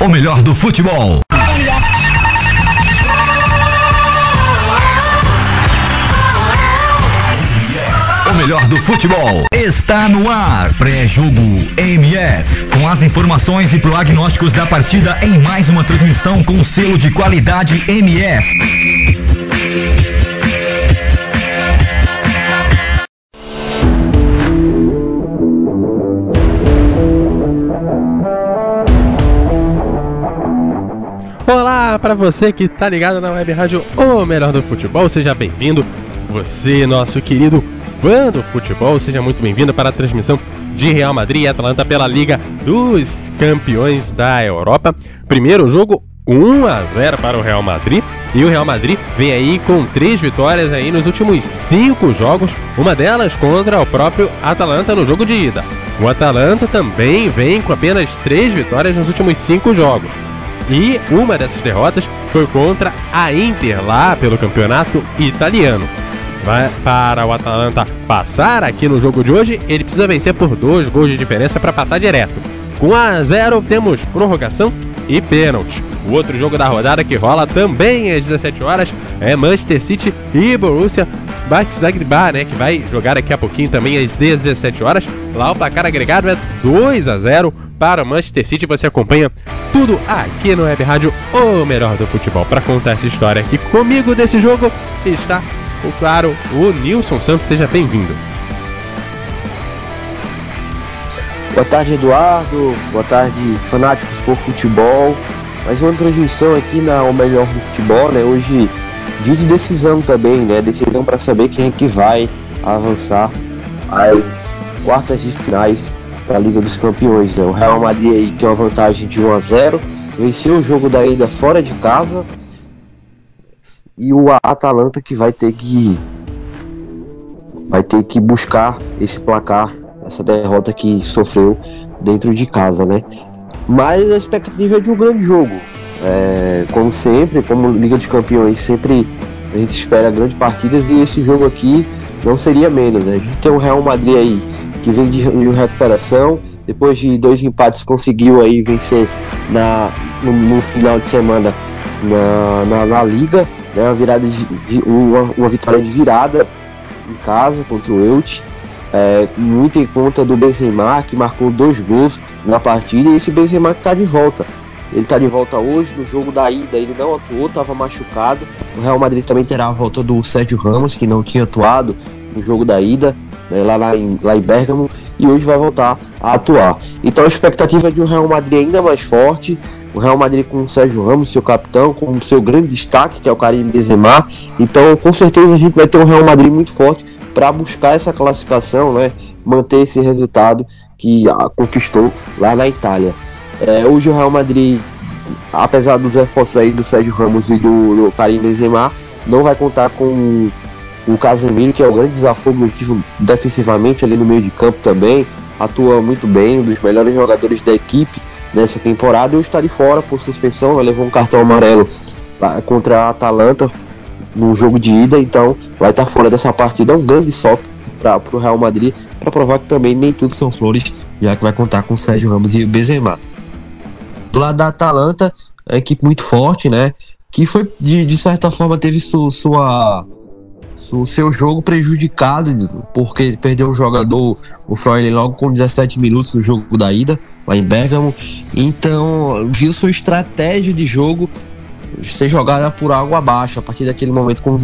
o melhor do futebol. O melhor do futebol está no ar. Pré-jogo MF. Com as informações e prognósticos da partida em mais uma transmissão com selo de qualidade MF. Olá para você que tá ligado na Web Rádio O Melhor do Futebol, seja bem-vindo. Você, nosso querido fã do futebol, seja muito bem-vindo para a transmissão de Real Madrid e Atalanta pela Liga dos Campeões da Europa. Primeiro jogo 1 a 0 para o Real Madrid e o Real Madrid vem aí com três vitórias aí nos últimos cinco jogos, uma delas contra o próprio Atalanta no jogo de ida. O Atalanta também vem com apenas três vitórias nos últimos cinco jogos. E uma dessas derrotas foi contra a Inter lá pelo campeonato italiano. Vai para o Atalanta passar aqui no jogo de hoje, ele precisa vencer por dois gols de diferença para passar direto. Com 1 a 0 temos prorrogação e pênalti. O outro jogo da rodada que rola também às 17 horas é Manchester City e Borussia Mönchengladbach, né, que vai jogar daqui a pouquinho também às 17 horas. Lá o placar agregado é 2 a 0 para Manchester City. Você acompanha tudo aqui no Web Rádio, o melhor do futebol. Para contar essa história aqui comigo desse jogo está, o claro, o Nilson Santos. Seja bem-vindo. Boa tarde, Eduardo. Boa tarde, fanáticos por futebol. Mais uma transmissão aqui na O Melhor do Futebol, né? Hoje, dia de decisão também, né? Decisão para saber quem é que vai avançar às quartas de finais da Liga dos Campeões. Né? O Real Madrid aí tem uma vantagem de 1 a 0, venceu o jogo da ida fora de casa e o Atalanta que vai ter que vai ter que buscar esse placar, essa derrota que sofreu dentro de casa, né? Mas a expectativa é de um grande jogo. É, como sempre, como Liga dos Campeões, sempre a gente espera grandes partidas e esse jogo aqui não seria menos. Né? A gente tem o Real Madrid aí que vem de, recuperação. Depois de dois empates, conseguiu aí vencer na, no, no final de semana na, na, na Liga. Né, uma, virada de, de uma, uma, vitória de virada em casa contra o Elche. É, muito em conta do Benzema, que marcou dois gols na partida. E esse Benzema que está de volta. Ele está de volta hoje, no jogo da ida ele não atuou, estava machucado. O Real Madrid também terá a volta do Sérgio Ramos, que não tinha atuado no jogo da ida né, lá, lá, em, lá em Bergamo, e hoje vai voltar a atuar. Então a expectativa é de um Real Madrid ainda mais forte, o Real Madrid com o Sérgio Ramos, seu capitão, com o seu grande destaque, que é o Karim Benzema. Então, com certeza a gente vai ter um Real Madrid muito forte para buscar essa classificação, né? Manter esse resultado que conquistou lá na Itália. É, hoje o Real Madrid, apesar dos esforços aí do Sérgio Ramos e do, do Karim Benzema, não vai contar com o Casemiro, que é o grande desafio defensivamente ali no meio de campo também, atua muito bem, um dos melhores jogadores da equipe nessa temporada. Eu estaria fora por suspensão, levou um cartão amarelo contra a Atalanta no jogo de ida, então vai estar fora dessa partida. Um grande salto para o Real Madrid para provar que também nem tudo são flores, já que vai contar com Sérgio Ramos e o Benzema. Do lado da Atalanta, é equipe muito forte, né? Que foi de, de certa forma teve su, sua o seu jogo prejudicado porque ele perdeu o jogador, o Freud logo com 17 minutos no jogo da ida, lá em Bergamo. Então, viu sua estratégia de jogo ser jogada por água abaixo. A partir daquele momento, com,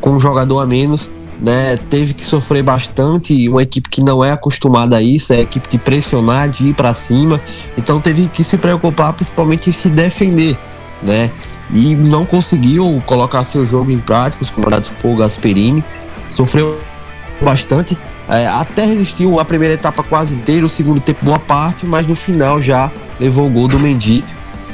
com um jogador a menos, né, teve que sofrer bastante. Uma equipe que não é acostumada a isso, é a equipe de pressionar, de ir para cima. Então, teve que se preocupar principalmente em se defender, né? E não conseguiu colocar seu jogo em prática, os comandados por Gasperini, sofreu bastante, é, até resistiu a primeira etapa quase inteira, o segundo tempo boa parte, mas no final já levou o gol do Mendy,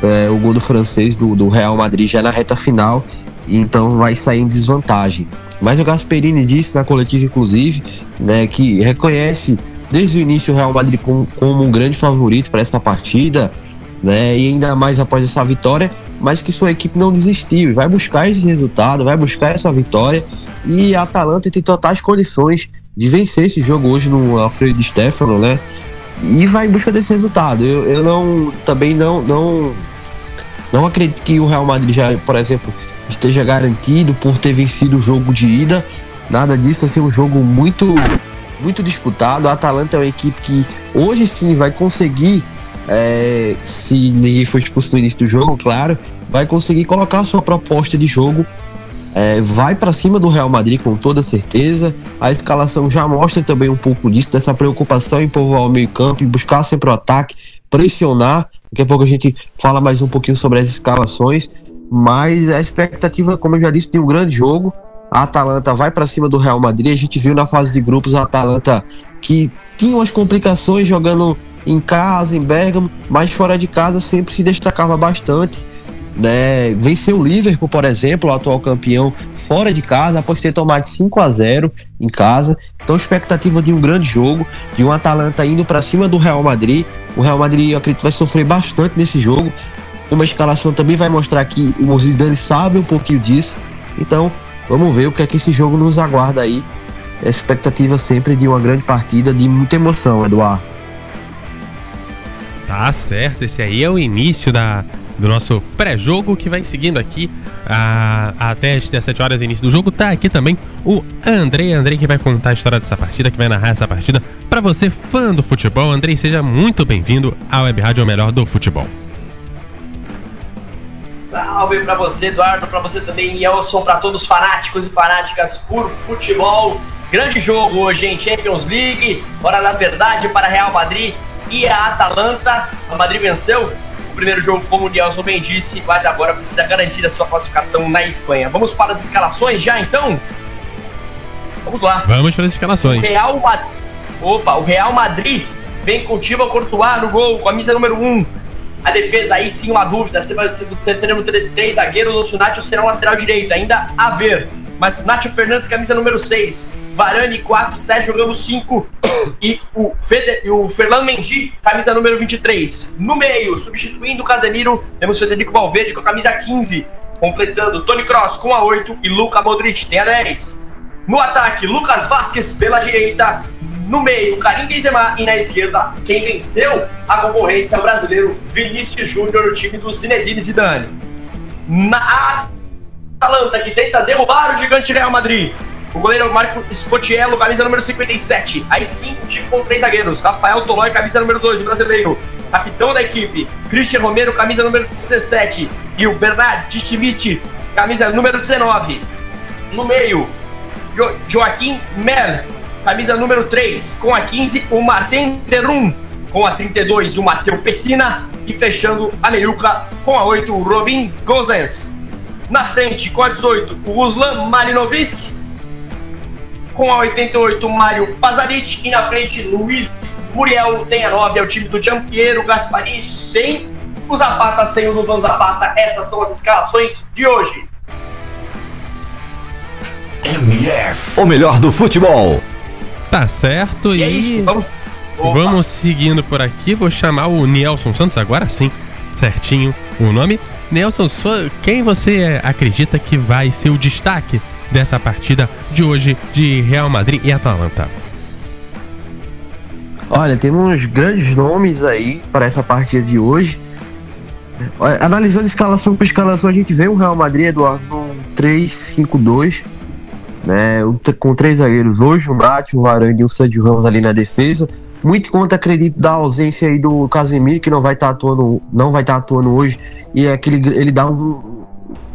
é, o gol do francês do, do, Real Madrid já na reta final, então vai sair em desvantagem. Mas o Gasperini disse na coletiva, inclusive, né, que reconhece desde o início o Real Madrid como, como um grande favorito para essa partida, né, e ainda mais após essa vitória, mas que sua equipe não desistiu e vai buscar esse resultado, vai buscar essa vitória. E a Atalanta tem totais condições de vencer esse jogo hoje no Alfredo Stefano, né? e vai em busca desse resultado. Eu, eu não também não, não não acredito que o Real Madrid já, por exemplo, esteja garantido por ter vencido o jogo de ida. Nada disso, ser um jogo muito muito disputado. A Atalanta é uma equipe que hoje sim vai conseguir, é, se ninguém for expulso no início do jogo, claro, vai conseguir colocar a sua proposta de jogo. É, vai para cima do Real Madrid com toda certeza. A escalação já mostra também um pouco disso, dessa preocupação em povoar o meio-campo, buscar sempre o ataque, pressionar. Daqui a pouco a gente fala mais um pouquinho sobre as escalações. Mas a expectativa, como eu já disse, de um grande jogo. A Atalanta vai para cima do Real Madrid. A gente viu na fase de grupos a Atalanta que tinha umas complicações jogando em casa, em Bergamo, mas fora de casa sempre se destacava bastante. Né? Venceu o Liverpool, por exemplo, o atual campeão, fora de casa, após ter tomado 5 a 0 em casa. Então, expectativa de um grande jogo, de um Atalanta indo para cima do Real Madrid. O Real Madrid, eu acredito, vai sofrer bastante nesse jogo. Uma escalação também vai mostrar que o Zidane sabe um pouquinho disso. Então, Vamos ver o que é que esse jogo nos aguarda aí. A expectativa sempre de uma grande partida, de muita emoção, Eduardo. Tá certo, esse aí é o início da, do nosso pré-jogo que vai seguindo aqui a, até as 17 horas início do jogo. Tá aqui também o Andrei, Andrei que vai contar a história dessa partida, que vai narrar essa partida para você fã do futebol. Andrei, seja muito bem-vindo ao Web Rádio, o melhor do futebol. Salve para você, Eduardo, para você também, Nelson, para todos os fanáticos e fanáticas por futebol. Grande jogo hoje em Champions League, hora da verdade para Real Madrid e a Atalanta. A Madrid venceu o primeiro jogo, como o Nelson bem disse, mas agora precisa garantir a sua classificação na Espanha. Vamos para as escalações já então? Vamos lá. Vamos para as escalações. O Real Madrid. Opa, o Real Madrid vem com o Thibaut Courtois no gol, camisa número 1. A defesa, aí sim, uma dúvida: se ser teremos três zagueiros ou se o Nacho será o lateral direito. Ainda a ver. Mas Nacho Fernandes, camisa número 6. Varane 4, Sérgio Ramos 5 e o, Fede, o Fernando Mendy, camisa número 23. No meio, substituindo o Casemiro, temos Federico Valverde com a camisa 15, completando Tony Cross com a 8 e Luca Modric tem a 10. No ataque, Lucas Vasquez pela direita, no meio, Karim Benzema e na esquerda, quem venceu a concorrência é o brasileiro Vinícius Júnior, o time do Zinedine Zidane. Na Atalanta, que tenta derrubar o gigante Real Madrid. O goleiro Marco Scottiello, camisa número 57. Aí sim, o time com três zagueiros. Rafael Tolói, camisa número 2, o brasileiro. Capitão da equipe, Christian Romero, camisa número 17. E o Bernard Schmidt, camisa número 19. No meio, jo Joaquim Mel, camisa número 3, com a 15, o Martin Derum, com a 32, o Mateu Pessina, e fechando a meiuca com a 8, o Robin Gozens. Na frente, com a 18, o Uslan Malinovic, com a 88, o Mário Pazaric, e na frente, Luiz Muriel, tem a 9, é o time do Giampiero Gasparini, sem o Zapata, sem o Luvan Zapata. Essas são as escalações de hoje. MF, o melhor do futebol. Tá certo. E, e... é isso, vamos. Vamos seguindo por aqui. Vou chamar o Nelson Santos agora sim, certinho o nome. Nelson, quem você acredita que vai ser o destaque dessa partida de hoje de Real Madrid e Atalanta? Olha, temos grandes nomes aí para essa partida de hoje. Analisando escalação por escalação, a gente vê o Real Madrid, Eduardo, no 3-5-2 né? Com três zagueiros hoje, o Nath, o Varane e o Sérgio Ramos ali na defesa. Muito conta acredito da ausência aí do Casemiro, que não vai estar tá atuando, não vai estar tá atuando hoje, e é aquele ele dá um,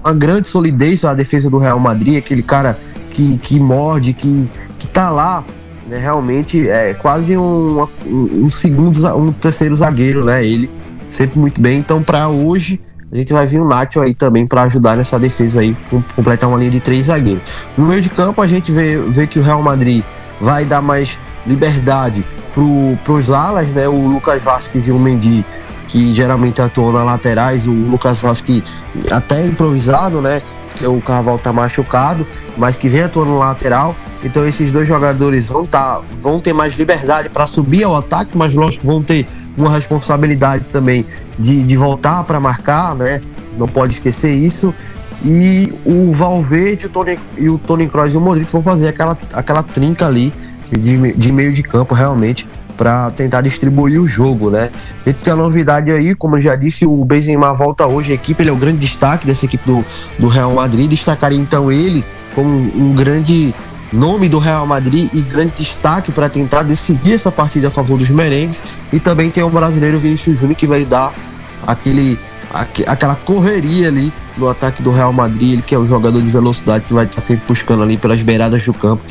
uma grande solidez à defesa do Real Madrid, aquele cara que, que morde, que, que tá lá, né? Realmente é quase um, um, segundo, um terceiro zagueiro, né? Ele sempre muito bem. Então, para hoje, a gente vai vir o Nacho aí também para ajudar nessa defesa aí, completar uma linha de três zagueiros. No meio de campo, a gente vê, vê que o Real Madrid vai dar mais liberdade para os alas, né? O Lucas Vasquez e o Mendy, que geralmente atuam nas laterais, o Lucas Vasquez até improvisado, né? Porque o Carvalho tá machucado, mas que vem atuando no lateral. Então esses dois jogadores vão, tá, vão ter mais liberdade para subir ao ataque, mas lógico vão ter uma responsabilidade também de, de voltar para marcar, né? Não pode esquecer isso. E o Valverde o Tony, e o Tony Kroos e o Modric vão fazer aquela, aquela trinca ali de, de meio de campo realmente para tentar distribuir o jogo, né? E tem a novidade aí, como eu já disse, o Benzema volta hoje, a equipe ele é o grande destaque dessa equipe do, do Real Madrid, destacaria então ele como um grande nome do Real Madrid e grande destaque para tentar decidir essa partida a favor dos merengues. E também tem o brasileiro Vinícius Júnior que vai dar aquele, aquela correria ali no ataque do Real Madrid. Ele que é um jogador de velocidade que vai estar sempre buscando ali pelas beiradas do campo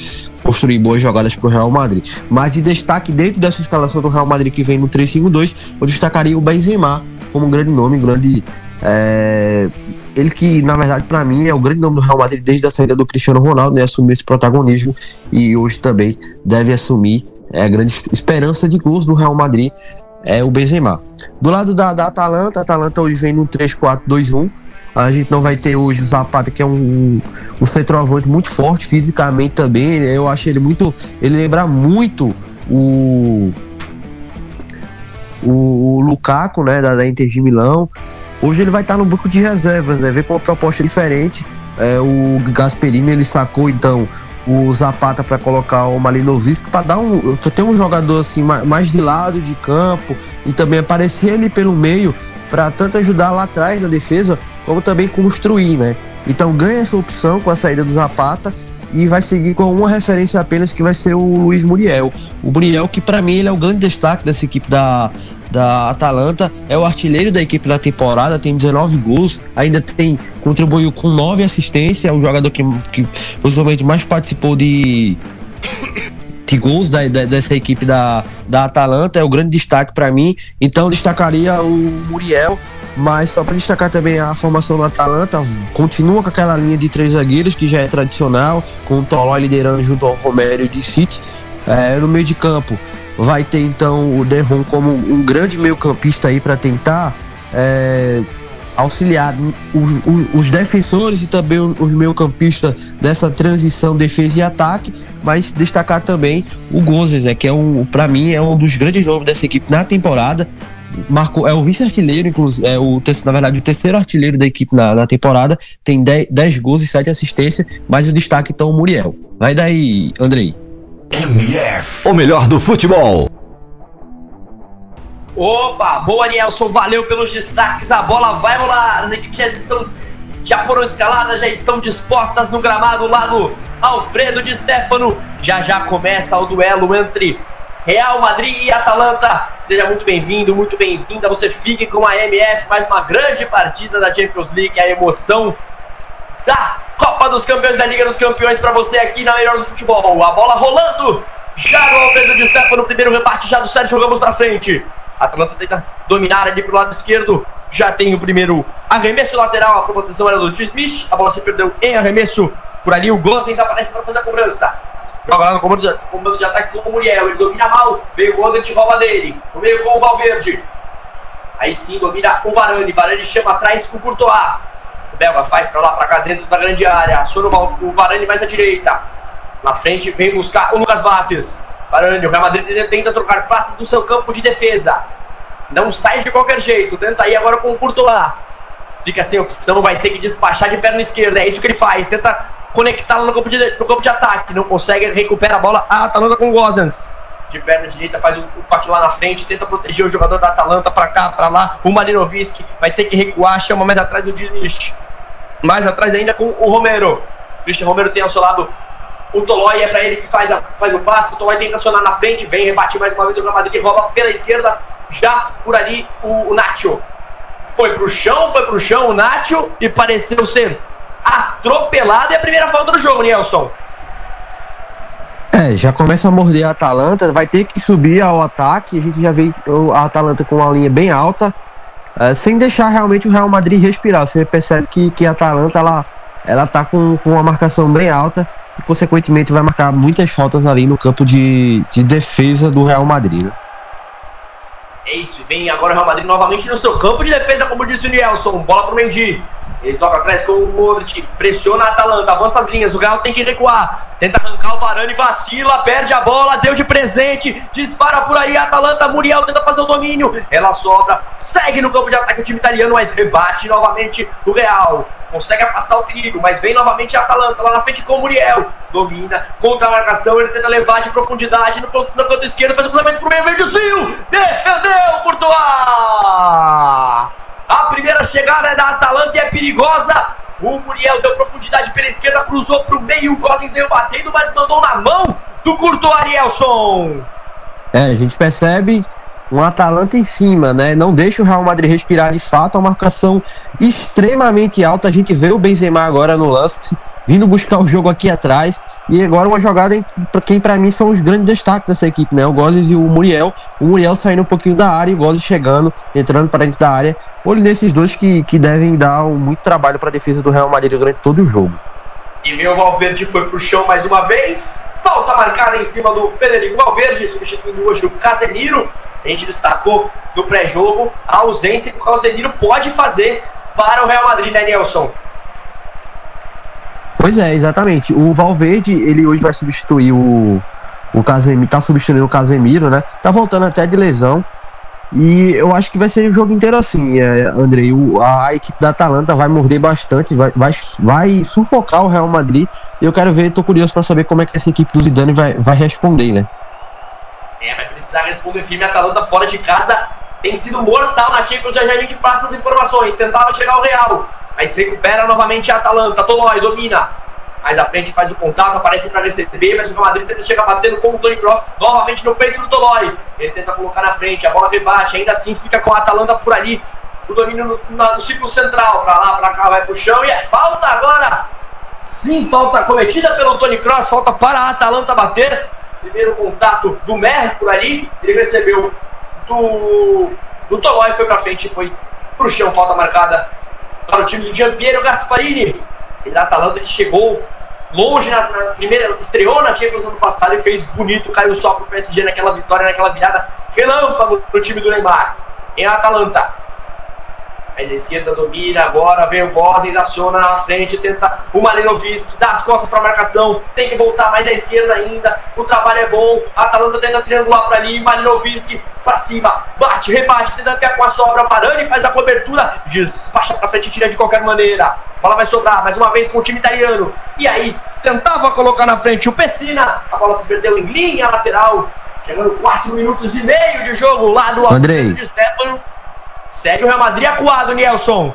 construir boas jogadas para o Real Madrid. Mas de destaque dentro dessa escalação do Real Madrid que vem no 3-5-2, eu destacaria o Benzema como um grande nome, um grande é, ele que, na verdade, para mim é o grande nome do Real Madrid desde a saída do Cristiano Ronaldo, né? Assumiu esse protagonismo e hoje também deve assumir é, a grande esperança de gols do Real Madrid, é o Benzema. Do lado da, da Atalanta, a Atalanta hoje vem no 3-4-2-1. A gente não vai ter hoje o Zapata, que é um, um centroavante muito forte fisicamente também. Eu acho ele muito. Ele lembra muito o. O, o Lukaku, né, da, da Inter de Milão. Hoje ele vai estar no banco de reservas, né? Ver com uma proposta diferente. É, o Gasperini ele sacou então o Zapata para colocar o Malinovic para dar um ter um jogador assim mais de lado de campo e também aparecer ali pelo meio para tanto ajudar lá atrás na defesa como também construir, né? Então ganha essa opção com a saída do Zapata e vai seguir com uma referência apenas que vai ser o Luiz Muriel. O Muriel que para mim ele é o grande destaque dessa equipe da da Atalanta, é o artilheiro da equipe na temporada, tem 19 gols, ainda tem contribuiu com 9 assistências, é o jogador que, que possivelmente mais participou de de gols da, da, dessa equipe da, da Atalanta, é o grande destaque para mim. Então destacaria o Muriel, mas só para destacar também a formação do Atalanta, continua com aquela linha de três zagueiros que já é tradicional, com o Tolói liderando junto ao Romero e de City. É, no meio de campo, vai ter então o Derron como um grande meio-campista aí para tentar é, auxiliar os, os, os, defensores e também os meio-campistas dessa transição defesa e ataque, mas destacar também o Gozes, né, que é um, para mim é um dos grandes nomes dessa equipe na temporada. Marcou, é o vice-artilheiro, inclusive, é o, na verdade, o terceiro artilheiro da equipe na, na temporada, tem 10, 10 gols e 7 assistências, mas o destaque então o Muriel. Vai daí, Andrei. MF, o melhor do futebol. Opa, boa Nielson, valeu pelos destaques. A bola vai rolar. As equipes já estão já foram escaladas, já estão dispostas no gramado lá do Alfredo de Stefano. Já já começa o duelo entre Real Madrid e Atalanta. Seja muito bem-vindo, muito bem-vinda. Você fique com a MF, mais uma grande partida da Champions League, a emoção da Copa dos Campeões da Liga dos Campeões para você aqui na melhor do futebol. A bola rolando. Já no Alfredo de Stefano, primeiro rebate já do Sérgio Ramos para frente. Atlanta tenta dominar ali pro lado esquerdo. Já tem o primeiro arremesso lateral. A proteção era do T. Smith. A bola se perdeu em arremesso. Por ali o Gosens aparece para fazer a cobrança. Joga lá no comando de, comando de ataque com o Muriel. Ele domina mal. Veio o Modric rouba dele. No meio com o Valverde. Aí sim domina o Varane. Varane chama atrás com o Courtois. O Belga faz para lá, para cá, dentro da grande área. Aciona o Varane mais à direita. Na frente vem buscar o Lucas Vasquez. Varane, o Real Madrid tenta trocar passes no seu campo de defesa. Não sai de qualquer jeito. Tenta ir agora com o Courtois. Fica sem opção, vai ter que despachar de perna esquerda. É isso que ele faz. Tenta conectá-la no, campo de, no campo de ataque. Não consegue, recupera a bola. A Atalanta com o Gozans. De perna direita, faz o, o lá na frente. Tenta proteger o jogador da Atalanta para cá, para lá. O Marinovic vai ter que recuar. Chama mais atrás o Disney. Mais atrás ainda com o Romero. Christian Romero tem ao seu lado o Tolói, é para ele que faz, a, faz o passe. O Tolói tenta acionar na frente, vem rebatir mais uma vez o Real Madrid, rouba pela esquerda. Já por ali o, o Nacho. Foi pro chão, foi pro chão o Nacho e pareceu ser atropelado. É a primeira falta do jogo, Nelson. É, já começa a morder a Atalanta, vai ter que subir ao ataque. A gente já vê a Atalanta com uma linha bem alta. É, sem deixar realmente o Real Madrid respirar. Você percebe que, que a Atalanta ela, ela tá com, com uma marcação bem alta e, consequentemente, vai marcar muitas faltas ali no campo de, de defesa do Real Madrid. Né? É isso, vem agora o Real Madrid novamente no seu campo de defesa, como disse o Nielson. Bola pro Mendy. Ele toca atrás com o Modric, pressiona a Atalanta, avança as linhas, o Real tem que recuar. Tenta arrancar o Varane, vacila, perde a bola, deu de presente, dispara por aí a Atalanta, Muriel tenta fazer o domínio, ela sobra, segue no campo de ataque o time italiano, mas rebate novamente o Real. Consegue afastar o perigo, mas vem novamente a Atalanta lá na frente com o Muriel. Domina, contra a marcação, ele tenta levar de profundidade no, no canto esquerdo, faz o cruzamento pro meio, vem desvio, defendeu Courtois! A primeira chegada é da Atalanta e é perigosa. O Muriel deu profundidade pela esquerda, cruzou para o meio. O Gosens veio batendo, mas mandou na mão do Curto Arielson. É, a gente percebe um Atalanta em cima, né? Não deixa o Real Madrid respirar de fato. A marcação extremamente alta. A gente vê o Benzema agora no lance, vindo buscar o jogo aqui atrás. E agora uma jogada para quem para mim são os grandes destaques dessa equipe, né? O Gozes e o Muriel. O Muriel saindo um pouquinho da área e o Gozes chegando, entrando para dentro da área. Olho nesses dois que, que devem dar muito trabalho para a defesa do Real Madrid durante todo o jogo. E vem o Valverde, foi pro chão mais uma vez. Falta marcada em cima do Federico Valverde, substituindo hoje o Casemiro. A gente destacou no pré-jogo a ausência que o Casemiro pode fazer para o Real Madrid, né, Nelson? Pois é, exatamente. O Valverde, ele hoje vai substituir o, o Casemiro, tá substituindo o Casemiro, né? Tá voltando até de lesão. E eu acho que vai ser o jogo inteiro assim, é, Andrei. O, a, a, equipe da Atalanta vai morder bastante, vai, vai, vai sufocar o Real Madrid. Eu quero ver, tô curioso para saber como é que essa equipe do Zidane vai, vai responder, né? É, vai precisar responder firme. A Atalanta fora de casa tem sido mortal na Champions. Já, já a gente passa as informações. Tentava chegar ao Real, mas recupera novamente a Atalanta. Tolói domina. Mais à frente faz o contato, aparece para receber, mas o Real Madrid tenta chegar batendo com o Tony Cross, novamente no peito do Tolói. Ele tenta colocar na frente, a bola rebate, ainda assim fica com a Atalanta por ali. O domínio no, no, no círculo central, para lá, para cá, vai pro chão e é falta agora. Sim, falta cometida pelo Tony Cross, falta para a Atalanta bater. Primeiro contato do Merck por ali, ele recebeu do, do foi para frente e foi pro chão, falta marcada para o time do Giampiero Gasparini da Atalanta que chegou longe na, na, primeira, estreou na Champions no ano passado e fez bonito, caiu só pro PSG naquela vitória, naquela virada relâmpago no time do Neymar. Em Atalanta. Mas a esquerda domina, agora vem o Gosens, aciona na frente, tenta o Malinovic, dá as costas para a marcação, tem que voltar mais à esquerda ainda, o trabalho é bom, Atalanta tenta triangular para ali, Malinovic para cima, bate, rebate, tenta ficar com a sobra, Varane faz a cobertura, despacha para frente, tira de qualquer maneira, a bola vai sobrar mais uma vez com o time italiano, e aí tentava colocar na frente o Pessina, a bola se perdeu em linha lateral, chegando 4 minutos e meio de jogo lá do Andrei. de Stefano. Segue o Real Madrid acuado, Nelson.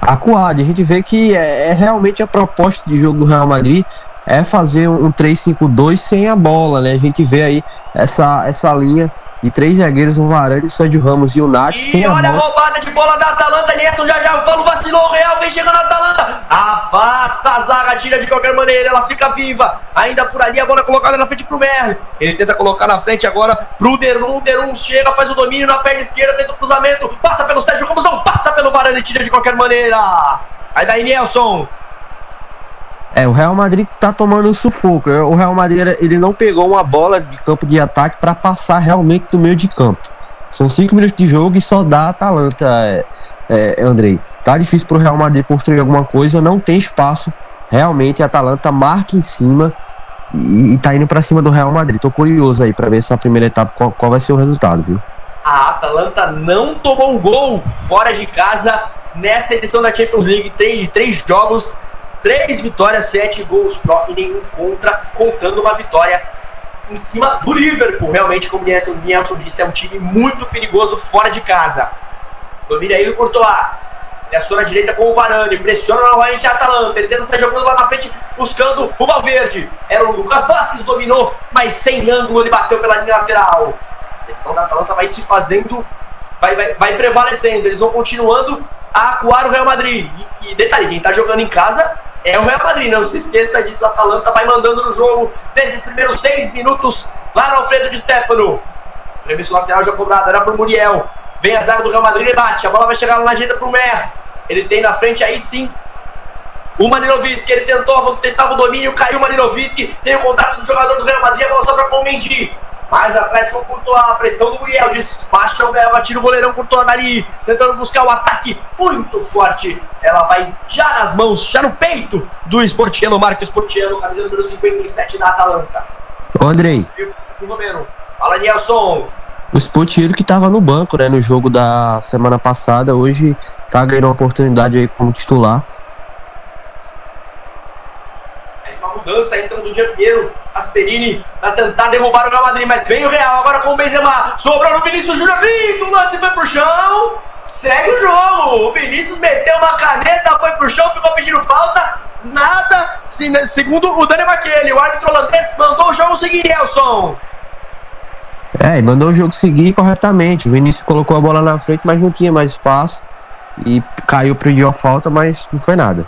Acuado, a gente vê que é, é, realmente a proposta de jogo do Real Madrid é fazer um 3-5-2 sem a bola, né? A gente vê aí essa, essa linha de três zagueiros, o Varane, o Sérgio Ramos e o Nath. E olha a, a roubada de bola da Atalanta, Nelson já já falo, vacilou o Real, vem chegando a Atalanta, afasta a zaga, tira de qualquer maneira, ela fica viva, ainda por ali a bola colocada na frente pro Merle, ele tenta colocar na frente agora pro Derum, Derum chega, faz o domínio na perna esquerda, tenta o cruzamento, passa pelo Sérgio Ramos, não passa pelo Varane, tira de qualquer maneira, aí daí Nelson, é, o Real Madrid tá tomando um sufoco. O Real Madrid ele não pegou uma bola de campo de ataque para passar realmente do meio de campo. São cinco minutos de jogo e só dá a Atalanta, é, é, Andrei. Tá difícil pro Real Madrid construir alguma coisa, não tem espaço. Realmente a Atalanta marca em cima e, e tá indo para cima do Real Madrid. Tô curioso aí para ver essa primeira etapa qual, qual vai ser o resultado, viu? A Atalanta não tomou um gol fora de casa nessa edição da Champions League. Três, três jogos Três vitórias, sete gols pró e nenhum contra, contando uma vitória em cima do Liverpool. Realmente, como o Nelson disse, é um time muito perigoso fora de casa. Domina aí o Courtois. Ele aciona a direita com o Varane, pressiona novamente a Atalanta. Ele tenta jogando lá na frente, buscando o Valverde. Era o Lucas Vasquez, dominou, mas sem ângulo, ele bateu pela linha lateral. A pressão da Atalanta vai se fazendo, vai, vai, vai prevalecendo. Eles vão continuando a acuar o Real Madrid. E, e detalhe, quem tá jogando em casa é o Real Madrid, não se esqueça disso. A Atalanta vai mandando no jogo nesses primeiros seis minutos lá no Alfredo de Stefano. Remisso lateral já cobrado, era pro Muriel. Vem a zaga do Real Madrid e bate. A bola vai chegar na direita pro Mer. Ele tem na frente aí sim o Malinovic. Ele tentou, tentava o domínio, caiu o Malinovic. Tem o contato do jogador do Real Madrid. A bola sobra com o Mendy. Mais atrás com o Courtois, a pressão do Muriel, despacha o Bela, tira o goleirão Courtois dali, tentando buscar o ataque muito forte. Ela vai já nas mãos, já no peito do Sportiano, Marco Sportiano, camisa número 57 da Atalanta. Ô, Andrei. O Romero. Fala, Nelson. O Sportiano que estava no banco, né, no jogo da semana passada, hoje tá ganhando uma oportunidade aí como titular uma mudança entrando o Giampiero, Asperini para tentar derrubar o Real Madrid, mas vem o Real agora com o Benzema, sobrou no Vinícius Júnior, lindo, o lance foi pro chão, segue o jogo, o Vinícius meteu uma caneta, foi pro chão, ficou pedindo falta, nada, segundo o Dani Maquele, o árbitro holandês mandou o jogo seguir, Nelson. É, mandou o jogo seguir corretamente, o Vinícius colocou a bola na frente, mas não tinha mais espaço, e caiu, pediu a falta, mas não foi nada.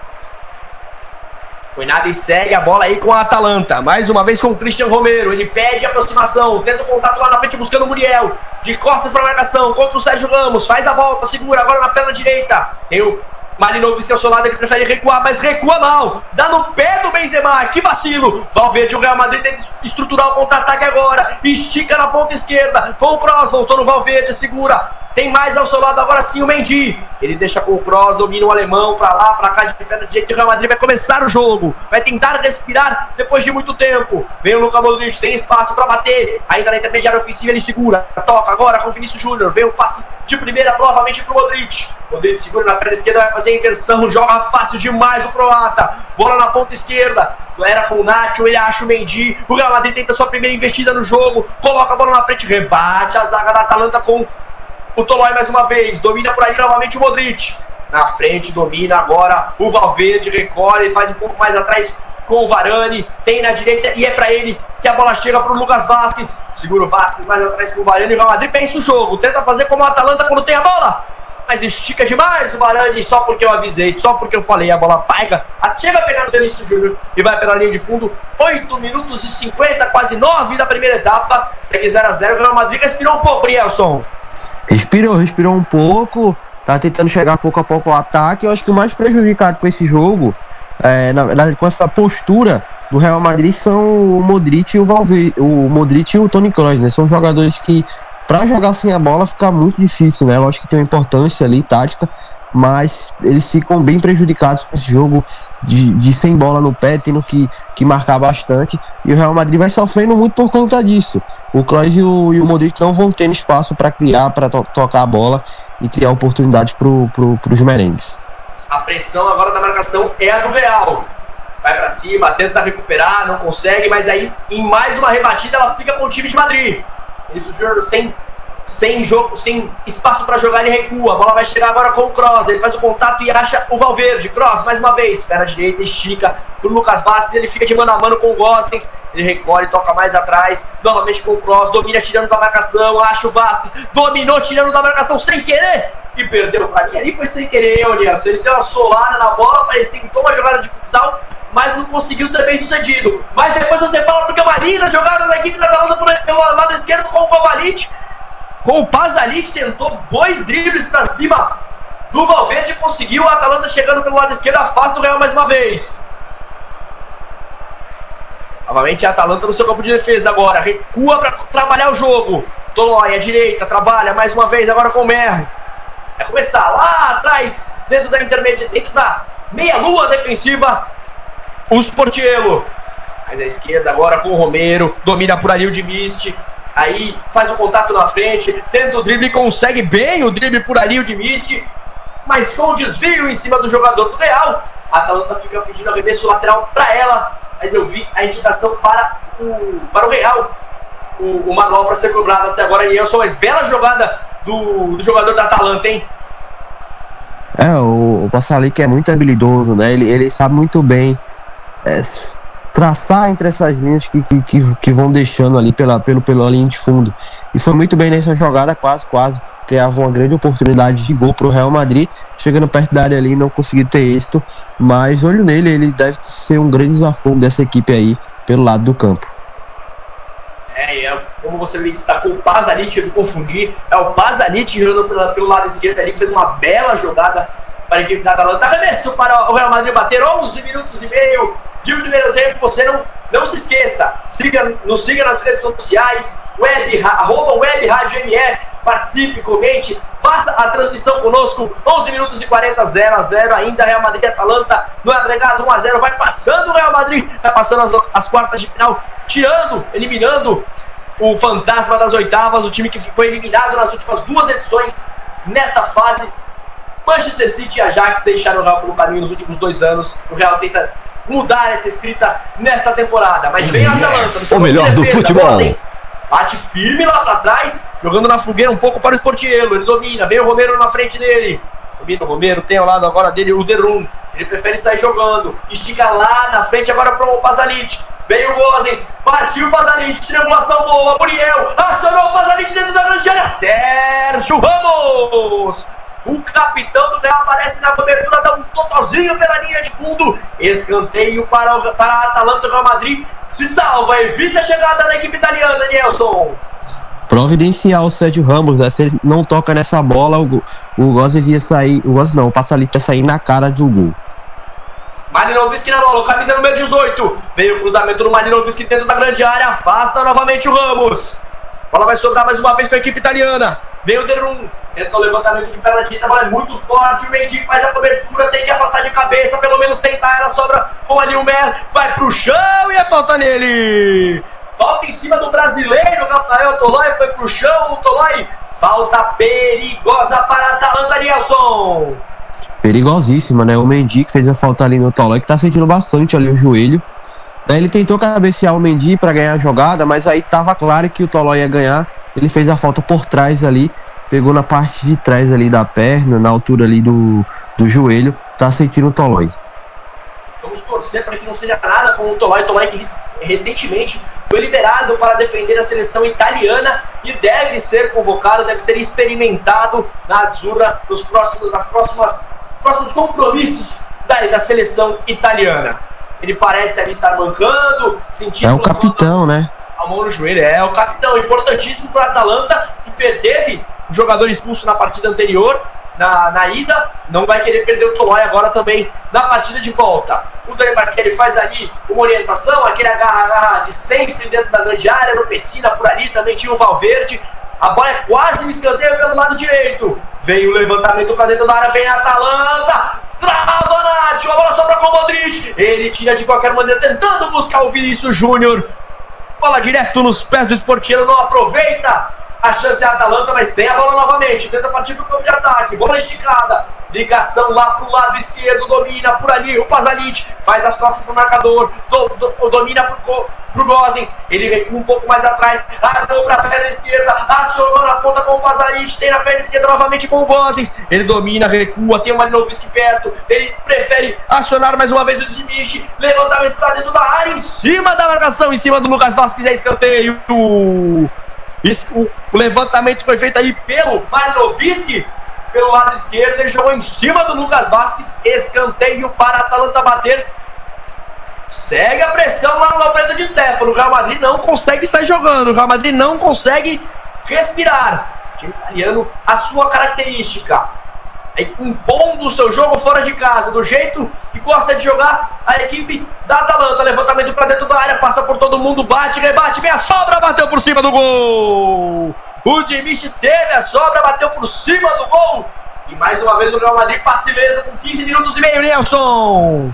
Foi nada e segue a bola aí com a Atalanta. Mais uma vez com o Christian Romero. Ele pede aproximação, tenta o contato lá na frente buscando o Muriel. De costas para marcação contra o Sérgio Ramos. Faz a volta, segura agora na perna direita. Tem o Malinovski ao seu lado, ele prefere recuar, mas recua mal. Dá no pé do Benzema, que vacilo. Valverde, o Real Madrid tenta estruturar o contra-ataque agora. Estica na ponta esquerda. Com o cross, voltou no Valverde, segura. Tem mais ao seu lado agora sim o Mendy. Ele deixa com o cross, domina o alemão pra lá, pra cá, de perna direita. O Real Madrid vai começar o jogo. Vai tentar respirar depois de muito tempo. Vem o Luca Modric, tem espaço pra bater. Ainda na intermediária ofensiva ele segura. Toca agora com o Vinícius Júnior. Vem o passe de primeira novamente pro Modric. Modric segura na perna esquerda, vai fazer a inversão. Joga fácil demais o croata. Bola na ponta esquerda. Era com o Nacho, ele acha o Mendy. O Real Madrid tenta sua primeira investida no jogo. Coloca a bola na frente, rebate a zaga da Atalanta com o Tolói mais uma vez. Domina por ali novamente o Modric. Na frente, domina agora o Valverde. Recolhe, faz um pouco mais atrás com o Varane. Tem na direita e é para ele que a bola chega para o Lucas Vasquez. Segura o Vasquez mais atrás com o Varane. E o Real Madrid pensa o jogo. Tenta fazer como o Atalanta quando tem a bola. Mas estica demais o Varane só porque eu avisei, só porque eu falei. A bola pega, chega a pegar no Vinícius Júnior e vai pela linha de fundo. 8 minutos e 50, quase 9 da primeira etapa. Segue 0 a 0 O Real Madrid respirou um pouco, Nielson. Respirou, respirou um pouco, tá tentando chegar pouco a pouco ao ataque. Eu acho que o mais prejudicado com esse jogo, é, na verdade, com essa postura do Real Madrid são o Modric e o Valverde, o Modric e o Toni Kroos, né? São jogadores que para jogar sem a bola fica muito difícil, né? Lógico que tem uma importância ali tática, mas eles ficam bem prejudicados com esse jogo de, de sem bola no pé, tendo que, que marcar bastante. E o Real Madrid vai sofrendo muito por conta disso. O Kroos e o, e o Modric não vão ter espaço para criar, para to tocar a bola e criar oportunidades para pro, os merengues. A pressão agora da marcação é a do Real. Vai para cima, tenta recuperar, não consegue, mas aí em mais uma rebatida ela fica com o time de Madrid. Isso Júnior sem sem jogo, sem espaço para jogar, ele recua. A bola vai chegar agora com o Cross. Ele faz o contato e acha o Valverde. Cross, mais uma vez, perna direita, estica pro Lucas Vasquez. Ele fica de mano a mano com o Gossens. Ele recolhe, toca mais atrás. Novamente com o Cross, domina tirando da marcação. Acha o Vasquez, dominou tirando da marcação sem querer. E perdeu pra mim. Ali foi sem querer, Elias. Ele deu uma solada na bola, parece que tentou uma jogada de futsal mas não conseguiu ser bem sucedido. Mas depois você fala porque o Marina, jogada da equipe da Atalanta pelo lado esquerdo com o Kovalit, com o Pazalic tentou dois dribles para cima do Valverde conseguiu. A Atalanta chegando pelo lado esquerdo, afasta do Real mais uma vez. Novamente a Atalanta no seu campo de defesa agora. Recua para trabalhar o jogo. Tolói à direita, trabalha mais uma vez agora com o Merro. Vai começar lá atrás, dentro da intermédia, dentro da meia-lua defensiva. O Sportiello. Mais à esquerda agora com o Romero. Domina por ali o de Mist. Aí faz o contato na frente, tenta o drible, consegue bem o drible por ali, o de Mist, mas com o desvio em cima do jogador do Real. A Atalanta fica pedindo arremesso lateral para ela, mas eu vi a indicação para o, para o Real. O, o manual para ser cobrado até agora, Nielson, mas bela jogada do, do jogador da Atalanta, hein? É, o, o Passalic é muito habilidoso, né? Ele, ele sabe muito bem é, traçar entre essas linhas que, que, que, que, vão deixando ali pela, pelo, pela linha de fundo. E foi muito bem nessa jogada, quase, quase criava uma grande oportunidade de gol para o Real Madrid, chegando perto da área ali não conseguiu ter êxito, mas olho nele, ele deve ser um grande desafio dessa equipe aí pelo lado do campo. É, é como você me destacou, o Pazalic, eu me confundi, é o Pazalic jogando pelo, pelo lado esquerdo ali, que fez uma bela jogada para a equipe da Atalanta. Arremesso para o Real Madrid bater 11 minutos e meio de primeiro tempo. Você não, Não se esqueça, siga, nos siga nas redes sociais, web, arroba web rádio MF, participe, comente, faça a transmissão conosco, 11 minutos e 40, 0 a 0 ainda Real Madrid Atalanta no agregado 1 a 0 vai passando o Real Madrid, vai passando as, as quartas de final, tirando, eliminando o fantasma das oitavas, o time que foi eliminado nas últimas duas edições nesta fase. Manchester City e Ajax deixaram o Real pelo caminho nos últimos dois anos. O Real tenta mudar essa escrita nesta temporada. Mas vem a Atalanta, o melhor do futebol. Bate firme lá para trás, jogando na fogueira um pouco para o Portiello. Ele domina, vem o Romero na frente dele. Domina o Romero, tem ao lado agora dele o Derum. Ele prefere sair jogando. Estica lá na frente agora para o Pazalic. Vem o Gozens, partiu o Pazalic, triangulação boa, Muriel, acionou o Pazalic dentro da grande área, Sérgio Ramos! O capitão do Real aparece na cobertura, dá um totozinho pela linha de fundo. Escanteio para, o, para a Atalanta Real Madrid. Se salva, evita a chegada da equipe italiana, Nelson. Providencial o Sérgio Ramos, né? Se ele não toca nessa bola, o, o Gozes ia sair. O Gozes não, o Passalito ia sair na cara do gol. Marinovski na bola, camisa número 18. Veio o cruzamento do Marinovski dentro da grande área, afasta novamente o Ramos. Bola vai sobrar mais uma vez com a equipe italiana. Vem o Derum, tenta o levantamento de perna direita, a bola é muito forte. O Mendy faz a cobertura, tem que afastar de cabeça, pelo menos tentar. Ela sobra com ali o Mer, vai pro chão e é falta nele. Falta em cima do brasileiro, Rafael Tolói foi pro chão. O Tolói, falta perigosa para a Atalanta Nelson. Perigosíssima, né? O Mendy que fez a falta ali no Tolói, que tá sentindo bastante ali o joelho. Ele tentou cabecear o Mendy para ganhar a jogada, mas aí tava claro que o Tolói ia ganhar ele fez a falta por trás ali, pegou na parte de trás ali da perna, na altura ali do, do joelho, tá sentindo o Tolói. Vamos torcer para que não seja nada com o Tolói, Tolói que recentemente foi liberado para defender a seleção italiana e deve ser convocado, deve ser experimentado na Azzurra nos próximos, nas próximas próximos compromissos da, da seleção italiana. Ele parece ali estar mancando, sentindo. É o capitão, né? A mão no joelho. É o capitão, importantíssimo para Atalanta, que perdeve o jogador expulso na partida anterior, na, na ida. Não vai querer perder o Tolói agora também na partida de volta. O Dani Marquelli faz ali uma orientação, aquele agarra-agarra de sempre dentro da grande área, no Pessina por ali, também tinha o Valverde. A bola é quase um escanteio pelo lado direito. Vem o levantamento para dentro da área, vem a Atalanta. Trava Nath, a bola sobra com o Modric. Ele tira de qualquer maneira, tentando buscar o Vinícius Júnior. Bola direto nos pés do esportiano, não aproveita a chance é a Atalanta, mas tem a bola novamente. Tenta partir pro campo de ataque. Bola esticada. Ligação lá pro lado esquerdo. Domina por ali. O Pazalic faz as costas pro marcador. Do, do, domina pro, pro Gozens. Ele recua um pouco mais atrás. Armou pra perna esquerda. Acionou na ponta com o Pazalic. Tem na perna esquerda novamente com o Gozens. Ele domina, recua. Tem o Marinovski perto. Ele prefere acionar mais uma vez o Dzimichi. Levantamento pra dentro da área. Em cima da marcação. Em cima do Lucas Vasquez. É escanteio. Isso, o, levantamento foi feito aí pelo Marinovski, pelo lado esquerdo. Ele jogou em cima do Lucas Vasquez. Escanteio para a Atalanta bater. Segue a pressão lá no Alfredo de Stefano. O Real Madrid não consegue sair jogando. O Real Madrid não consegue respirar. O time italiano, a sua característica impondo o seu jogo fora de casa, do jeito que gosta de jogar a equipe da Atalanta. Levantamento para dentro da área, passa por todo mundo, bate, rebate, vem a sobra, bateu por cima do gol. O Dimichi teve a sobra, bateu por cima do gol. E mais uma vez o Real Madrid mesmo com 15 minutos e meio, Nelson.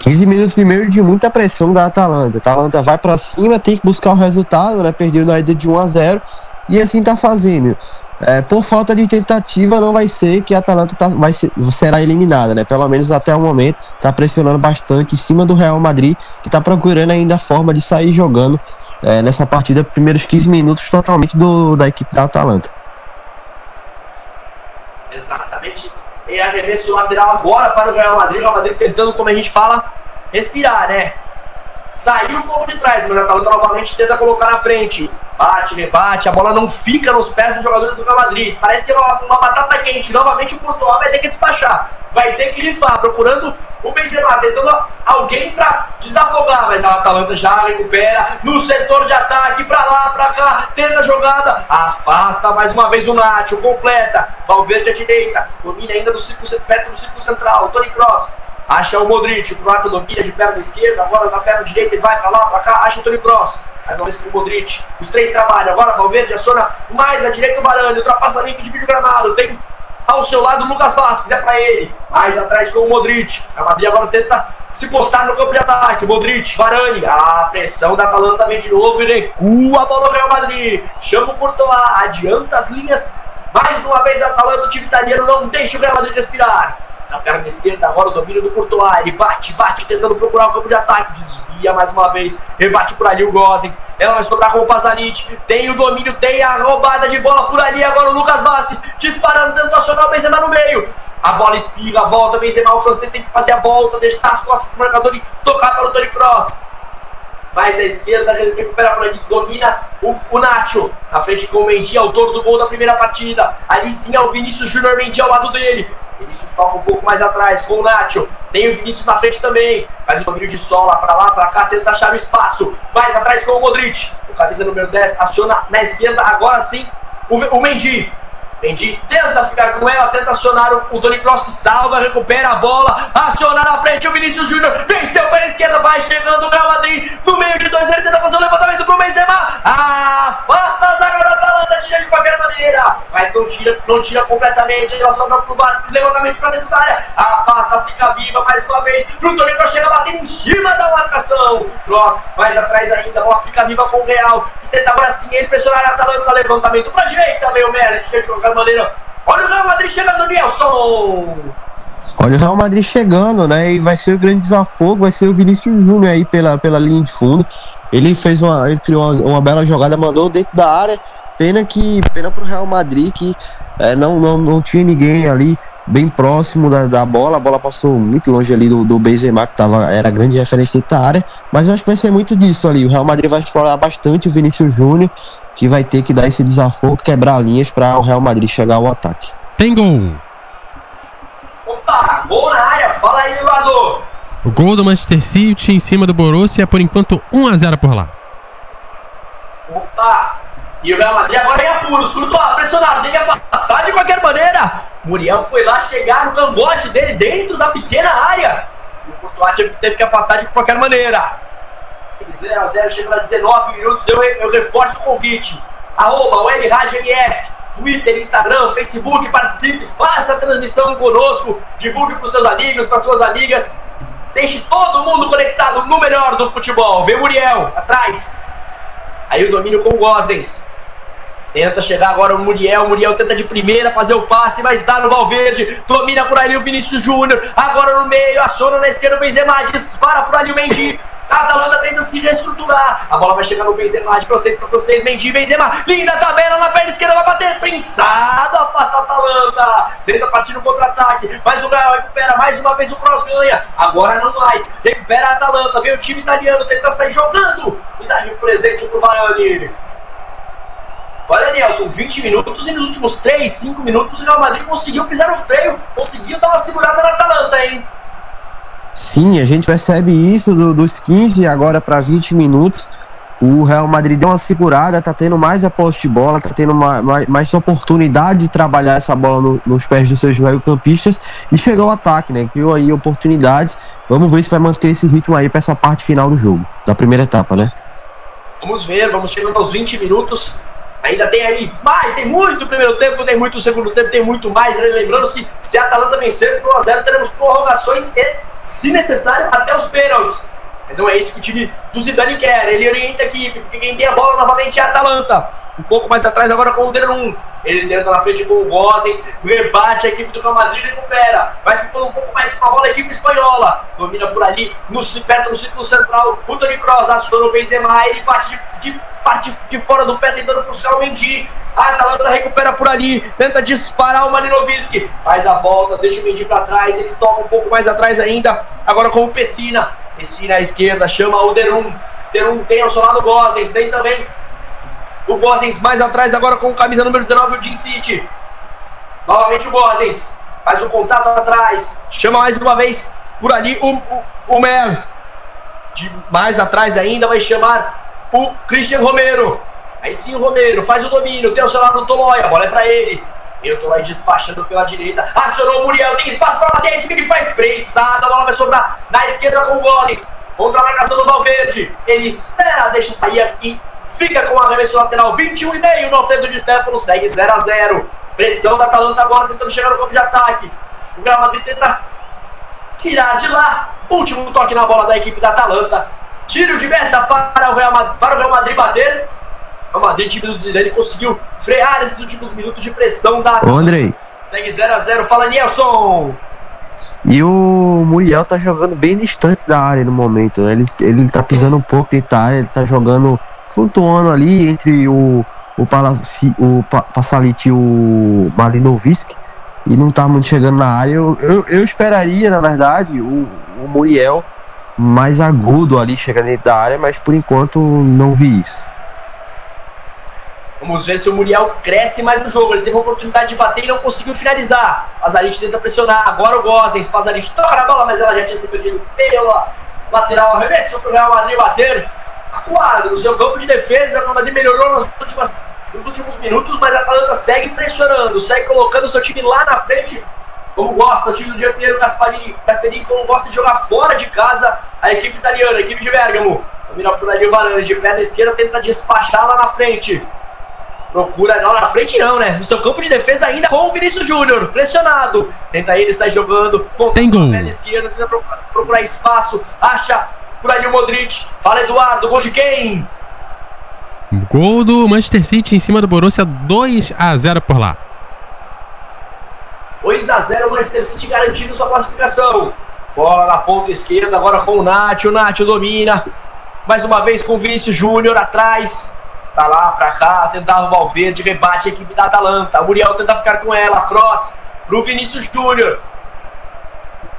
15 minutos e meio de muita pressão da Atalanta. A Atalanta vai para cima, tem que buscar o resultado, né? Perdeu na ida de 1 a 0 e assim tá fazendo é, por falta de tentativa, não vai ser que a Atalanta tá, vai ser, será eliminada, né? Pelo menos até o momento, está pressionando bastante em cima do Real Madrid, que está procurando ainda a forma de sair jogando é, nessa partida, primeiros 15 minutos totalmente do, da equipe da Atalanta. Exatamente. E arremesso lateral agora para o Real Madrid. O Real Madrid tentando, como a gente fala, respirar, né? Saiu um pouco de trás, mas Atalanta novamente tenta colocar na frente. Bate, rebate, a bola não fica nos pés dos jogadores do Real Madrid. Parece ser uma, uma batata quente. Novamente o Courtois vai ter que despachar. Vai ter que rifar, procurando o Benzema, tentando alguém para desafogar. Mas a Atalanta já recupera no setor de ataque, para lá, para cá. Tenta a jogada, afasta mais uma vez o Nacho, completa. Valverde à direita, domina ainda do círculo, perto do círculo central. Tony Cross Acha o Modric, o croata domina de perna esquerda, agora na perna direita ele vai pra lá, pra cá, acha o Tony Cross. Mais uma vez com o Modric. Os três trabalham. Agora Valverde aciona mais à direita o Varane. Ultrapassa limpo de vídeo gramado. Tem ao seu lado o Lucas Vasquez. É pra ele. Mais atrás com o Modric. A Madrid agora tenta se postar no campo de ataque. Modric, Varane. A pressão da Atalanta vem de novo e recua a bola do Real Madrid. Chama o Courtois. Adianta as linhas. Mais uma vez a Atalanta, o time italiano não deixa o Real Madrid respirar. Na perna esquerda, agora o domínio do Courtois. Ele bate, bate, tentando procurar o campo de ataque. Desvia mais uma vez. Rebate por ali o Gozens. Ela vai sobrar com o Pazanite. Tem o domínio, tem a roubada de bola por ali. Agora o Lucas Vasquez disparando, tentando acionar o Benzema no meio. A bola espirra, volta. Benzema, o francês tem que fazer a volta, deixar as costas pro marcador e tocar para o Tony Cross mais à esquerda, recupera por ali, domina o, o Nacho, na frente com o Mendy, autor do gol da primeira partida, ali sim é o Vinícius Júnior Mendy ao lado dele, Vinícius toca um pouco mais atrás com o Nacho, tem o Vinícius na frente também, faz o domínio de sola, para lá, para cá, tenta achar o espaço, mais atrás com o Modric, o camisa número 10, aciona na esquerda, agora sim, o, o Mendy, Mendy tenta ficar com ela, tenta acionar o, o Tony Cross que salva, recupera a bola, aciona na frente o Vinícius Júnior, venceu pela esquerda, vai chegando o Real Madrid, no meio de dois, ele tenta fazer o levantamento pro Benzema, afasta a zaga da Atalanta, tira de qualquer maneira, mas não tira, não tira completamente, ela sobra pro Vasquez, levantamento pra dentro da área, afasta, fica viva mais uma vez, pro Tony Cross chega batendo em cima da marcação, Cross mais atrás ainda, a bola fica viva com o Real, que tenta sim ele pressionar a Atalanta, levantamento pra direita, veio o Merlin, tira de maneira. Olha o Real Madrid chegando, Nilson! Olha o Real Madrid chegando, né? E vai ser o grande desafogo, vai ser o Vinícius Júnior aí pela, pela linha de fundo. Ele fez uma. Ele criou uma, uma bela jogada, mandou dentro da área. Pena que. Pena pro Real Madrid que é, não, não, não tinha ninguém ali bem próximo da, da bola. A bola passou muito longe ali do, do Benzema, que tava, era grande referência da área. Mas eu acho que vai ser muito disso ali. O Real Madrid vai explorar bastante o Vinícius Júnior, que vai ter que dar esse desafogo, quebrar linhas para o Real Madrid chegar ao ataque. Tem gol. Opa, gol na área. Fala aí, Eduardo. O gol do Manchester City em cima do Borussia, por enquanto 1 a 0 por lá. Opa! E o Real Madrid agora em apuros. Courtois pressionado, tem que afastar de qualquer maneira. Muriel foi lá chegar no cangote dele dentro da pequena área. E o Courtois teve, teve que afastar de qualquer maneira. 0 a 0 chegando a 19 minutos. Eu, eu reforço o convite. Arroba Rádio MF. Twitter, Instagram, Facebook, participe, faça a transmissão conosco, divulgue para os seus amigos, para suas amigas. Deixe todo mundo conectado no melhor do futebol. Vem o Muriel, atrás. Aí o domínio com o Gozens. Tenta chegar agora o Muriel. Muriel tenta de primeira fazer o passe, mas dá no Valverde. Domina por ali o Vinícius Júnior. Agora no meio, aciona na esquerda o Benzema. Dispara por ali o Mendy. A Atalanta tenta se reestruturar. A bola vai chegar no Benzema de francês para francês. Mendy, Benzema. Linda tabela na perna esquerda. Vai bater. Prensado. Afasta a Atalanta. Tenta partir no contra-ataque. Mas o Real recupera. Mais uma vez o Cross ganha. Agora não mais. Recupera a Atalanta. Vem o time italiano. Tenta sair jogando. E dá de presente pro Varane. Olha, Nelson, 20 minutos e nos últimos 3, 5 minutos o Real Madrid conseguiu pisar o freio, conseguiu dar uma segurada na Atalanta, hein? Sim, a gente percebe isso do, dos 15 agora para 20 minutos. O Real Madrid deu uma segurada, tá tendo mais a posse de bola, tá tendo mais, mais, mais oportunidade de trabalhar essa bola no, nos pés dos seus meio-campistas e chegou ao ataque, né? Criou aí oportunidades. Vamos ver se vai manter esse ritmo aí para essa parte final do jogo, da primeira etapa, né? Vamos ver, vamos chegando aos 20 minutos. Ainda tem aí mais, tem muito primeiro tempo, tem muito segundo tempo, tem muito mais. Lembrando, se, se a Atalanta vencer por 1x0, teremos prorrogações e, se necessário, até os pênaltis. Mas não é isso que o time do Zidane quer. Ele orienta a equipe, porque quem tem a bola novamente é a Atalanta. Um pouco mais atrás agora com o Derum. Ele tenta na frente com o Gossens, rebate a equipe do Real Madrid recupera. Vai ficando um pouco mais com a bola a equipe espanhola. Domina por ali, no, perto do círculo central. O Tony Kroos aciona o Benzema, ele bate de, de, parte de fora do pé tentando buscar o Mendy. A Atalanta recupera por ali, tenta disparar o Malinoviski. Faz a volta, deixa o Mendy para trás, ele toca um pouco mais atrás ainda. Agora com o Pessina. Pessina à esquerda, chama o Derum. Derum tem ao seu lado o Gossens, tem também o Gozens mais atrás agora com camisa número 19, o Jim City. Novamente o Gozens. Faz o contato atrás. Chama mais uma vez por ali o, o, o Mer. De mais atrás ainda vai chamar o Christian Romero. Aí sim o Romero faz o domínio. Tem o celular do Tolói. A bola é pra ele. Eu tô lá despachando pela direita. Acionou o Muriel. Tem espaço pra bater. Isso que ele faz. Prensada. A bola vai sobrar na esquerda com o Gossens. Contra a marcação do Valverde. Ele espera, deixa sair e fica com o arremesso lateral. 21 e meio no centro de Stefano. Segue 0 a 0 Pressão da Atalanta agora tentando chegar no campo de ataque. O Real Madrid tenta tirar de lá. Último toque na bola da equipe da Atalanta. Tiro de meta para o Real, para o Real Madrid bater. O Madrid, time do Zidane, conseguiu frear esses últimos minutos de pressão da. Ô, Andrei. Segue 0 a 0 Fala, Nelson. E o Muriel tá jogando bem distante da área no momento. Né? Ele, ele tá pisando um pouco dentro da área, ele tá jogando, flutuando ali entre o, o, Palaci, o Passalit e o Malinovic. E não tá muito chegando na área. Eu, eu, eu esperaria, na verdade, o, o Muriel mais agudo ali chegando dentro da área, mas por enquanto não vi isso. Vamos ver se o Muriel cresce mais no jogo. Ele teve a oportunidade de bater e não conseguiu finalizar. Pazarit tenta pressionar. Agora o Gozens. Pazarit toca na bola, mas ela já tinha se perdido pela lateral. Arremesso para o Real Madrid bater. Acuado no seu campo de defesa. O Real Madrid melhorou nas últimas, nos últimos minutos, mas a Atalanta segue pressionando. Segue colocando seu time lá na frente. Como gosta o time do Gian Piero Gasparini, Gasparini, como gosta de jogar fora de casa a equipe italiana, a equipe de Bergamo. Domina por ali o Varane, de perna esquerda, tenta despachar lá na frente. Procura, não, na frente não, né? No seu campo de defesa ainda com o Vinícius Júnior, pressionado. Tenta ele, sai jogando. Com gol. Perna esquerda, tenta procurar, procurar espaço. Acha por ali o Modric. Fala, Eduardo, gol de quem? Gol do Manchester City em cima do Borussia, 2 a 0 por lá. 2 a 0 Manchester City garantindo sua classificação. Bola na ponta esquerda, agora com o Nath. O Nath domina. Mais uma vez com o Vinícius Júnior atrás. Pra lá, pra cá, tentava o Valverde, rebate a equipe da Atalanta. Muriel tenta ficar com ela, cross pro Vinícius Júnior.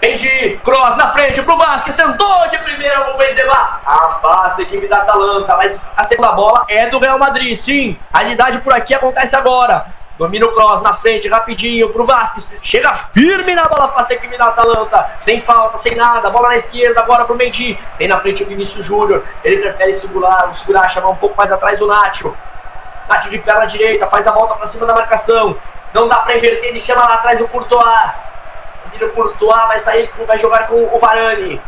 Entendi, cross na frente pro Vasquez, tentou de primeira pro Benzema. Afasta a equipe da Atalanta, mas a segunda bola é do Real Madrid, sim. A realidade por aqui acontece agora. Domina o cross na frente, rapidinho pro Vasquez. Chega firme na bola, a equipe da Atalanta. Sem falta, sem nada. Bola na esquerda, agora pro Mendy. Vem na frente o Vinícius Júnior. Ele prefere segurar, segurar, chamar um pouco mais atrás o Nacho. Nacho de perna direita, faz a volta pra cima da marcação. Não dá pra inverter, ele chama lá atrás o Courtois. Domina o Courtois, vai sair, vai jogar com o Varane.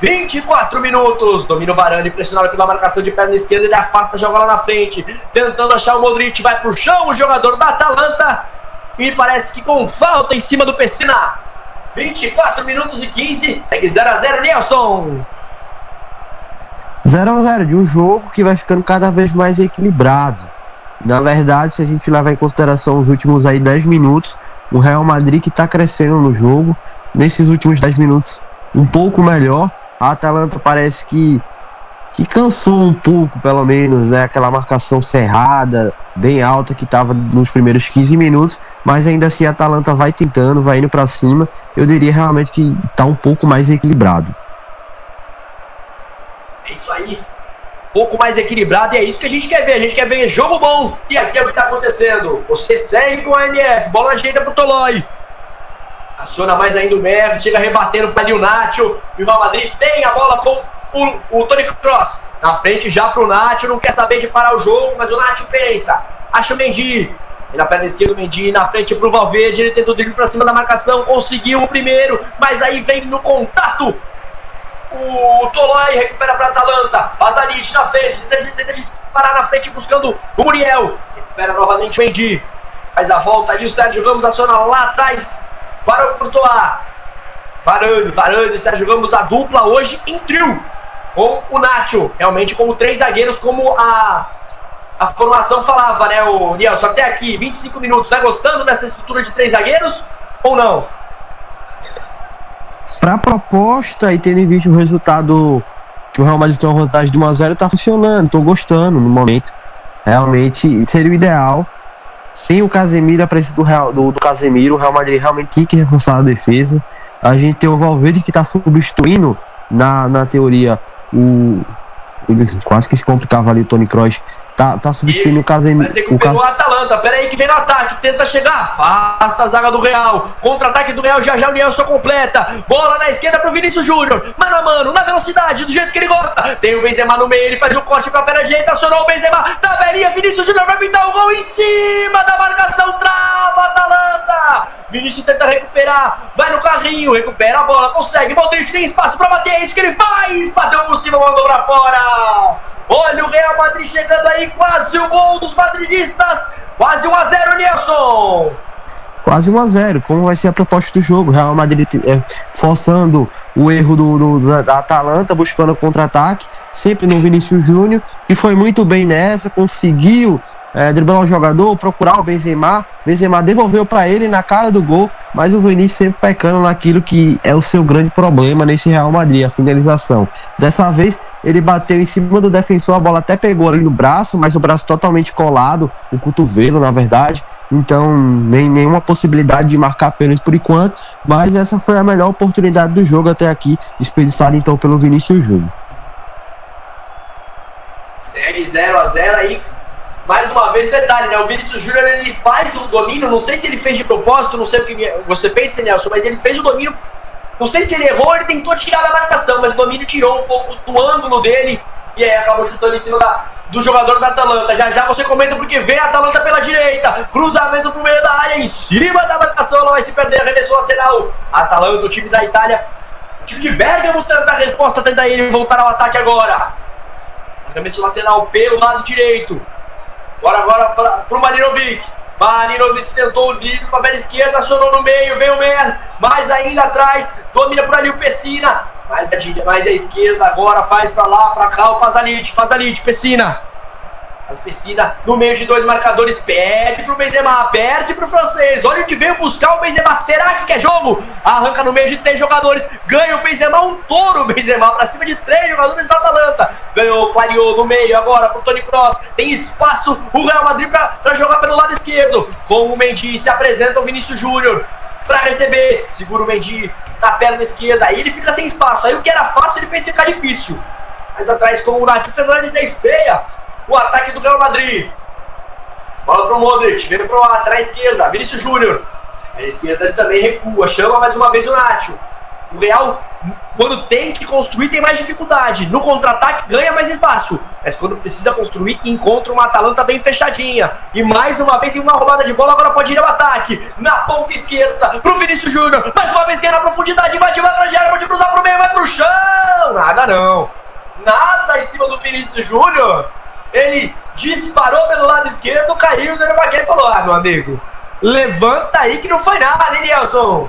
24 minutos. Domina o Varane, pressionado pela marcação de perna esquerda. Ele afasta, joga lá na frente. Tentando achar o Modric. Vai pro chão o jogador da Atalanta. E parece que com falta em cima do Pessina. 24 minutos e 15. Segue 0x0, Nelson. 0x0 de um jogo que vai ficando cada vez mais equilibrado. Na verdade, se a gente levar em consideração os últimos aí 10 minutos, o Real Madrid que está crescendo no jogo, nesses últimos 10 minutos, um pouco melhor, a Atalanta parece que, que cansou um pouco, pelo menos, né? Aquela marcação cerrada, bem alta que estava nos primeiros 15 minutos, mas ainda assim a Atalanta vai tentando, vai indo para cima. Eu diria realmente que está um pouco mais equilibrado. É isso aí. Pouco mais equilibrado e é isso que a gente quer ver. A gente quer ver jogo bom. E aqui é o que está acontecendo. Você segue com a MF. Bola direita pro Tolói. Aciona mais ainda o Messi, chega rebatendo para o Nacho. E o Real Madrid tem a bola com o, o Tony Cross. Na frente já pro Nacho, não quer saber de parar o jogo, mas o Nacho pensa. Acha o Mendy. E na perna esquerda o Mendy, na frente pro Valverde, ele tentou drible pra cima da marcação, conseguiu o primeiro, mas aí vem no contato. O Tolói recupera pra Atalanta. Pazalit na frente, tenta, disparar na frente buscando o Muriel. Recupera novamente o Mendy. Faz a volta ali, o Sérgio Ramos aciona lá atrás para o Courtois. Varane, Varane, Sérgio Ramos, a dupla hoje em trio com o Nacho. Realmente como três zagueiros, como a, a formação falava, né, o Nielson? Até aqui, 25 minutos. Vai gostando dessa estrutura de três zagueiros ou não? Para a proposta e tendo em vista o resultado que o Real Madrid tem uma vantagem de 1x0, tá funcionando. Tô gostando no momento. Realmente seria o ideal sem o Casemiro, a presença do, Real, do, do Casemiro, o Real Madrid realmente tem que reforçar a defesa. A gente tem o Valverde que está substituindo, na, na teoria, o. Quase que se complicava ali o Tony Kroos Tá, tá substituindo e, o Casemiro. Mas o, Cas... o Atalanta, pera aí que vem no ataque, tenta chegar, afasta a zaga do Real. Contra-ataque do Real, já já o Nelson completa. Bola na esquerda pro Vinícius Júnior. Mano a mano, na velocidade, do jeito que ele gosta. Tem o Benzema no meio, ele faz o corte pra perna direita, acionou o Benzema. Taberinha Maria, Vinícius Júnior vai pintar o gol em cima da marcação, trava Atalanta. Vinícius tenta recuperar, vai no carrinho, recupera a bola, consegue. Modric tem espaço para bater, é isso que ele faz. Bateu por cima, mandou para fora. Olha o Real Madrid chegando aí, quase o gol dos madridistas. Quase 1 a 0 Nilson quase 1 a 0 Como vai ser a proposta do jogo? Real Madrid é, forçando o erro do, do, da Atalanta, buscando contra-ataque, sempre no Vinícius Júnior, e foi muito bem nessa, conseguiu é, driblar o jogador, procurar o Benzema, Benzema devolveu para ele na cara do gol, mas o Vinícius sempre pecando naquilo que é o seu grande problema nesse Real Madrid, a finalização. Dessa vez ele bateu em cima do defensor, a bola até pegou ali no braço, mas o braço totalmente colado, o cotovelo na verdade, então nem nenhuma possibilidade de marcar pênalti por enquanto, mas essa foi a melhor oportunidade do jogo até aqui, desperdiçada então pelo Vinícius Júnior. Segue 0 a 0 aí. Mais uma vez, detalhe, né? O Vinícius Júnior ele faz o domínio, não sei se ele fez de propósito, não sei o que você pensa, Nelson, mas ele fez o domínio. Não sei se ele errou, ele tentou tirar da marcação, mas o domínio tirou um pouco do ângulo dele e aí acabou chutando em cima da, do jogador da Atalanta. Já já você comenta porque vem a Atalanta pela direita. Cruzamento pro meio da área, em cima da marcação. Ela vai se perder, arremesso lateral. Atalanta, o time da Itália. O time de Bergamo tenta a resposta, tenta ele voltar ao ataque agora. Arremesso lateral pelo lado direito. Bora agora para pro Marinovic. Marinovic tentou o drible com a perna esquerda, acionou no meio, vem o Mer, mais ainda atrás, domina por ali o Pessina, mais a, mais a esquerda agora, faz pra lá, pra cá o Pazanite, Pazanite, Pessina. As Pessina no meio de dois marcadores, perde pro Benzema, perde pro francês. Olha onde veio buscar o Benzema. Será que quer jogo? Arranca no meio de três jogadores, ganha o Benzema, um touro Benzema pra cima de três jogadores da Atalanta. Ganhou, clareou no meio agora pro Tony Cross. Tem espaço o Real Madrid pra, pra jogar pelo lado esquerdo. Com o Mendy se apresenta o Vinícius Júnior para receber. Segura o Mendy na perna esquerda. Aí ele fica sem espaço. Aí o que era fácil ele fez ficar difícil. Mais atrás com o Nath Fernandes aí feia. O ataque do Real Madrid. Bola pro Modric. Vem pro atrás esquerda. Vinícius Júnior. A esquerda ele também recua. Chama mais uma vez o Nacho. O Real, quando tem que construir, tem mais dificuldade. No contra-ataque, ganha mais espaço. Mas quando precisa construir, encontra uma Atalanta bem fechadinha. E mais uma vez, em uma roubada de bola, agora pode ir ao ataque. Na ponta esquerda, pro Vinícius Júnior. Mais uma vez, ganha na profundidade. Vai de grande área, pode cruzar pro meio, vai pro chão. Nada não. Nada em cima do Vinícius Júnior. Ele disparou pelo lado esquerdo, caiu, dando uma e falou: Ah, meu amigo, levanta aí que não foi nada, hein, Nelson?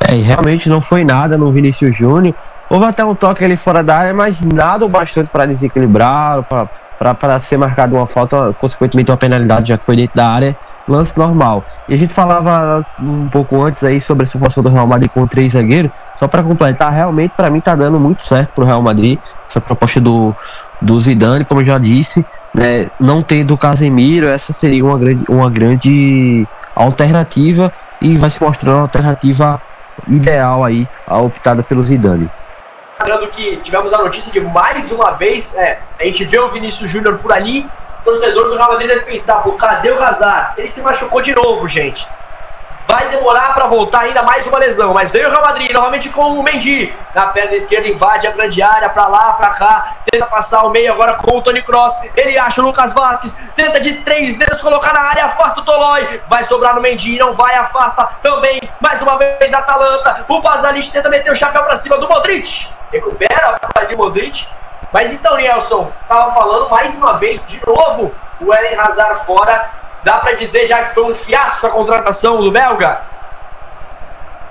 É, realmente não foi nada no Vinícius Júnior. Houve até um toque ali fora da área, mas nada o bastante para desequilibrar, para ser marcado uma falta, consequentemente uma penalidade, já que foi dentro da área. Lance normal. E a gente falava um pouco antes aí sobre essa formação do Real Madrid com três zagueiros. Só para completar, realmente para mim tá dando muito certo pro Real Madrid essa proposta do, do Zidane, como eu já disse, né, não tendo o Casemiro, essa seria uma grande, uma grande alternativa e vai se mostrando uma alternativa ideal aí, a optada pelo Zidane. Lembrando que tivemos a notícia de mais uma vez, é, a gente vê o Vinícius Júnior por ali, torcedor do Real Madrid deve pensar, pô, cadê o Hazard? Ele se machucou de novo, gente. Vai demorar para voltar ainda mais uma lesão, mas veio o Real Madrid novamente com o Mendy na perna esquerda, invade a grande área, para lá, para cá, tenta passar o meio agora com o Tony Cross. Ele acha o Lucas Vasquez, tenta de três dedos colocar na área, afasta o Tolói, vai sobrar no Mendy, não vai, afasta também. Mais uma vez Atalanta, o Basalic tenta meter o chapéu para cima do Modric, recupera ali o Modric. Mas então, Nelson, tava falando mais uma vez, de novo, o Eden Hazard fora Dá para dizer já que foi um fiasco a contratação do belga?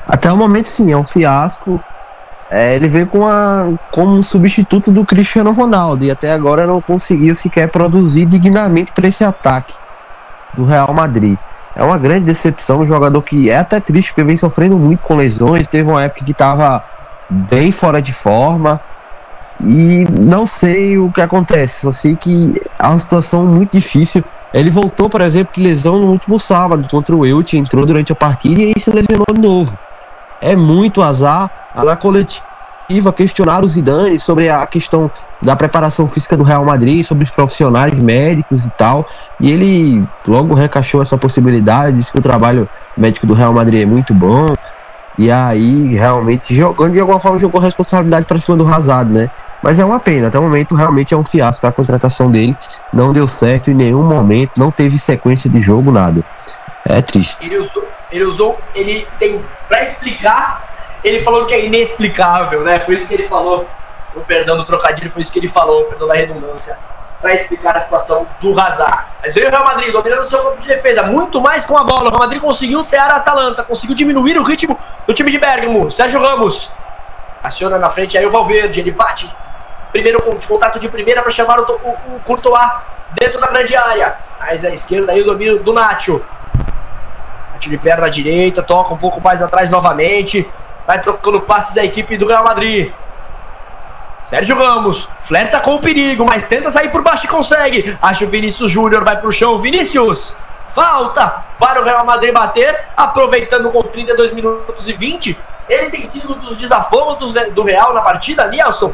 Até o momento sim, é um fiasco. É, ele veio com a, como um substituto do Cristiano Ronaldo e até agora não conseguiu sequer produzir dignamente para esse ataque do Real Madrid. É uma grande decepção, um jogador que é até triste porque vem sofrendo muito com lesões. Teve uma época que estava bem fora de forma e não sei o que acontece. Só sei que é uma situação muito difícil. Ele voltou, por exemplo, de lesão no último sábado contra o Elche, entrou durante a partida e aí se lesionou de novo. É muito azar. Na coletiva questionaram o Zidane sobre a questão da preparação física do Real Madrid, sobre os profissionais médicos e tal. E ele logo recachou essa possibilidade, disse que o trabalho médico do Real Madrid é muito bom. E aí, realmente, jogando de alguma forma, jogou responsabilidade para cima do Hazard, né? Mas é uma pena, até o momento realmente é um fiasco a contratação dele. Não deu certo em nenhum momento, não teve sequência de jogo, nada. É triste. Ele usou, ele usou, ele tem, pra explicar, ele falou que é inexplicável, né? Foi isso que ele falou. O perdão do trocadilho, foi isso que ele falou, perdão da redundância, para explicar a situação do Hazard. Mas veio o Real Madrid dominando o seu campo de defesa, muito mais com a bola. O Real Madrid conseguiu frear a Atalanta, conseguiu diminuir o ritmo do time de Bergamo. Sérgio Ramos aciona na frente aí o Valverde, ele bate. Primeiro contato de primeira para chamar o, o, o Courtois dentro da grande área. Mais à esquerda aí o domínio do Nacho. Nacho de perna direita, toca um pouco mais atrás novamente. Vai trocando passes a equipe do Real Madrid. Sérgio Ramos flerta com o perigo, mas tenta sair por baixo e consegue. Acha o Vinícius Júnior, vai pro chão. Vinícius, falta para o Real Madrid bater, aproveitando com 32 minutos e 20. Ele tem sido um dos desafogos do Real na partida, Nelson.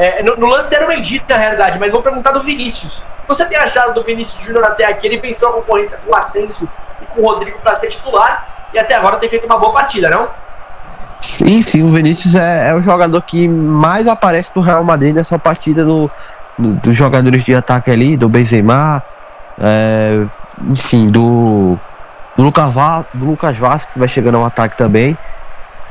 É, no, no, lance era o Mendy, na realidade, mas vou perguntar do Vinícius. Você tem achado do Vinícius Júnior até aqui? Ele venceu a concorrência com o Asensio e com o Rodrigo para ser titular e até agora tem feito uma boa partida, não? Sim, sim, o Vinícius é, é o jogador que mais aparece do Real Madrid nessa partida do, do dos jogadores de ataque ali, do Benzema, é, enfim, do, do, Lucas Va, do Lucas que vai chegando ao ataque também.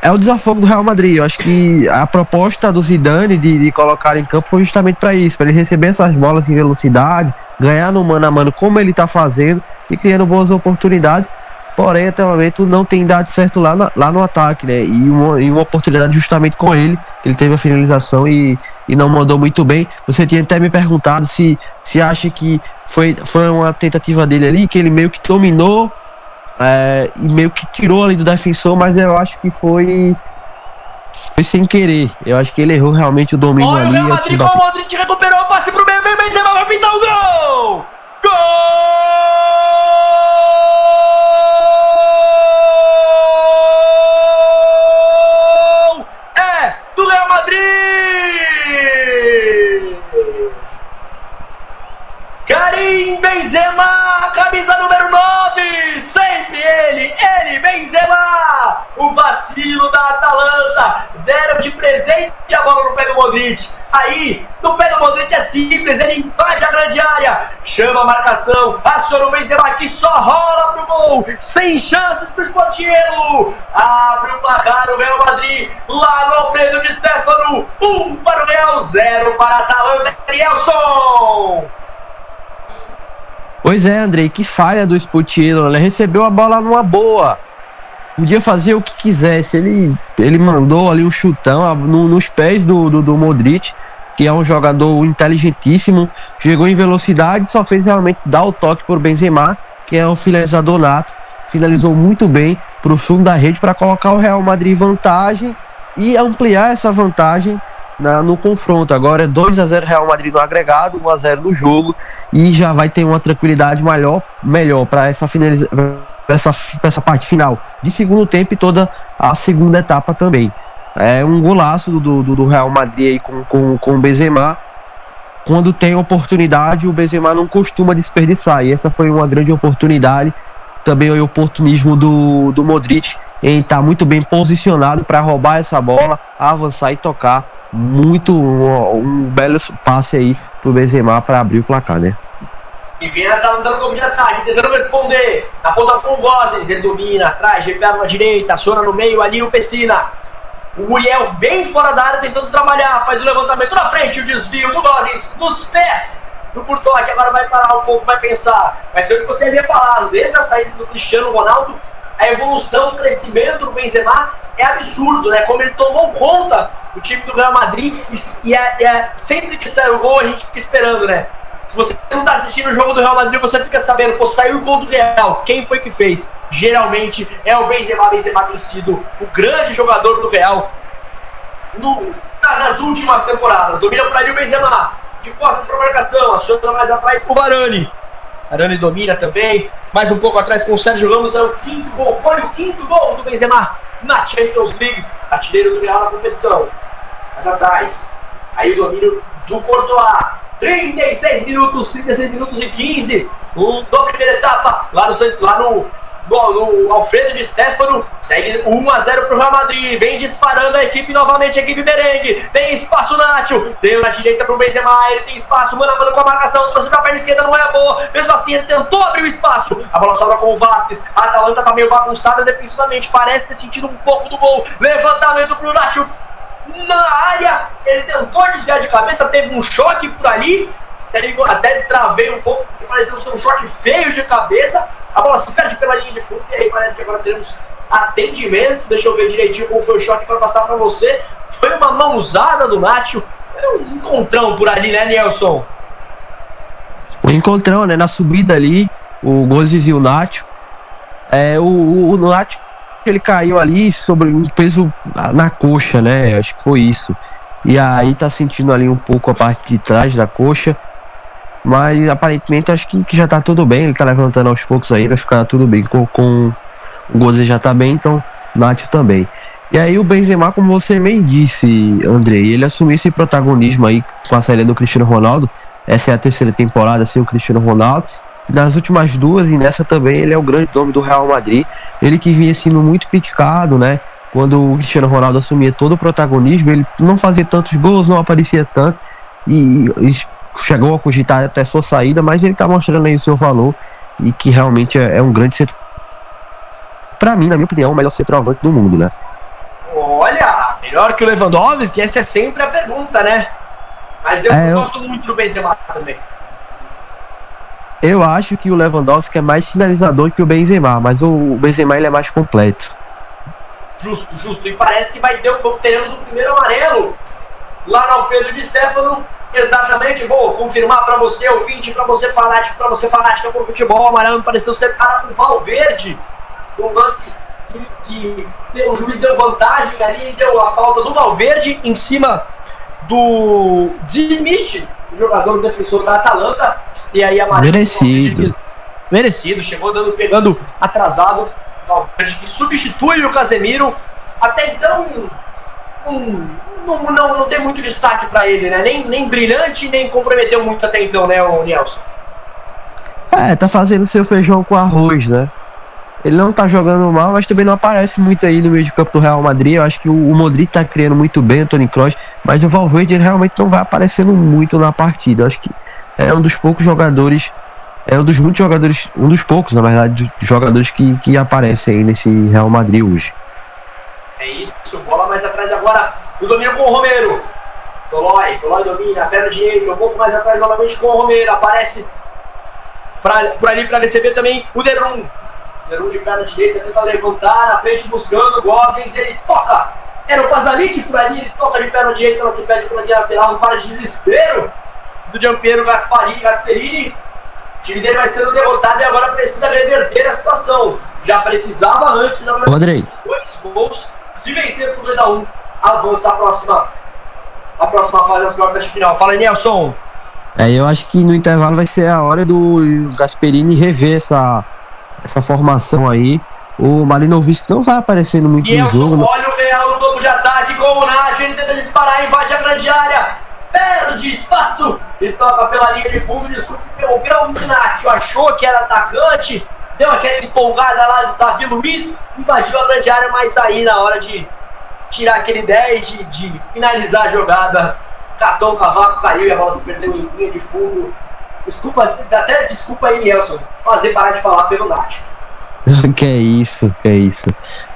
É o desafogo do Real Madrid. Eu acho que a proposta do Zidane de, de colocar em campo foi justamente para isso, para ele receber essas bolas em velocidade, ganhar no mano a mano como ele está fazendo e criando boas oportunidades porém até o momento não tem dado certo lá, na, lá no ataque, né? E uma, e uma oportunidade justamente com ele, ele teve a finalização e, e não mandou muito bem. Você tinha até me perguntado se, se acha que foi, foi uma tentativa dele ali, que ele meio que dominou é, e meio que tirou ali do defensor, mas eu acho que foi foi sem querer. Eu acho que ele errou realmente o domínio Olha, ali. Olha o Madrid, o Modric recuperou o passe pro meio, vem Benzema, vai pintar o gol! Gol! Karim Benzema, camisa número 9, sempre ele, ele, Benzema, o vacilo da Atalanta, deram de presente a bola no pé do Modric, aí, no pé do Modric é simples, ele invade a grande área, chama a marcação, aciona o Benzema que só rola pro gol, sem chances pro Sportiello, abre o placar o Real Madrid, lá no Alfredo de Stefano, 1 um para o Real, 0 para a Atalanta, Nelson. Pois é, Andrei, que falha do Sputiello. Ele recebeu a bola numa boa. Podia fazer o que quisesse. Ele, ele mandou ali um chutão no, nos pés do, do, do Modric, que é um jogador inteligentíssimo. Chegou em velocidade, só fez realmente dar o toque por Benzema, que é um finalizador nato. Finalizou muito bem para o fundo da rede para colocar o Real Madrid em vantagem e ampliar essa vantagem na, no confronto. Agora é 2 a 0 Real Madrid no agregado, 1 a 0 no jogo e já vai ter uma tranquilidade maior, melhor para essa finalização essa, essa parte final de segundo tempo e toda a segunda etapa também. É um golaço do, do, do Real Madrid aí com, com, com o Benzema. Quando tem oportunidade, o Benzema não costuma desperdiçar. E essa foi uma grande oportunidade. Também o oportunismo do, do Modric em estar tá muito bem posicionado para roubar essa bola, avançar e tocar muito um, um belo passe aí pro Benzema para abrir o placar, né? E vem tá dando campo de ataque, tentando responder. Na ponta com o Gozens, ele domina atrás, GPA na direita, aciona no meio ali o Pessina. O Muriel bem fora da área tentando trabalhar, faz o levantamento na frente, o desvio do Gozens nos pés do Porto, que agora vai parar um pouco, vai pensar. Mas foi o que você havia falado, desde a saída do Cristiano Ronaldo, a evolução, o crescimento do Benzema é absurdo, né? Como ele tomou conta do time do Real Madrid e, é, é, sempre que sai o gol a gente fica esperando, né? Se você não tá assistindo o jogo do Real Madrid, você fica sabendo, pô, saiu o gol do Real, quem foi que fez? Geralmente é o Benzema. Benzema tem sido o grande jogador do Real no, nas últimas temporadas. Domina por ali o Benzema, de costas para marcação, aciona mais atrás o Varane. Arane domina também. Mais um pouco atrás com o Sérgio Ramos. É o quinto gol. Foi o quinto gol do Benzema na Champions League. Artilheiro do Real na competição. Mais atrás. Aí o domínio do Courtois. 36 minutos, 36 minutos e 15 um, da primeira etapa, lá no, lá no, do Alfredo de Stefano. Segue 1 a 0 pro Real Madrid. Vem disparando a equipe novamente, a equipe merengue. Tem espaço Nacho. Deu na direita pro Benzema. Ele tem espaço, mano a mano com a marcação. Trouxe pra perna esquerda, não é boa. Mesmo assim, ele tentou abrir o espaço. A bola sobra com o Vasquez. A Atalanta tá meio bagunçada defensivamente. Parece ter sentido um pouco do gol. Levantamento pro Nacho. Na área, ele tentou desviar de cabeça, teve um choque por ali, até, até travei um pouco, pareceu ser um choque feio de cabeça. A bola se perde pela linha de fundo e aí parece que agora teremos atendimento. Deixa eu ver direitinho como foi o choque para passar para você. Foi uma mãozada do Nacho. Um encontrão por ali, né, Nelson? Um encontrão, né? Na subida ali, o Gozes e o Nacho. É, o, o, o Nacho, ele caiu ali sobre um peso na coxa, né? Acho que foi isso. E aí tá sentindo ali um pouco a parte de trás da coxa. Mas aparentemente acho que, que já tá tudo bem. Ele tá levantando aos poucos aí, vai ficar tudo bem. Com, com o Goze já tá bem, então Nath também. E aí o Benzema, como você bem disse, Andrei, ele assumiu esse protagonismo aí com a saída do Cristiano Ronaldo. Essa é a terceira temporada sem o Cristiano Ronaldo. Nas últimas duas e nessa também ele é o grande nome do Real Madrid. Ele que vinha sendo muito criticado, né? Quando o Cristiano Ronaldo assumia todo o protagonismo, ele não fazia tantos gols, não aparecia tanto. E, e chegou a cogitar até sua saída, mas ele está mostrando aí o seu valor e que realmente é, é um grande centro. Para mim, na minha opinião, o melhor centroavante do mundo, né? Olha, melhor que o Lewandowski, essa é sempre a pergunta, né? Mas eu, é, eu gosto muito do Benzema também. Eu acho que o Lewandowski é mais finalizador que o Benzema, mas o Benzema ele é mais completo. Justo, justo. E parece que vai ter, teremos o primeiro amarelo lá no Alfredo de Stefano Exatamente, vou confirmar para você, ouvinte, para você fanático, para você fanática por futebol, o amarelo pareceu ser para o Valverde. Um lance que, que o juiz deu vantagem ali, deu a falta do Valverde em cima do Dismist, jogador defensor da Atalanta. E aí amarelo. Merecido. Merecido, chegou dando, pegando atrasado. Valverde que substitui o Casemiro. Até então, um, não, não, não tem muito destaque para ele, né? Nem, nem brilhante, nem comprometeu muito até então, né, o Nelson? É, tá fazendo seu feijão com arroz, né? Ele não tá jogando mal, mas também não aparece muito aí no meio de campo do Real Madrid. Eu acho que o, o Modric tá criando muito bem, o Tony Kroos, mas o Valverde realmente não vai aparecendo muito na partida. Eu acho que é um dos poucos jogadores, é um dos muitos jogadores, um dos poucos, na verdade, jogadores que, que aparecem aí nesse Real Madrid hoje. É isso, bola mais atrás agora. O domínio com o Romero. Tolói, Tolói domina, perna direita, um pouco mais atrás novamente com o Romero. Aparece pra, por ali para receber também o Derum. Derum de perna direita tenta levantar na frente buscando. Gosens, ele toca. Era o Pazanite por ali, ele toca de perna direita, ela se perde pela linha lateral, um para de desespero do Giampiero Gasparini. Gasperini. O time dele vai sendo derrotado e agora precisa reverter a situação. Já precisava antes, agora Andrei. dois gols se vencer por 2x1, avança a próxima, a próxima fase das quartas de final. Fala aí, Nelson. É, eu acho que no intervalo vai ser a hora do Gasperini rever essa, essa formação aí. O Malinovic não vai aparecendo muito Nelson, no jogo. Olha o Real no campo de ataque com o Nath. Ele tenta disparar, invade a grande área. Perde espaço e toca pela linha de fundo. Desculpa, interrompeu o Nath. Achou que era atacante deu aquela empolgada lá, Davi Luiz, invadiu a grande área, mas aí na hora de tirar aquele 10, de, de finalizar a jogada, catou o cavaco, caiu e a bola se perdeu em linha de fundo. Desculpa, até desculpa aí, Nelson, fazer parar de falar pelo Nath. que é isso, que é isso.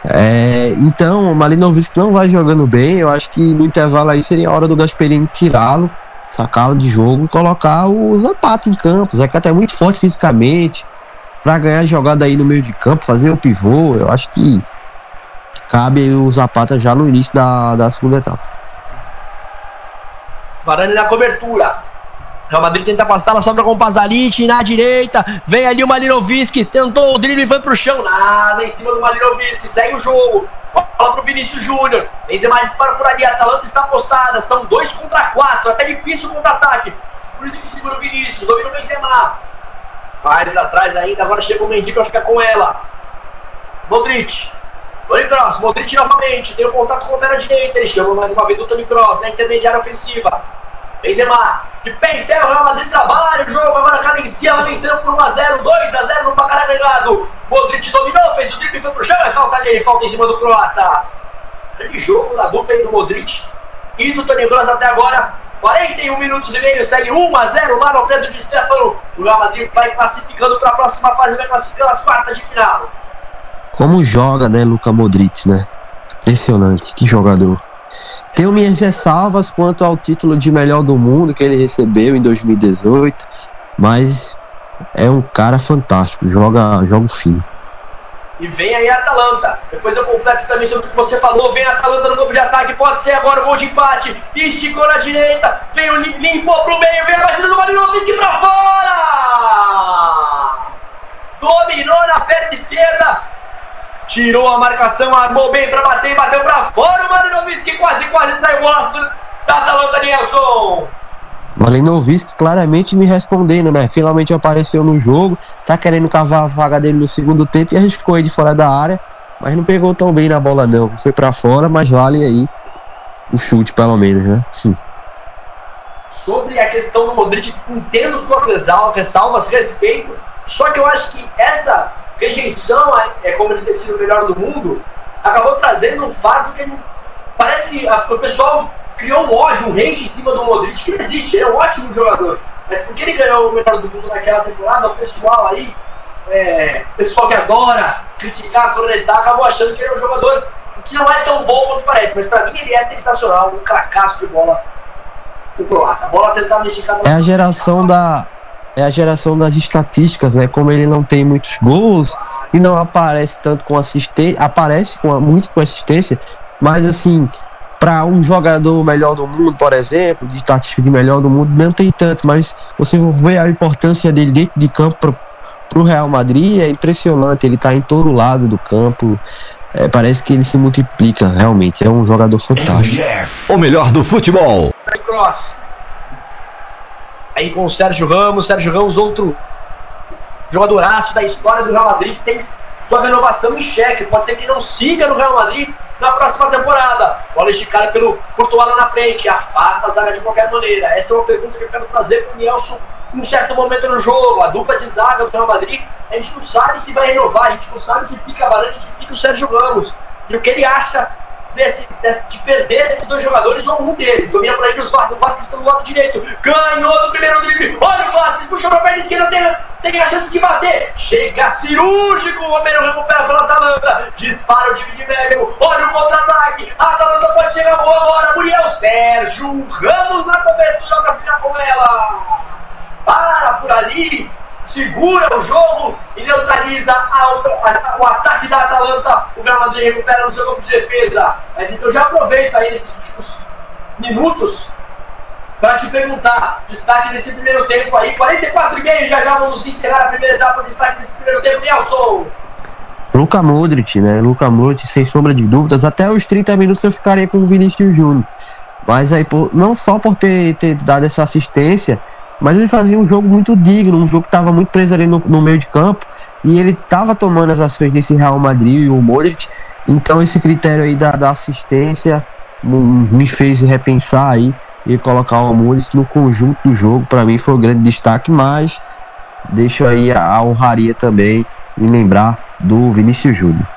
É, então, o Malinovic não vai jogando bem. Eu acho que no intervalo aí seria a hora do Gasperini tirá-lo, sacá-lo de jogo, colocar o Zapata em campo. Zé é muito forte fisicamente, para ganhar jogada aí no meio de campo, fazer o pivô, eu acho que cabe o Zapata já no início da, da segunda etapa. Varane na cobertura. Real Madrid tenta afastar, sobra com o Pazalic na direita. Vem ali o Malinovic, tentou o drible e foi pro chão. Nada em cima do Malinovic, segue o jogo. Bola pro Vinícius Júnior. Benzema dispara por ali, a Atalanta está apostada. São dois contra quatro, até difícil o contra-ataque. Por isso que segura o Vinícius, domina o Benzema. Mais atrás ainda, agora chega o Mendy para ficar com ela. Modric. Tony Cross, Modric novamente, tem o um contato com a perna direita, ele chama mais uma vez o Tony Cross na intermediária ofensiva. Benzema, de pé em pé, o Real Madrid trabalha o jogo, agora cadencia, vencendo por 1x0, 2x0 no placar agregado. Modric dominou, fez o drible, foi pro chão, é falta dele, falta em cima do croata. Grande jogo da dupla aí do Modric e do Tony Kroos até agora. 41 minutos e meio, segue 1 a 0 lá no Fredo de Stefano. O Real Madrid vai classificando para a próxima fase, vai classificando as quartas de final. Como joga, né, Luca Modric, né? Impressionante, que jogador. Tenho minhas ressalvas quanto ao título de melhor do mundo que ele recebeu em 2018, mas é um cara fantástico, joga, joga fino. E vem aí a Atalanta. Depois eu completo também sobre o que você falou. Vem a Atalanta no campo de ataque. Pode ser agora o gol de empate. Esticou na direita. Vem o limpou pro meio. Vem a batida do Marinovski pra fora. Dominou na perna esquerda. Tirou a marcação. Armou bem pra bater. Bateu pra fora. O Marinovski quase, quase saiu o da Atalanta, Nelson. Malinovic claramente me respondendo, né? Finalmente apareceu no jogo, tá querendo cavar a vaga dele no segundo tempo e arriscou aí de fora da área, mas não pegou tão bem na bola não. Foi para fora, mas vale aí o chute pelo menos, né? Sim. Sobre a questão do Modric, entendo suas ressalvas, respeito, só que eu acho que essa rejeição, é como ele ter sido o melhor do mundo, acabou trazendo um fardo que parece que a, o pessoal criou um ódio, um hate em cima do Modric que não existe. Ele é um ótimo jogador. Mas porque ele ganhou o melhor do mundo naquela temporada, o pessoal aí, é, pessoal que adora criticar, cornetar, acabou achando que ele é um jogador que não é tão bom quanto parece. Mas pra mim ele é sensacional, um cracaço de bola. O croata. A bola tentada esticada. É a geração da. É a geração das estatísticas, né? Como ele não tem muitos gols e não aparece tanto com assistência, aparece com, muito com assistência, mas assim, para um jogador melhor do mundo, por exemplo, de estatística de melhor do mundo, não tem tanto, mas você vê a importância dele dentro de campo para o Real Madrid, é impressionante. Ele está em todo lado do campo. É, parece que ele se multiplica, realmente. É um jogador fantástico. O melhor do futebol. Aí com o Sérgio Ramos, Sérgio Ramos, outro jogadoraço da história do Real Madrid, que tem sua renovação em xeque. Pode ser que não siga no Real Madrid na próxima temporada. Bola esticada pelo Courtois lá na frente. Afasta a zaga de qualquer maneira. Essa é uma pergunta que eu quero trazer para o Nelson em um certo momento no jogo. A dupla de zaga do Real Madrid, a gente não sabe se vai renovar, a gente não sabe se fica Varane, se fica o Sérgio Ramos. E o que ele acha desse, desse, de perder esses dois jogadores ou um deles. Domina por aí os Vasquez, o Vasquez pelo lado direito. Ganhou do primeiro drible. Olha o Vasquez, puxou pra perna esquerda, tem, tem a chance de bater. Chega cirúrgico, o Romero recupera pela Atalanta. Dispara o time de Bergamo. Olha o contra-ataque. A Atalanta pode chegar boa agora. Muriel Sérgio Ramos na cobertura pra ficar com ela. Para por ali segura o jogo e neutraliza a, a, o ataque da Atalanta. O Real Madrid recupera no seu campo de defesa. Mas então já aproveito aí nesses últimos minutos para te perguntar, destaque desse primeiro tempo aí, 44 e meio, já já vamos encerrar a primeira etapa, destaque desse primeiro tempo, Nelson. Luca Modric, né? Luca Modric, sem sombra de dúvidas, até os 30 minutos eu ficaria com o Vinícius Júnior. Mas aí, por, não só por ter, ter dado essa assistência, mas ele fazia um jogo muito digno, um jogo que estava muito preso ali no, no, meio de campo. E ele estava tomando as ações desse Real Madrid e o Modric. Então esse critério aí da, da assistência me fez repensar aí e colocar o Modric no conjunto do jogo. Para mim foi um grande destaque, mas deixo aí a, honraria também em lembrar do Vinícius Júnior.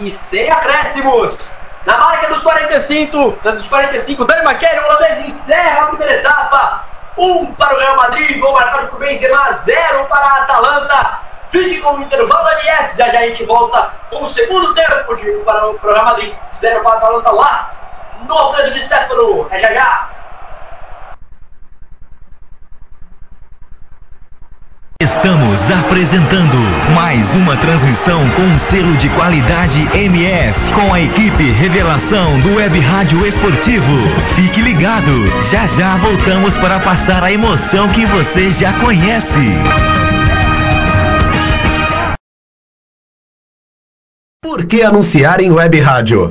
E sem acréscimos! Na marca dos 45, dos 45, Dani Maquelli, o holandês encerra a primeira etapa. Um para o Real Madrid, gol marcado por Benzema, zero para a Atalanta. Fique com o intervalo MF, já já a gente volta com o segundo tempo de um para o Real Madrid, zero para a Atalanta lá no Alfredo de Stefano. É já já. Estamos apresentando mais uma transmissão com selo de qualidade MF, com a equipe Revelação do Web Rádio Esportivo. Fique ligado, já já voltamos para passar a emoção que você já conhece. Por que anunciar em Web Rádio?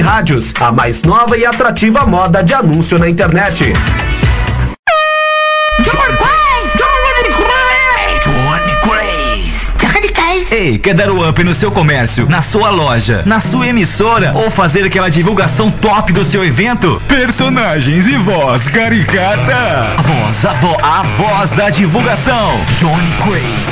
rádios, a mais nova e atrativa moda de anúncio na internet. Ei, quer dar o up no seu comércio, na sua loja, na sua emissora ou fazer aquela divulgação top do seu evento? Personagens e voz caricata. A voz, a voz, a voz da divulgação. Johnny Craze.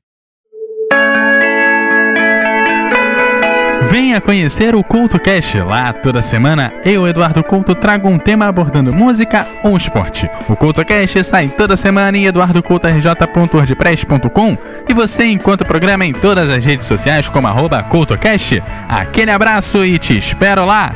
Venha conhecer o Culto Cast. Lá toda semana eu, Eduardo Couto, trago um tema abordando música ou esporte. O Culto Cast sai toda semana em eduardocultorj.wordpress.com e você encontra o programa em todas as redes sociais como arroba CultoCast. Aquele abraço e te espero lá!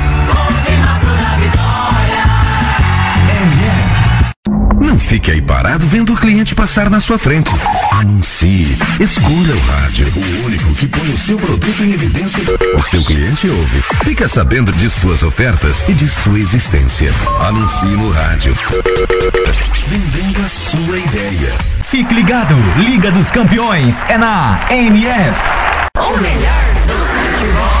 Não fique aí parado vendo o cliente passar na sua frente. Anuncie. Escolha o rádio. O único que põe o seu produto em evidência. O seu cliente ouve. Fica sabendo de suas ofertas e de sua existência. Anuncie no rádio. Vendendo a sua ideia. Fique ligado, Liga dos Campeões é na MF. O melhor do futebol.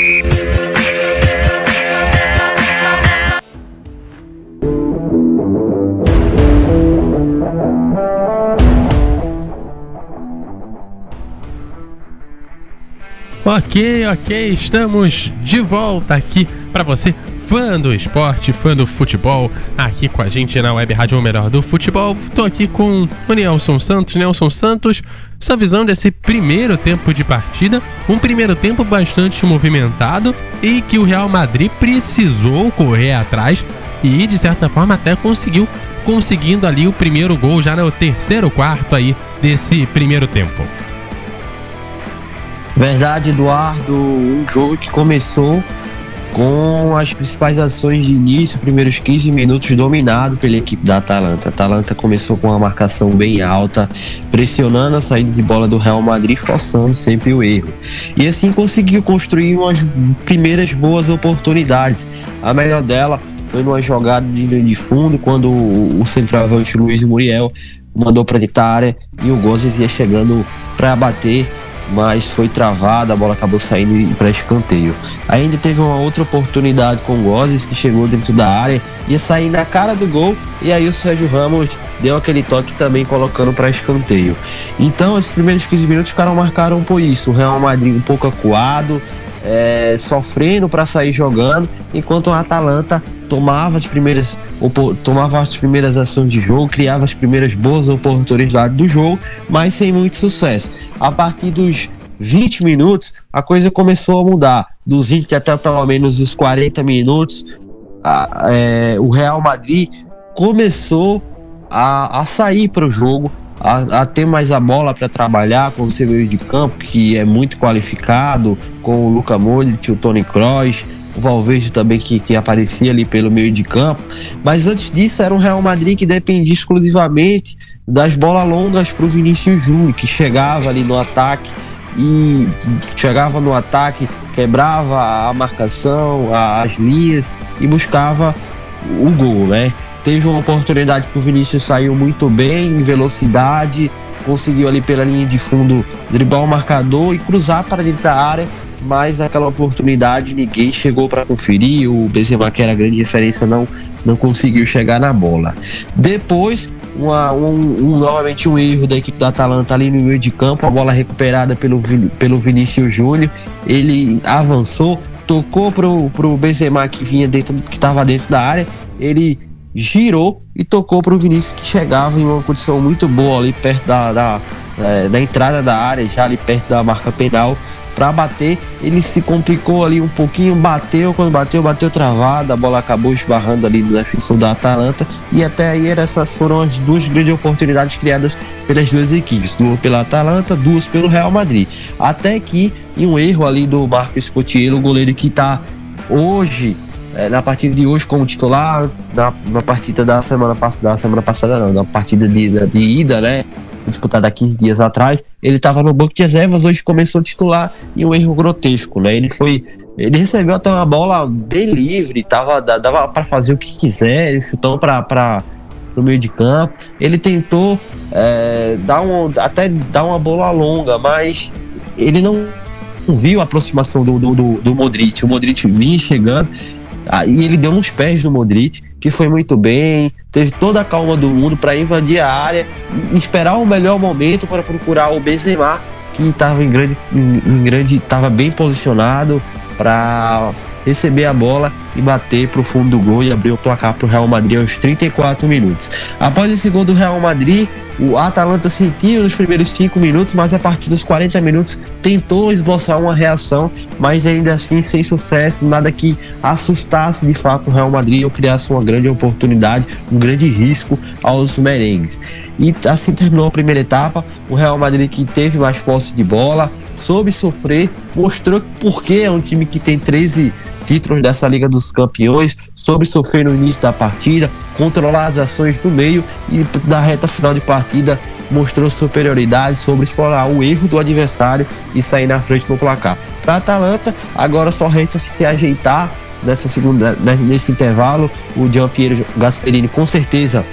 Ok, ok, estamos de volta aqui para você, fã do esporte, fã do futebol, aqui com a gente na Web Rádio o Melhor do Futebol. Tô aqui com o Nelson Santos. Nelson Santos, sua visão desse primeiro tempo de partida, um primeiro tempo bastante movimentado e que o Real Madrid precisou correr atrás e de certa forma até conseguiu conseguindo ali o primeiro gol já no terceiro quarto aí desse primeiro tempo. Verdade, Eduardo. Um jogo que começou com as principais ações de início, primeiros 15 minutos dominado pela equipe da Atalanta. A Atalanta começou com uma marcação bem alta, pressionando a saída de bola do Real Madrid, forçando sempre o erro. E assim conseguiu construir umas primeiras boas oportunidades. A melhor dela foi numa jogada de linha de fundo, quando o centroavante Luiz Muriel mandou para da área e o Gozes ia chegando para bater mas foi travada, a bola acabou saindo para escanteio. Ainda teve uma outra oportunidade com o Gozes que chegou dentro da área, ia sair na cara do gol e aí o Sérgio Ramos deu aquele toque também colocando para escanteio. Então, esses primeiros 15 minutos ficaram marcaram por isso. O Real Madrid um pouco acuado, é, sofrendo para sair jogando, enquanto o Atalanta tomava as primeiras tomava as primeiras ações de jogo, criava as primeiras boas oportunidades do jogo, mas sem muito sucesso. A partir dos 20 minutos, a coisa começou a mudar. Dos 20 até pelo menos os 40 minutos, a, é, o Real Madrid começou a, a sair para o jogo, a, a, ter mais a bola para trabalhar com o seu meio de campo, que é muito qualificado, com o Luca Modric, o Tony Kroos, o Valverde também que, que aparecia ali pelo meio de campo. Mas antes disso era um Real Madrid que dependia exclusivamente das bolas longas para o Vinícius Júnior, que chegava ali no ataque e chegava no ataque, quebrava a marcação, as linhas e buscava o gol, né? Teve uma oportunidade que o Vinícius saiu muito bem, em velocidade, conseguiu ali pela linha de fundo driblar o marcador e cruzar para dentro da área, mas aquela oportunidade ninguém chegou para conferir. O Benzema, que era grande referência, não, não conseguiu chegar na bola. Depois, uma, um, um, novamente um erro da equipe do Atalanta ali no meio de campo, a bola recuperada pelo, pelo Vinícius Júnior. Ele avançou, tocou pro, pro Benzema que vinha dentro, que estava dentro da área. Ele girou e tocou para o Vinícius que chegava em uma condição muito boa ali perto da, da, é, da entrada da área, já ali perto da marca penal para bater. Ele se complicou ali um pouquinho, bateu, quando bateu, bateu travado, a bola acabou esbarrando ali no defensor da Atalanta. E até aí essas foram as duas grandes oportunidades criadas pelas duas equipes, duas pela Atalanta, duas pelo Real Madrid. Até que, em um erro ali do Marcos Potiello, o goleiro que está hoje é, na partida de hoje como titular, na, na partida da semana passada, semana passada não, na partida de, de ida, né? Disputada há 15 dias atrás, ele estava no banco de reservas, hoje começou a titular e um erro grotesco, né? Ele foi. Ele recebeu até uma bola bem livre, tava, dava para fazer o que quiser, chutou para o meio de campo. Ele tentou é, dar um, até dar uma bola longa, mas ele não viu a aproximação do, do, do, do Modric. O Modric vinha chegando Aí ele deu nos pés do Modric, que foi muito bem, teve toda a calma do mundo para invadir a área e esperar o melhor momento para procurar o Benzema, que estava em grande, em grande, estava bem posicionado para receber a bola e bater para o fundo do gol e abrir o placar para o Real Madrid aos 34 minutos. Após esse gol do Real Madrid, o Atalanta sentiu nos primeiros 5 minutos, mas a partir dos 40 minutos tentou esboçar uma reação, mas ainda assim sem sucesso, nada que assustasse de fato o Real Madrid ou criasse uma grande oportunidade, um grande risco aos merengues. E assim terminou a primeira etapa. O Real Madrid que teve mais posse de bola, soube sofrer, mostrou porque é um time que tem 13 títulos dessa Liga dos Campeões, soube sofrer no início da partida, controlar as ações do meio e da reta final de partida mostrou superioridade sobre explorar o erro do adversário e sair na frente no placar. Para Atalanta, agora só resta se ajeitar nessa segunda, nesse intervalo. O Giampiero Gasperini com certeza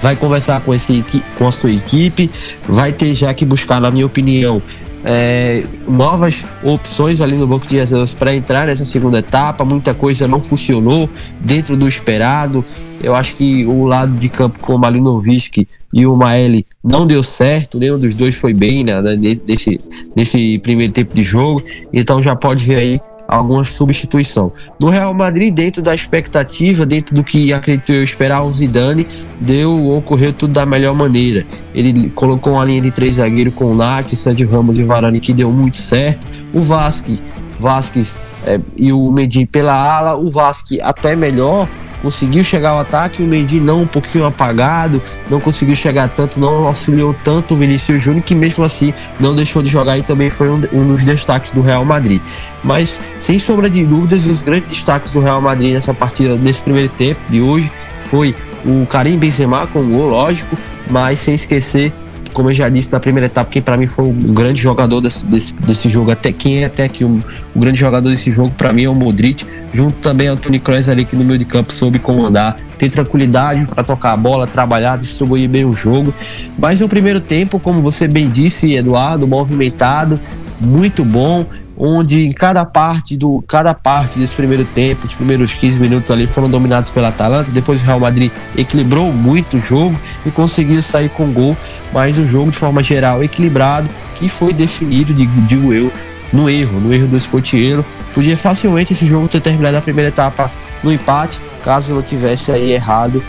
vai conversar com, esse, com a sua equipe, vai ter já que buscar, na minha opinião, é, novas opções ali no banco de reservas para entrar nessa segunda etapa. Muita coisa não funcionou dentro do esperado. Eu acho que o lado de campo com o Malinovic e o Maeli não deu certo, nenhum dos dois foi bem né, nesse, nesse primeiro tempo de jogo. Então já pode ver aí alguma substituição. No Real Madrid, dentro da expectativa, dentro do que acreditou eu esperar o Zidane, deu, ocorreu tudo da melhor maneira. Ele colocou uma linha de três zagueiros com o Nath, Sérgio Ramos e Varane que deu muito certo. O Vasque, Vasquez é, e o Mendy pela ala, o Vasque até melhor, conseguiu chegar ao ataque, o Mendy não um pouquinho apagado, não conseguiu chegar tanto, não auxiliou tanto o Vinícius Júnior, que mesmo assim não deixou de jogar e também foi um, um dos destaques do Real Madrid. Mas, sem sombra de dúvidas, os grandes destaques do Real Madrid nessa partida, nesse primeiro tempo de hoje, foi o Karim Benzema com o gol, lógico, mas sem esquecer como eu já disse na primeira etapa, quem para mim foi o grande jogador desse, desse, desse jogo, até quem é até aqui o, o grande jogador desse jogo para mim é o Modric, junto também ao Tony Kroos ali que no meio de campo soube comandar, ter tranquilidade para tocar a bola, trabalhar, distribuir bem o jogo. Mas no primeiro tempo, como você bem disse, Eduardo, movimentado, muito bom, onde em cada parte do cada parte desse primeiro tempo, os primeiros 15 minutos ali foram dominados pela Atalanta, depois o Real Madrid equilibrou muito o jogo e conseguiu sair com gol, mas um jogo de forma geral equilibrado que foi definido, digo eu, no erro, no erro do Escotiero. Podia facilmente esse jogo ter terminado a primeira etapa no empate, caso não tivesse aí errado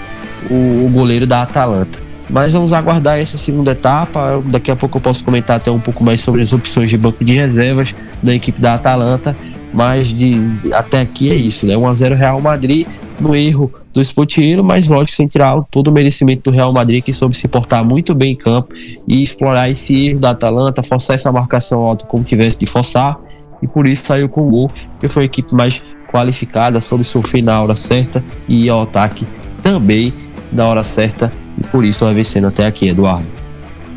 o, o goleiro da Atalanta. Mas vamos aguardar essa segunda etapa. Daqui a pouco eu posso comentar até um pouco mais sobre as opções de banco de reservas da equipe da Atalanta. Mas de, até aqui é isso, né? 1x0 Real Madrid no erro do Esportiero, mas lógico, sem tirar todo o merecimento do Real Madrid, que soube se portar muito bem em campo e explorar esse erro da Atalanta, forçar essa marcação alta como tivesse de forçar, e por isso saiu com o gol, porque foi a equipe mais qualificada, soube sofrer na hora certa e ao ataque também na hora certa e por isso vai vencendo até aqui, Eduardo.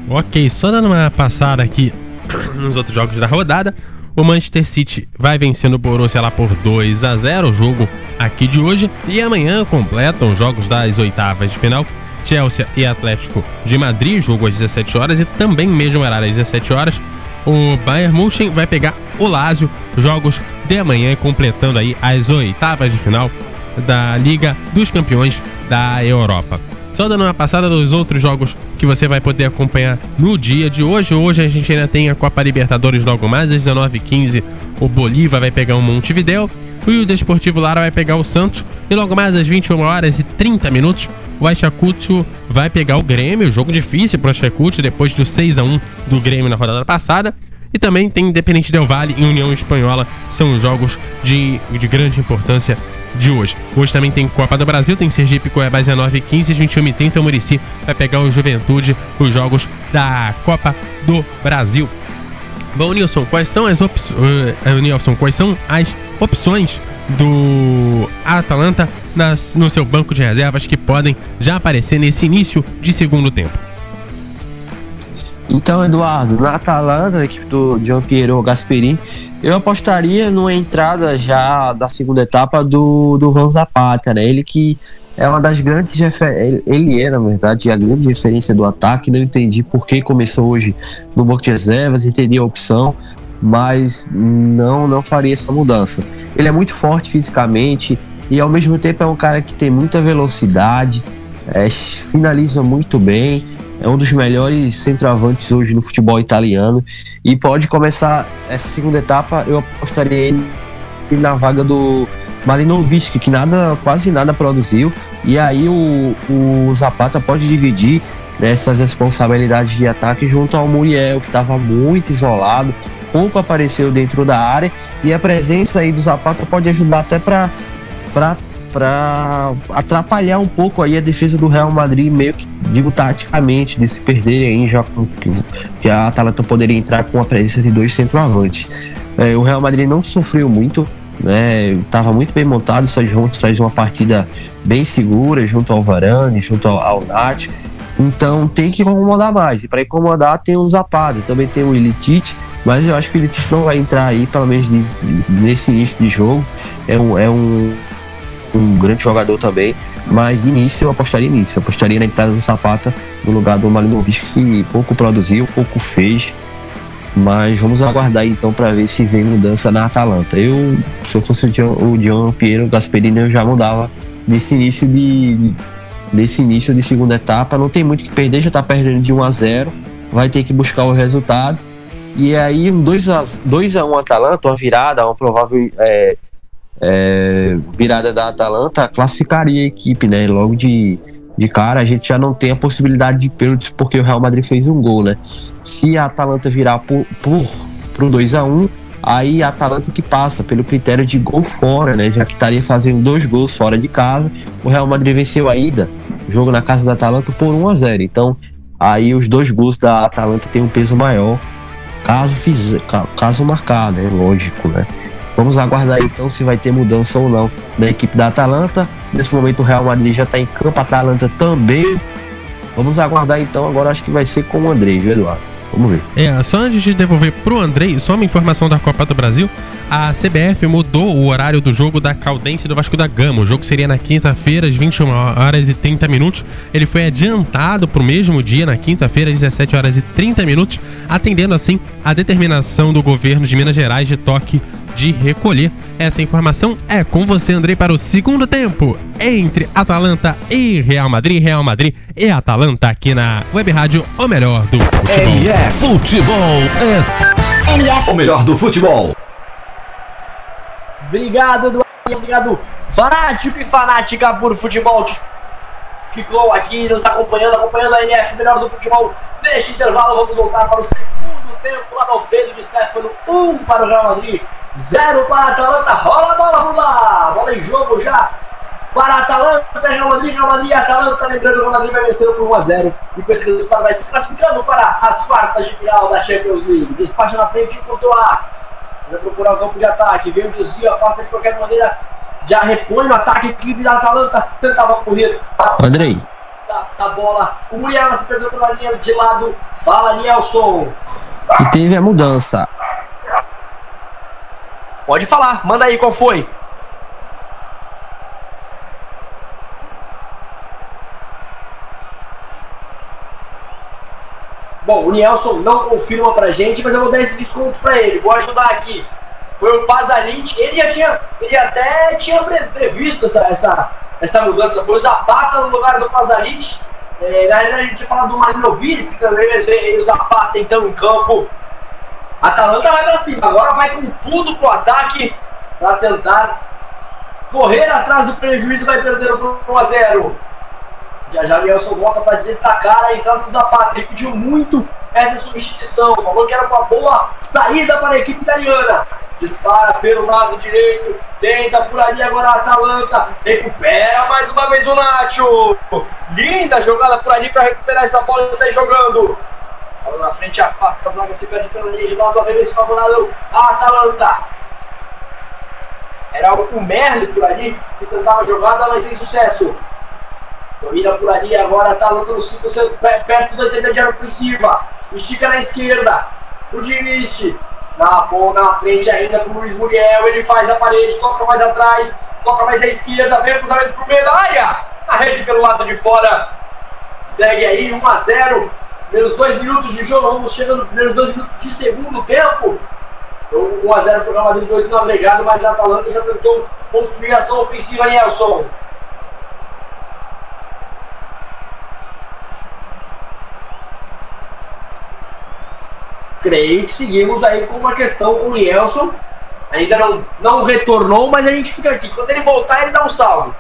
Ok, só dando uma passada aqui nos outros jogos da rodada. O Manchester City vai vencendo o Borussia lá por 2 a 0 o jogo aqui de hoje. E amanhã completam os jogos das oitavas de final. Chelsea e Atlético de Madrid, jogo às 17 horas. E também, mesmo horário, às 17 horas, o Bayern München vai pegar o Lazio. Jogos de amanhã, completando aí as oitavas de final da Liga dos Campeões da Europa. Só dando uma passada dos outros jogos que você vai poder acompanhar no dia de hoje. Hoje a gente ainda tem a Copa Libertadores logo mais, às 19h15 o Bolívar vai pegar o Montevideo e o Desportivo Lara vai pegar o Santos. E logo mais às 21 horas e 30 minutos o Ayacucho vai pegar o Grêmio, jogo difícil para o Ayacucho depois do 6 a 1 do Grêmio na rodada passada. E também tem Independente Del Valle e União Espanhola, são jogos de, de grande importância de hoje. Hoje também tem Copa do Brasil, tem Sergipe, Cuiabá, 19 15 21 30 o Murici vai pegar o Juventude, os jogos da Copa do Brasil. Bom, Nilson, quais são as opções, uh, Nilson, quais são as opções do Atalanta nas, no seu banco de reservas que podem já aparecer nesse início de segundo tempo? Então, Eduardo, na Atalanta, equipe do Gian Piero Gasperini, eu apostaria numa entrada já da segunda etapa do, do Van Zapata, né? Ele que é uma das grandes referências. Ele é, na verdade, a grande referência do ataque. Não entendi por que começou hoje no banco de reservas, entendi a opção, mas não, não faria essa mudança. Ele é muito forte fisicamente e ao mesmo tempo é um cara que tem muita velocidade, é, finaliza muito bem é um dos melhores centroavantes hoje no futebol italiano e pode começar essa segunda etapa. Eu apostaria ele na vaga do Malinovic, que nada, quase nada produziu, e aí o, o Zapata pode dividir essas responsabilidades de ataque junto ao Muriel, que estava muito isolado, pouco apareceu dentro da área, e a presença aí do Zapata pode ajudar até para para atrapalhar um pouco aí a defesa do Real Madrid, meio que digo taticamente, de se perder aí, já que, que a Atalanta poderia entrar com a presença de dois centroavantes. É, o Real Madrid não sofreu muito, né? Estava muito bem montado, só juntos faz uma partida bem segura junto ao Varane, junto ao, ao Nath. Então tem que incomodar mais. E para incomodar tem o Zapata, também tem o Ilitite, mas eu acho que o Ilitite não vai entrar aí, pelo menos de, nesse início de jogo. É um, é um um grande jogador também, mas de início eu apostaria nisso, eu apostaria na entrada do Zapata no lugar do Malinovic, que pouco produziu, pouco fez, mas vamos aguardar então para ver se vem mudança na Atalanta. Eu, se eu fosse o John, o John Piero Gasperini, eu já mudava nesse início de nesse início de segunda etapa, não tem muito que perder, já tá perdendo de 1 a 0, vai ter que buscar o resultado. E aí, um 2 a, 2 a 1 Atalanta, uma virada, uma provável é, é, virada da Atalanta classificaria a equipe, né? Logo de, de cara, a gente já não tem a possibilidade de pênaltis porque o Real Madrid fez um gol, né? Se a Atalanta virar por, por, pro 2 a 1 aí a Atalanta que passa pelo critério de gol fora, né? Já que estaria fazendo dois gols fora de casa, o Real Madrid venceu a ida, jogo na casa da Atalanta por 1 a 0 Então, aí os dois gols da Atalanta têm um peso maior, caso fizer, caso marcar, né? Lógico, né? Vamos aguardar então se vai ter mudança ou não da equipe da Atalanta. Nesse momento o Real Madrid já está em campo, a Atalanta também Vamos aguardar então, agora acho que vai ser com o André, viu, Eduardo? Vamos ver. É, só antes de devolver pro Andrei, só uma informação da Copa do Brasil. A CBF mudou o horário do jogo da Caldense do Vasco da Gama. O jogo seria na quinta-feira, às 21 horas e 30 minutos. Ele foi adiantado pro mesmo dia, na quinta-feira, às 17 horas e 30 minutos, atendendo assim a determinação do governo de Minas Gerais de toque de recolher. Essa informação é com você, Andrei, para o segundo tempo entre Atalanta e Real Madrid. Real Madrid e Atalanta aqui na Web Rádio, o melhor do futebol. MF Futebol é o melhor do futebol. Obrigado, Eduardo. Obrigado, fanático e fanática por futebol que ficou aqui nos acompanhando, acompanhando a NF melhor do futebol. Neste intervalo, vamos voltar para o segundo tempo lá no Alfredo de Stefano. 1 um para o Real Madrid, 0 para a Atalanta. Rola a bola, vamos lá. Bola em jogo já para a Atalanta, Real Madrid, Real Madrid e Atalanta. Lembrando que o Real Madrid vai vencer por 1 a 0 e com esse resultado vai se classificando para as quartas de final da Champions League. Despacha na frente enquanto a vai procurar o campo de ataque, vem o desvio, afasta de qualquer maneira, já repõe no ataque, a equipe da Atalanta tentava correr. Andrei. Da, da bola, o Muriel se perdeu pela linha de lado, fala Nielson. E teve a mudança. Pode falar, manda aí qual foi. Bom, o Nielson não confirma pra gente, mas eu vou dar esse desconto pra ele. Vou ajudar aqui. Foi o Pazalit. Ele já tinha. Ele até tinha pre previsto essa, essa, essa mudança. Foi o Zapata no lugar do Pazalit. É, na realidade, a gente tinha falado do Marinovic também, mas veio o Zapata então em campo. Atalanta vai pra cima. Agora vai com tudo pro ataque pra tentar correr atrás do prejuízo. Vai perder por 1 a 0 já já Nelson volta para destacar a entrada do Zapata. Ele pediu muito essa substituição. Falou que era uma boa saída para a equipe italiana. Dispara pelo lado direito. Tenta por ali agora a Atalanta. Recupera mais uma vez o Nacho. Linda jogada por ali para recuperar essa bola e sair jogando. Bola na frente, afasta a zaga, se perde pela linha de lado, arremesso favorável a Atalanta. Era o Merli por ali que tentava a jogada, mas sem sucesso. Domina por ali, agora tá lutando 5 perto da intermediária ofensiva. Estica na esquerda. O Diniz. Na, na frente ainda com o Luiz Muriel. Ele faz a parede, toca mais atrás, toca mais à esquerda, vem cruzamento pro meio da área. Na rede pelo lado de fora. Segue aí 1 a 0 Primeiros dois minutos de jogo, vamos chegando nos primeiros dois minutos de segundo tempo. 1 então, a 0 para o Real Madrid, 2 no agregado, mas a Atalanta já tentou construir ação ofensiva, Nelson. Creio que seguimos aí com uma questão com o Lielson. Ainda não, não retornou, mas a gente fica aqui. Quando ele voltar, ele dá um salve.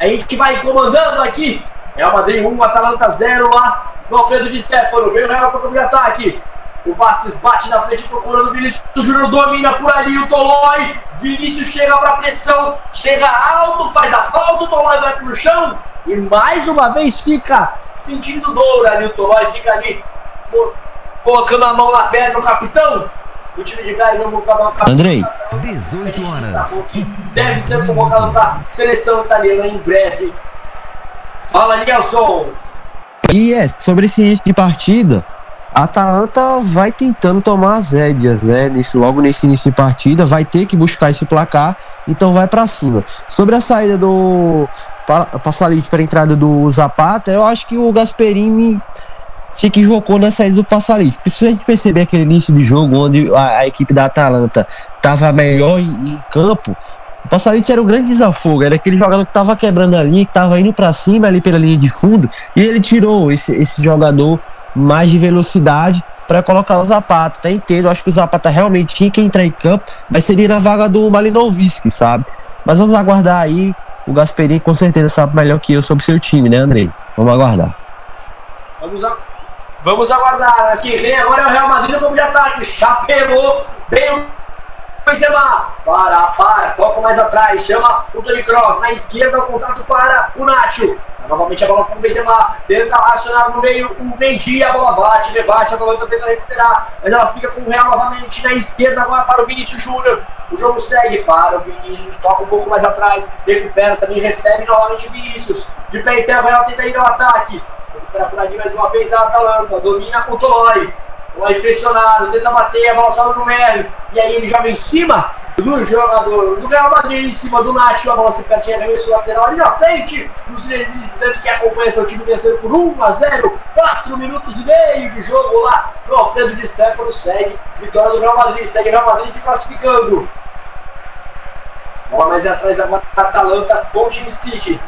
A gente vai comandando aqui. O Madrid 1, Atalanta 0 lá no Alfredo de Stefano. Veio o Real para o ataque. O Vasquez bate na frente procurando o Vinícius Júnior, domina por ali o Tolói. Vinícius chega para pressão, chega alto, faz a falta, o Tolói vai pro chão e mais uma vez fica sentindo dor ali. O Tolói fica ali colocando a mão na perna do capitão do time de Gary, vamos acabar o Andrei. 18 horas. Que deve ser convocado para a seleção italiana em breve. Fala, Nelson. E é, sobre esse início de partida, a Atalanta vai tentando tomar as rédeas, né? Nesse, logo nesse início de partida, vai ter que buscar esse placar, então vai para cima. Sobre a saída do Passalite para a entrada do Zapata, eu acho que o Gasperini se equivocou na saída do. Porque se a gente perceber aquele início de jogo onde a, a equipe da Atalanta estava melhor em, em, campo, o Passalite era o grande desafogo, era aquele jogador que estava quebrando a linha, que estava indo para cima ali pela linha de fundo, e ele tirou esse, esse jogador mais de velocidade para colocar o Zapata. Até inteiro, acho que o Zapata realmente tinha que entrar em campo, mas seria na vaga do Malinovski, sabe? Mas vamos aguardar aí. O Gasperini com certeza sabe melhor que eu sobre seu time, né, Andrei? Vamos aguardar. Vamos, a... Vamos aguardar. Mas quem vem agora é o Real Madrid no campo de ataque. Chapelou. Bem Benzema. Para, para. Toca mais atrás. Chama o Tony Cross. Na esquerda o contato para o Nacho. Novamente a bola para o Benzema. Tenta acionar no meio o Mendy. A bola bate, rebate. A Atalanta tenta recuperar. Mas ela fica com o Real novamente na esquerda. Agora para o Vinícius Júnior. O jogo segue para o Vinícius. Toca um pouco mais atrás. Recupera também. Recebe novamente o Vinícius. De pé em terra. O Real tenta ir ao ataque. Recupera por ali mais uma vez a Atalanta, domina com o Tolói. Tolói pressionado, tenta bater, a bola sobe no Melo. E aí ele joga em cima do jogador do Real Madrid, em cima do Nacho. A bola se perde, arremesso lateral ali na frente. O Zidane que acompanha seu time vencendo por 1 a 0. 4 minutos e meio de jogo lá no Alfredo de Stefano. Segue vitória do Real Madrid, segue Real Madrid se classificando. Bola mais atrás agora Atalanta com o City.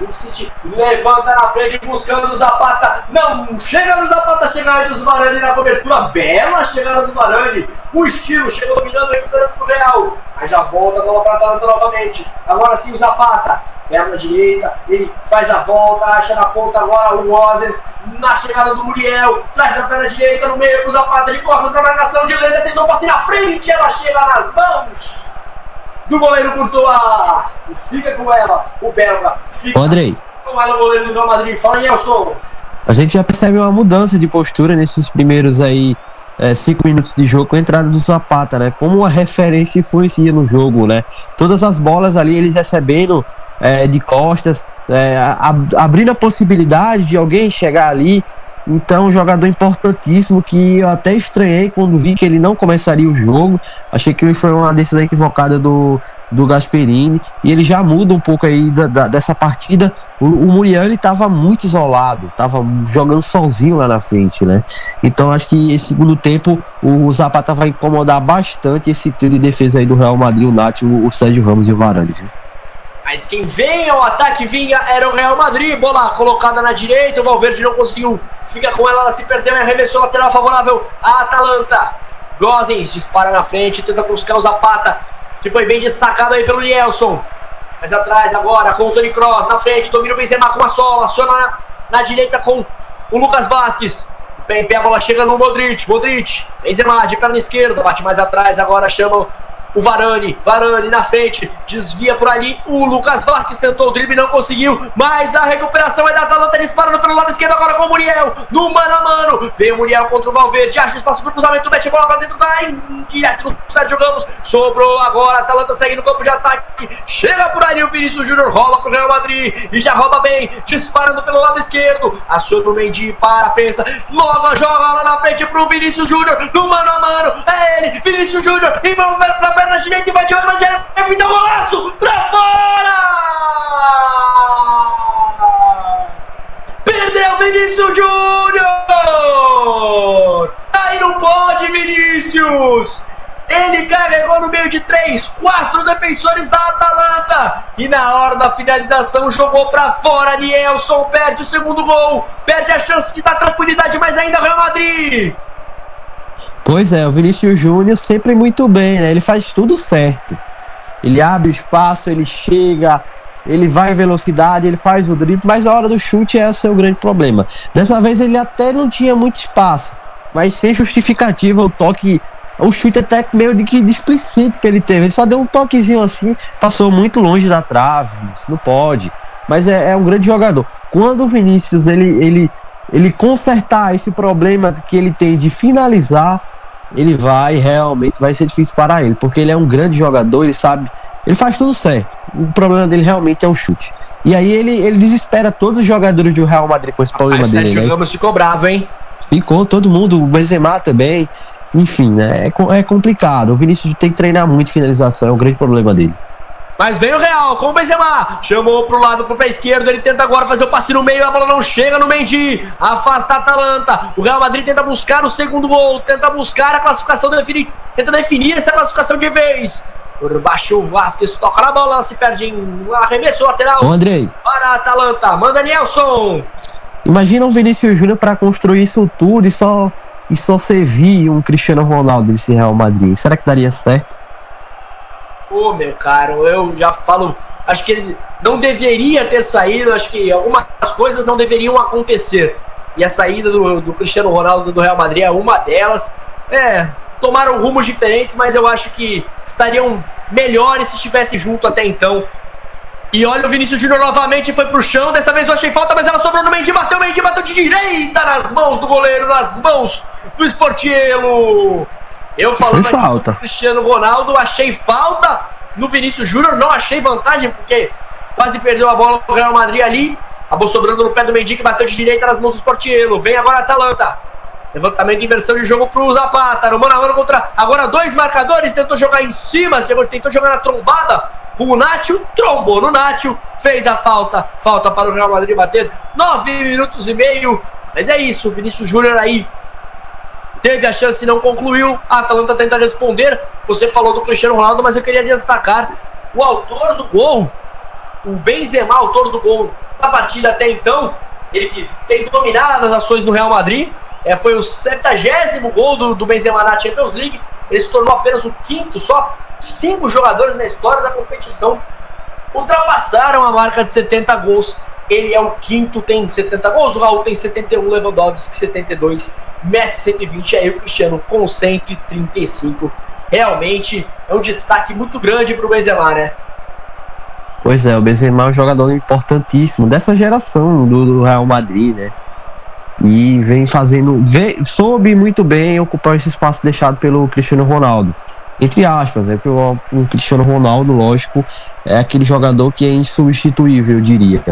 O City levanta na frente buscando o Zapata. Não chega no Zapata, chega antes o Varane na cobertura. Bela chegada do Varane. O estilo chegou dominando, recuperando pro Real. Mas já volta a bola para Atalanta novamente. Agora sim o Zapata. Perna direita, ele faz a volta, acha na ponta agora o Ozes, na chegada do Muriel, traz na perna direita, no meio pro Zapata, ele corta pra marcação de lenda, tentou passar na frente, ela chega nas mãos do goleiro Courtois. Fica com ela, o belga. Fica Andrei. com ela o goleiro do Real Madrid. Fala, Nelson. A gente já percebe uma mudança de postura nesses primeiros aí é, cinco minutos de jogo com a entrada do Zapata, né? Como uma referência influencia no jogo, né? Todas as bolas ali, eles recebendo é, de costas, é, ab abrindo a possibilidade de alguém chegar ali então, um jogador importantíssimo que eu até estranhei quando vi que ele não começaria o jogo. Achei que foi uma decisão equivocada do, do Gasperini. E ele já muda um pouco aí da, da, dessa partida. O, o Muriel estava muito isolado, estava jogando sozinho lá na frente, né? Então, acho que esse segundo tempo o Zapata vai incomodar bastante esse trio de defesa aí do Real Madrid, o Nath, o, o Sérgio Ramos e o Varane. Mas quem vem ao ataque vinha era o Real Madrid. Bola colocada na direita. O Valverde não conseguiu. Fica com ela, ela se perdeu. É arremessou lateral favorável a Atalanta. Gozens dispara na frente. Tenta buscar o Zapata. Que foi bem destacado aí pelo Nielson. Mais atrás agora com o Tony Cross. Na frente. Domina o Benzema com a sola. Aciona na, na direita com o Lucas Vasquez. Bem, a bola chega no Modric. Modric. Benzema de perna esquerda. Bate mais atrás. Agora chama o Varane, Varane na frente, desvia por ali. O Lucas Vasquez tentou o drible, não conseguiu. Mas a recuperação é da Atalanta, disparando pelo lado esquerdo agora com o Muriel. No mano a mano, vem o Muriel contra o Valverde. Acha espaço para o cruzamento, mete a bola pra dentro da direto no Sérgio Ramos. Sobrou agora, a Atalanta segue no campo de ataque. Chega por ali o Vinícius Júnior, rouba pro Real Madrid e já rouba bem, disparando pelo lado esquerdo. Aciona o Mendy, para, pensa. Logo joga lá na frente pro Vinícius Júnior. No mano a mano, é ele, Vinícius Júnior. E vamos ver pra perna direita e vai tirar na direita. E dá golaço pra fora! Perdeu Vinícius Júnior! Aí não pode, Vinícius! Ele carregou no meio de três, quatro defensores da Atalanta. E na hora da finalização jogou para fora. Nielson perde o segundo gol. Perde a chance de dar tranquilidade mais ainda Real Madrid. Pois é, o Vinícius Júnior sempre muito bem, né? Ele faz tudo certo. Ele abre espaço, ele chega, ele vai em velocidade, ele faz o drible, mas a hora do chute é o seu grande problema. Dessa vez ele até não tinha muito espaço, mas sem justificativa o toque, o chute até meio de que displicente que ele teve. Ele só deu um toquezinho assim, passou muito longe da trave, isso não pode. Mas é, é um grande jogador. Quando o Vinícius ele, ele, ele consertar esse problema que ele tem de finalizar, ele vai realmente vai ser difícil para ele, porque ele é um grande jogador, ele sabe, ele faz tudo certo. O problema dele realmente é o chute. E aí ele, ele desespera todos os jogadores do Real Madrid com esse problema dele. Sérgio né? Ramos ficou bravo, hein? Ficou todo mundo, o Benzema também. Enfim, né? É, é complicado. O Vinícius tem que treinar muito finalização, é um grande problema dele. Mas vem o Real com o Benzema. Chamou pro lado, pro pé esquerdo. Ele tenta agora fazer o passe no meio. A bola não chega no Mendy. Afasta a Atalanta. O Real Madrid tenta buscar o segundo gol. Tenta buscar a classificação. Definir, tenta definir essa classificação de vez. Por baixo o Vasquez toca na bola. Se perde em arremesso lateral. Andrei. Para a Atalanta. Manda Nelson. Imagina o Vinícius Júnior para construir isso tudo e só, e só servir um Cristiano Ronaldo nesse Real Madrid. Será que daria certo? Ô, meu caro, eu já falo. Acho que ele não deveria ter saído. Acho que algumas coisas não deveriam acontecer. E a saída do, do Cristiano Ronaldo do Real Madrid é uma delas. É, tomaram rumos diferentes, mas eu acho que estariam melhores se estivesse junto até então. E olha o Vinícius Júnior novamente foi pro chão. Dessa vez eu achei falta, mas ela sobrou no Mendy. Bateu o Mendy, bateu de direita nas mãos do goleiro, nas mãos do Sportiello. Eu falando aqui falta. sobre o Cristiano Ronaldo, achei falta no Vinícius Júnior, não achei vantagem, porque quase perdeu a bola pro Real Madrid ali. Acabou sobrando no pé do Mendy que bateu de direita nas mãos do Sportiello. Vem agora a Atalanta. Levantamento, inversão de jogo pro Zapata. No mano a mano contra. Agora dois marcadores. Tentou jogar em cima. Tentou jogar na trombada com o Nacho. Trombou no Nacho. Fez a falta. Falta para o Real Madrid bater. Nove minutos e meio. Mas é isso. Vinícius Júnior aí teve a chance e não concluiu. A Atalanta tenta responder. Você falou do Cristiano Ronaldo, mas eu queria destacar o autor do gol. O Benzema, autor do gol da partida até então. Ele que tem dominado as ações no Real Madrid. É, foi o 70 gol do, do Benzema na Champions League. Ele se tornou apenas o quinto, só cinco jogadores na história da competição ultrapassaram a marca de 70 gols. Ele é o quinto, tem 70 gols. O Raul tem 71, Lewandowski 72, Messi 120, aí o Cristiano com 135. Realmente é um destaque muito grande para o Benzema, né? Pois é, o Benzema é um jogador importantíssimo dessa geração do, do Real Madrid, né? e vem fazendo, vem, soube muito bem ocupar esse espaço deixado pelo Cristiano Ronaldo. Entre aspas, né? Porque o, o Cristiano Ronaldo, lógico, é aquele jogador que é insubstituível, eu diria.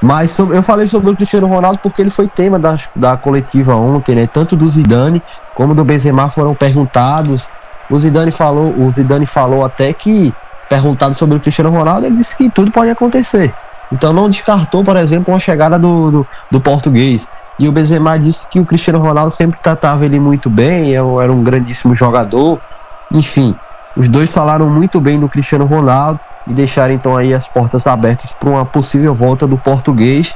Mas sobre, eu falei sobre o Cristiano Ronaldo porque ele foi tema da, da coletiva ontem, né? Tanto do Zidane como do Benzema foram perguntados. O Zidane falou, o Zidane falou até que perguntado sobre o Cristiano Ronaldo, ele disse que tudo pode acontecer. Então não descartou, por exemplo, uma chegada do, do, do português. E o Benzema disse que o Cristiano Ronaldo sempre tratava ele muito bem, é era um grandíssimo jogador. Enfim, os dois falaram muito bem do Cristiano Ronaldo e deixaram então aí as portas abertas para uma possível volta do português.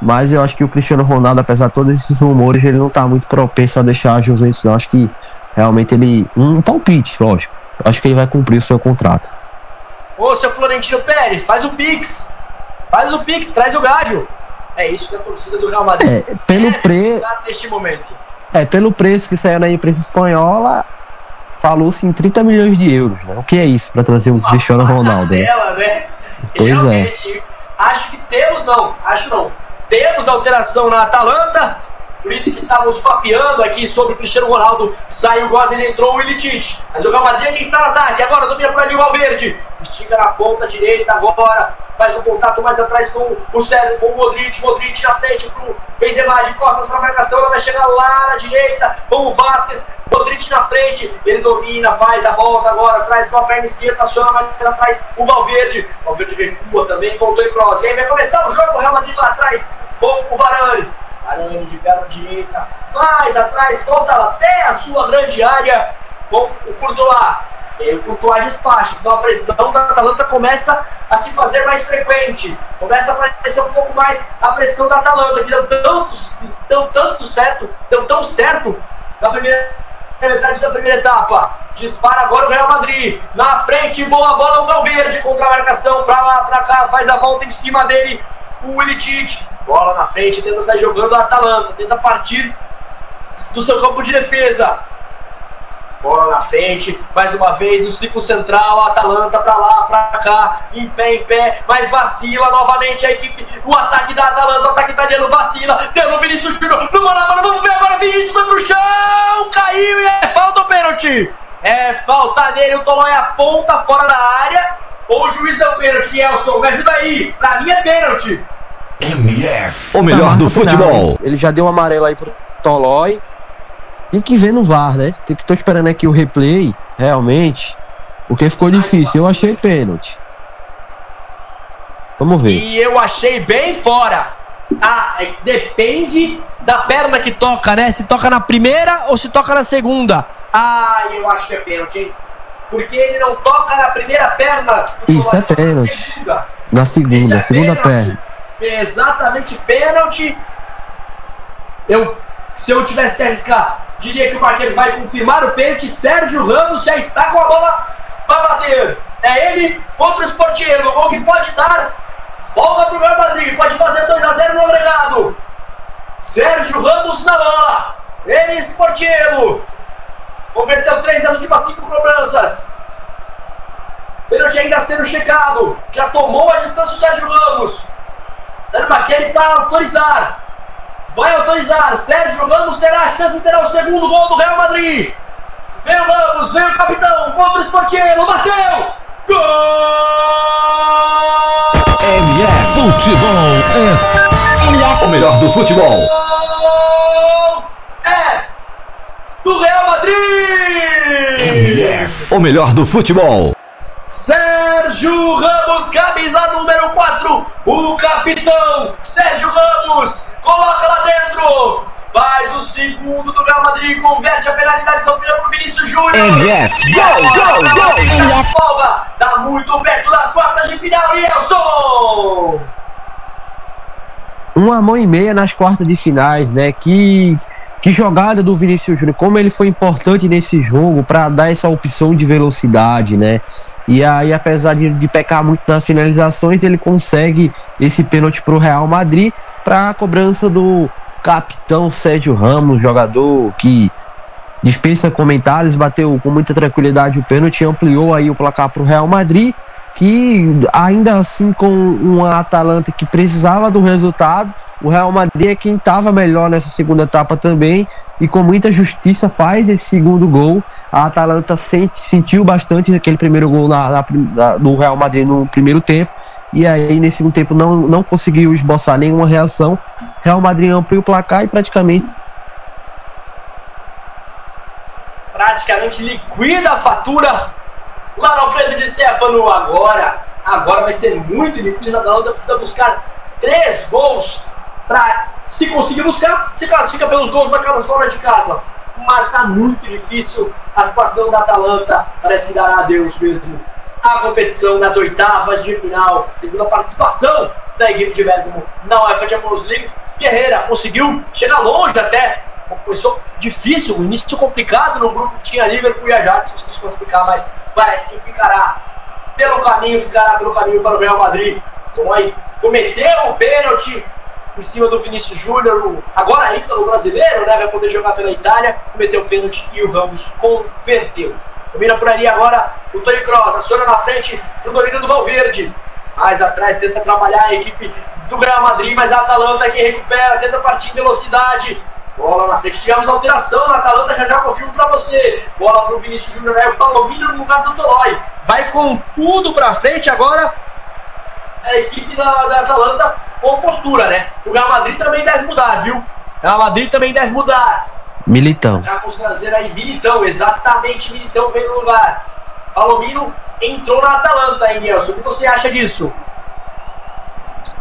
Mas eu acho que o Cristiano Ronaldo, apesar de todos esses rumores, ele não está muito propenso a deixar a Juventus, não. Acho que realmente ele. Um palpite, lógico. Eu acho que ele vai cumprir o seu contrato. Ô, seu Florentino Pérez, faz o Pix. Faz o Pix, traz o Gádio. É isso que a torcida do Real Madrid é, pelo preço neste momento. É, pelo preço que saiu na imprensa espanhola, falou-se em 30 milhões de euros. Né? O que é isso para trazer um Uma Cristiano Ronaldo? Dela, né? Pois é. Realmente, é. Acho que temos, não, acho não. Temos alteração na Atalanta, por isso que estávamos papeando aqui sobre o Cristiano Ronaldo. Saiu o Gozes, entrou o Ilitich. Mas o Real Madrid é quem está no ataque. Agora domina por ali o Valverde. Estica na ponta direita agora. Faz um contato mais atrás com o Sérgio, com o Modric. Modric na frente para o Benzema de costas para a marcação. Ela vai chegar lá na direita com o Vasquez. Modric na frente. Ele domina, faz a volta agora atrás com a perna esquerda. Aciona mais atrás o Valverde. Valverde recua também com o Tony Kroos. E aí vai começar o jogo. O Real Madrid lá atrás com o Varane. Arame de perna direita, mais atrás, volta até a sua grande área com o Courtois. E o Courtois despacha. Então a pressão da Atalanta começa a se fazer mais frequente. Começa a aparecer um pouco mais a pressão da Atalanta, que deu tanto, deu tanto certo, deu tão certo na primeira metade da primeira etapa. Dispara agora o Real Madrid. Na frente, boa bola o Valverde contra a marcação. Pra lá, pra cá, faz a volta em cima dele. O Willitic Bola na frente, tenta sair jogando a Atalanta, tenta partir do seu campo de defesa. Bola na frente, mais uma vez no ciclo central, a Atalanta pra lá, pra cá, em pé, em pé, mas vacila novamente a equipe, o ataque da Atalanta, o ataque italiano vacila, deu no Vinícius Júnior, no mano a mano, vamos ver agora, Vinícius foi pro chão, caiu e é falta ou pênalti? É falta nele, o Tolói aponta fora da área, ou o juiz deu pênalti, Nelson, me ajuda aí, pra mim é pênalti. MF, o melhor do futebol. Ele já deu um amarelo aí pro Tolói. Tem que ver no VAR, né? Tem que tô esperando aqui o replay, realmente. Porque ficou difícil. Eu achei pênalti. Vamos ver. E eu achei bem fora. Ah, é, depende da perna que toca, né? Se toca na primeira ou se toca na segunda. Ah, eu acho que é pênalti, hein? Porque ele não toca na primeira perna. Tipo, Isso é pênalti. Na segunda, na segunda, é segunda perna exatamente pênalti. Eu, se eu tivesse que arriscar, diria que o Marqueiro vai confirmar o pênalti. Sérgio Ramos já está com a bola para bater. É ele contra o Sportiello. O gol que pode dar folga para o Real Madrid. Pode fazer 2 a 0 no agregado. Sérgio Ramos na bola. Ele, Sportiello. Converteu três das últimas cinco cobranças. Pênalti ainda sendo checado. Já tomou a distância o Sérgio Ramos. Dani Maquele para autorizar. Vai autorizar. Sérgio Ramos terá a chance de ter o segundo gol do Real Madrid. Vem o Ramos, vem o capitão contra o Sportiello. Bateu! Gol! MF Futebol é o melhor do futebol. É do Real Madrid! MF, o melhor do futebol. Sérgio Ramos, camisa número 4, o capitão Sérgio Ramos, coloca lá dentro, faz o segundo do Real Madrid, converte a penalidade sofrida por Vinícius Júnior. MF, agora, Real Madrid tá folga, tá muito perto das quartas de final, Nelson! uma mão e meia nas quartas de finais, né? Que, que jogada do Vinícius Júnior, como ele foi importante nesse jogo para dar essa opção de velocidade, né? E aí, apesar de, de pecar muito nas finalizações, ele consegue esse pênalti para o Real Madrid para a cobrança do capitão Sérgio Ramos, jogador que dispensa comentários, bateu com muita tranquilidade o pênalti, ampliou aí o placar para o Real Madrid, que ainda assim com uma Atalanta que precisava do resultado, o Real Madrid é quem estava melhor nessa segunda etapa também e com muita justiça faz esse segundo gol. A Atalanta sente, sentiu bastante aquele primeiro gol na, na, na, do Real Madrid no primeiro tempo e aí nesse segundo tempo não, não conseguiu esboçar nenhuma reação. Real Madrid amplia o placar e praticamente praticamente liquida a fatura lá no Alfredo de Stefano agora. Agora vai ser muito difícil. A Atalanta precisa buscar três gols para se conseguir buscar, se classifica pelos gols marcados fora de casa. Mas tá muito difícil a situação da Atalanta. Parece que dará adeus mesmo. A competição nas oitavas de final, segunda participação da equipe de Bergamo na UEFA Champions League. Guerreira conseguiu chegar longe até começou difícil, o início complicado no grupo que tinha Liverpool e Ajax, conseguiu se classificar, mas parece que ficará pelo caminho, ficará pelo caminho para o Real Madrid. Toy cometeu o pênalti em cima do Vinícius Júnior, agora ítalo brasileiro, né, vai poder jogar pela Itália, cometeu o pênalti e o Ramos converteu. Domina por ali agora o Tony Kroos, aciona na frente pro domínio do Valverde. Mais atrás tenta trabalhar a equipe do Real Madrid, mas a Atalanta que recupera, tenta partir em velocidade. Bola na frente, tivemos alteração na Atalanta, já já confirmo pra você. Bola pro Vinícius Júnior, é o Palomino no lugar do Tolói. Vai com tudo pra frente agora a equipe da, da Atalanta com postura, né? O Real Madrid também deve mudar, viu? O Real Madrid também deve mudar. Militão. Já vamos trazer aí Militão, exatamente Militão vem no lugar. Palomino entrou na Atalanta, hein, Nelson? O que você acha disso?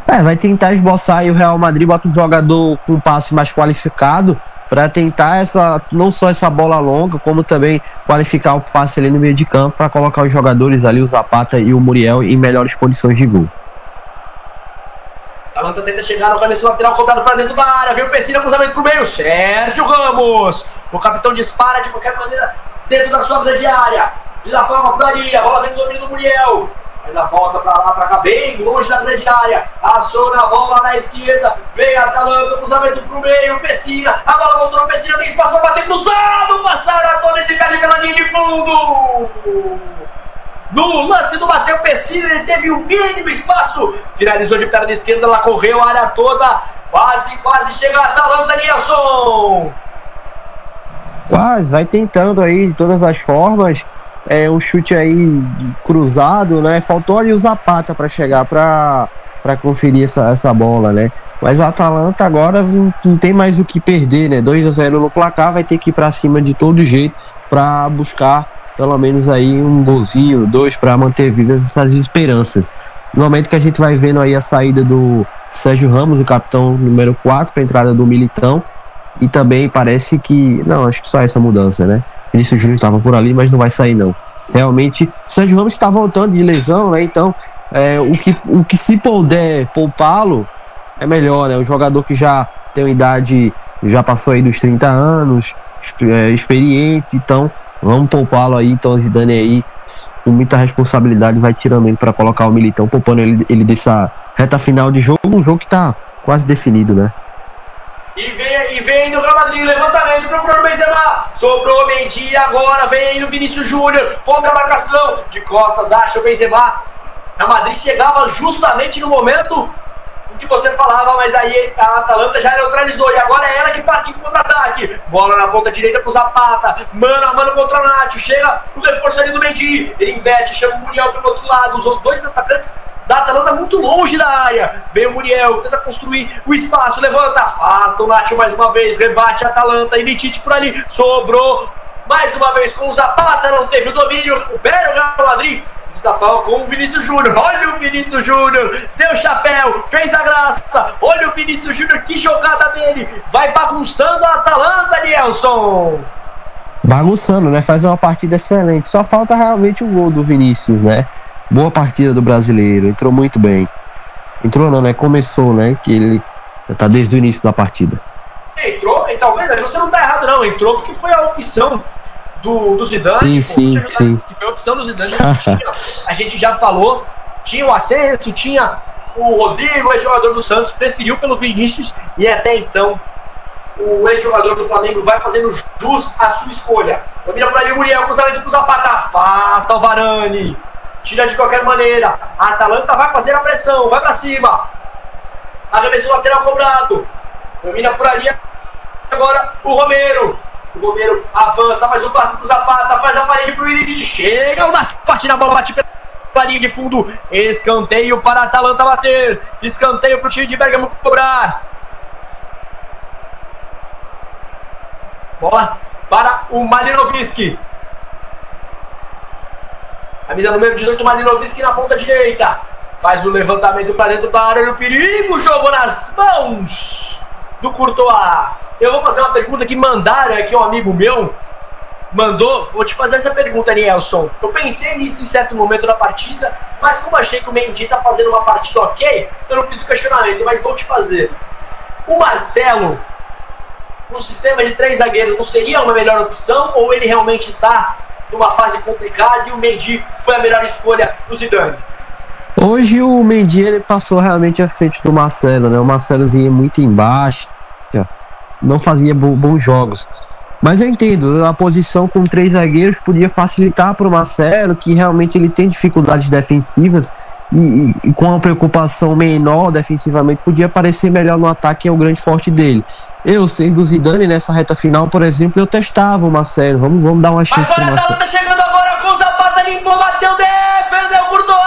É, vai tentar esboçar e o Real Madrid bota um jogador com um passe mais qualificado para tentar essa não só essa bola longa, como também qualificar o passe ali no meio de campo para colocar os jogadores ali, o Zapata e o Muriel, em melhores condições de gol. Atalanta tenta chegar no cabeça lateral, cobrado para dentro da área. Vem o Pessina, cruzamento pro meio. Sérgio Ramos. O capitão dispara de qualquer maneira dentro da sua grande área. De da forma por ali. A bola vem no domínio do Muriel. Mas a volta pra lá, pra cá, bem longe da grande área. Aciona a bola na esquerda. Vem Atalanta, cruzamento pro meio. Pessina. A bola voltou no Pessina. Tem espaço pra bater cruzado. Passaram a toda esse perde pela linha de fundo. No lance do Mateu Pessina, ele teve o mínimo espaço. Finalizou de perna esquerda, ela correu a área toda. Quase, quase chega a Atalanta, Nilson. Quase, vai tentando aí de todas as formas. É um chute aí cruzado, né? Faltou ali o Zapata para chegar para para conferir essa, essa bola, né? Mas a Atalanta agora não, não tem mais o que perder, né? 2 a 0 no placar, vai ter que ir para cima de todo jeito para buscar pelo menos aí um golzinho, dois para manter vivas essas esperanças. No momento que a gente vai vendo aí a saída do Sérgio Ramos, o capitão número 4, para a entrada do Militão, e também parece que, não, acho que só essa mudança, né? Vinícius Júnior estava por ali, mas não vai sair não. Realmente, Sérgio Ramos está voltando de lesão, né? Então, é, o, que, o que se puder poupá-lo é melhor, né? Um jogador que já tem uma idade, já passou aí dos 30 anos, é, experiente, então vamos poupá-lo aí. Então, Zidane aí, com muita responsabilidade, vai tirando ele para colocar o Militão, poupando ele, ele dessa reta final de jogo, um jogo que tá quase definido, né? E vem, e vem no Real Madrid, levantamento, procurando o Benzema. Sobrou o Mendy agora, vem no Vinícius Júnior. Contra a marcação, de costas, acha o Benzema. A Madrid chegava justamente no momento em que você falava, mas aí a Atalanta já neutralizou. E agora é ela que parte em contra-ataque. Bola na ponta direita pro Zapata. Mano a mano contra o Nacho. Chega o reforço ali do Mendy. Ele inverte, chama o Muriel pelo outro lado. Os dois atacantes da Atalanta muito longe da área. Vem o Muriel, tenta construir o espaço, levanta, afasta o Nacho mais uma vez, rebate a Atalanta, e Mitite por ali, sobrou mais uma vez com o Zapata, não teve o domínio, o Real Madrid. Está falando com o Vinícius Júnior. Olha o Vinícius Júnior. Deu chapéu, fez a graça. Olha o Vinícius Júnior, que jogada dele. Vai bagunçando a Atalanta, Nelson. Bagunçando, né? Faz uma partida excelente. Só falta realmente o gol do Vinícius, né? Boa partida do brasileiro. Entrou muito bem. Entrou não, né? Começou, né? Que ele tá desde o início da partida. Entrou, e talvez você não tá errado, não. Entrou porque foi a opção do, do Zidane. Sim, pô, sim, sim. Foi opção do Zidane. a gente já falou. Tinha o Ascenso, tinha o Rodrigo, ex-jogador do Santos, preferiu pelo Vinícius e até então o ex-jogador do Flamengo vai fazendo jus à sua escolha. Domina por ali o Muriel, cruzamento pro Zapata, afasta o Varane. Tira de qualquer maneira. A Atalanta vai fazer a pressão, vai para cima. Arremesso lateral cobrado. Domina por ali agora o Romero. O Romero avança, faz um passe pro Zapata, faz a parede pro Ilic. Chega o bate na bola, bate pela linha de fundo. Escanteio para a Atalanta bater. Escanteio pro time de Bergamo cobrar. Bola para o Malinovski. Camisa número 18, Malinovski na ponta direita. Faz o levantamento para dentro da área. O perigo jogou nas mãos do Courtois. Eu vou fazer uma pergunta que mandaram aqui um amigo meu. Mandou, vou te fazer essa pergunta, Nielson. Eu pensei nisso em certo momento da partida, mas como achei que o Mendy tá fazendo uma partida ok, eu não fiz o questionamento, mas vou te fazer. O Marcelo, no sistema de três zagueiros, não seria uma melhor opção ou ele realmente está numa fase complicada e o Mendy foi a melhor escolha pro Zidane? Hoje o Mendy ele passou realmente à frente do Marcelo, né? O Marcelo vinha muito embaixo, não fazia bons jogos. Mas eu entendo, a posição com três zagueiros podia facilitar para o Marcelo, que realmente ele tem dificuldades defensivas e, e, com uma preocupação menor defensivamente, podia aparecer melhor no ataque, é o grande forte dele. Eu, sendo o Zidane, nessa reta final, por exemplo, eu testava o Marcelo. Vamos, vamos dar uma chance para o Marcelo. tá chegando agora com o Zapata, limpou, bateu, defendeu, Courtois!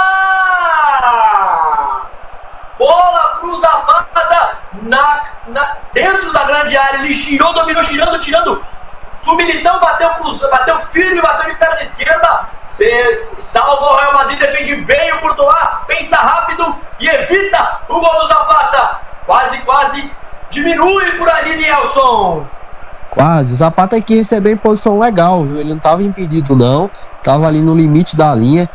Bola pro Zapata na, na, dentro da grande área. Ele girou, dominou, girando, tirando do Militão, bateu, bateu firme, bateu de perna esquerda. Se, salva o Real Madrid, defende bem o Courtois, pensa rápido e evita o gol do Zapata. Quase, quase diminui por ali, Nelson. Quase, o Zapata aqui recebeu em posição legal, viu? Ele não estava impedido, não. Tava ali no limite da linha.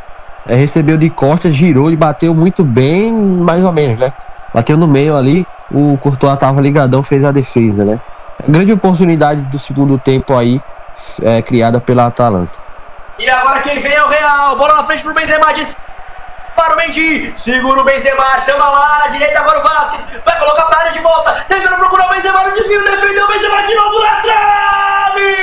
É, recebeu de costas, girou e bateu muito bem, mais ou menos, né? Bateu no meio ali. O Courtois tava ligadão, fez a defesa, né? Grande oportunidade do segundo tempo aí, é, criada pela Atalanta. E agora quem vem é o Real. Bola na frente pro Benzema, diz para o Mendy, segura o Benzema, chama lá na direita agora o Vasquez, vai colocar para área de volta, tentando procurar o Benzema no desvio, defendeu o Benzema de novo na trave!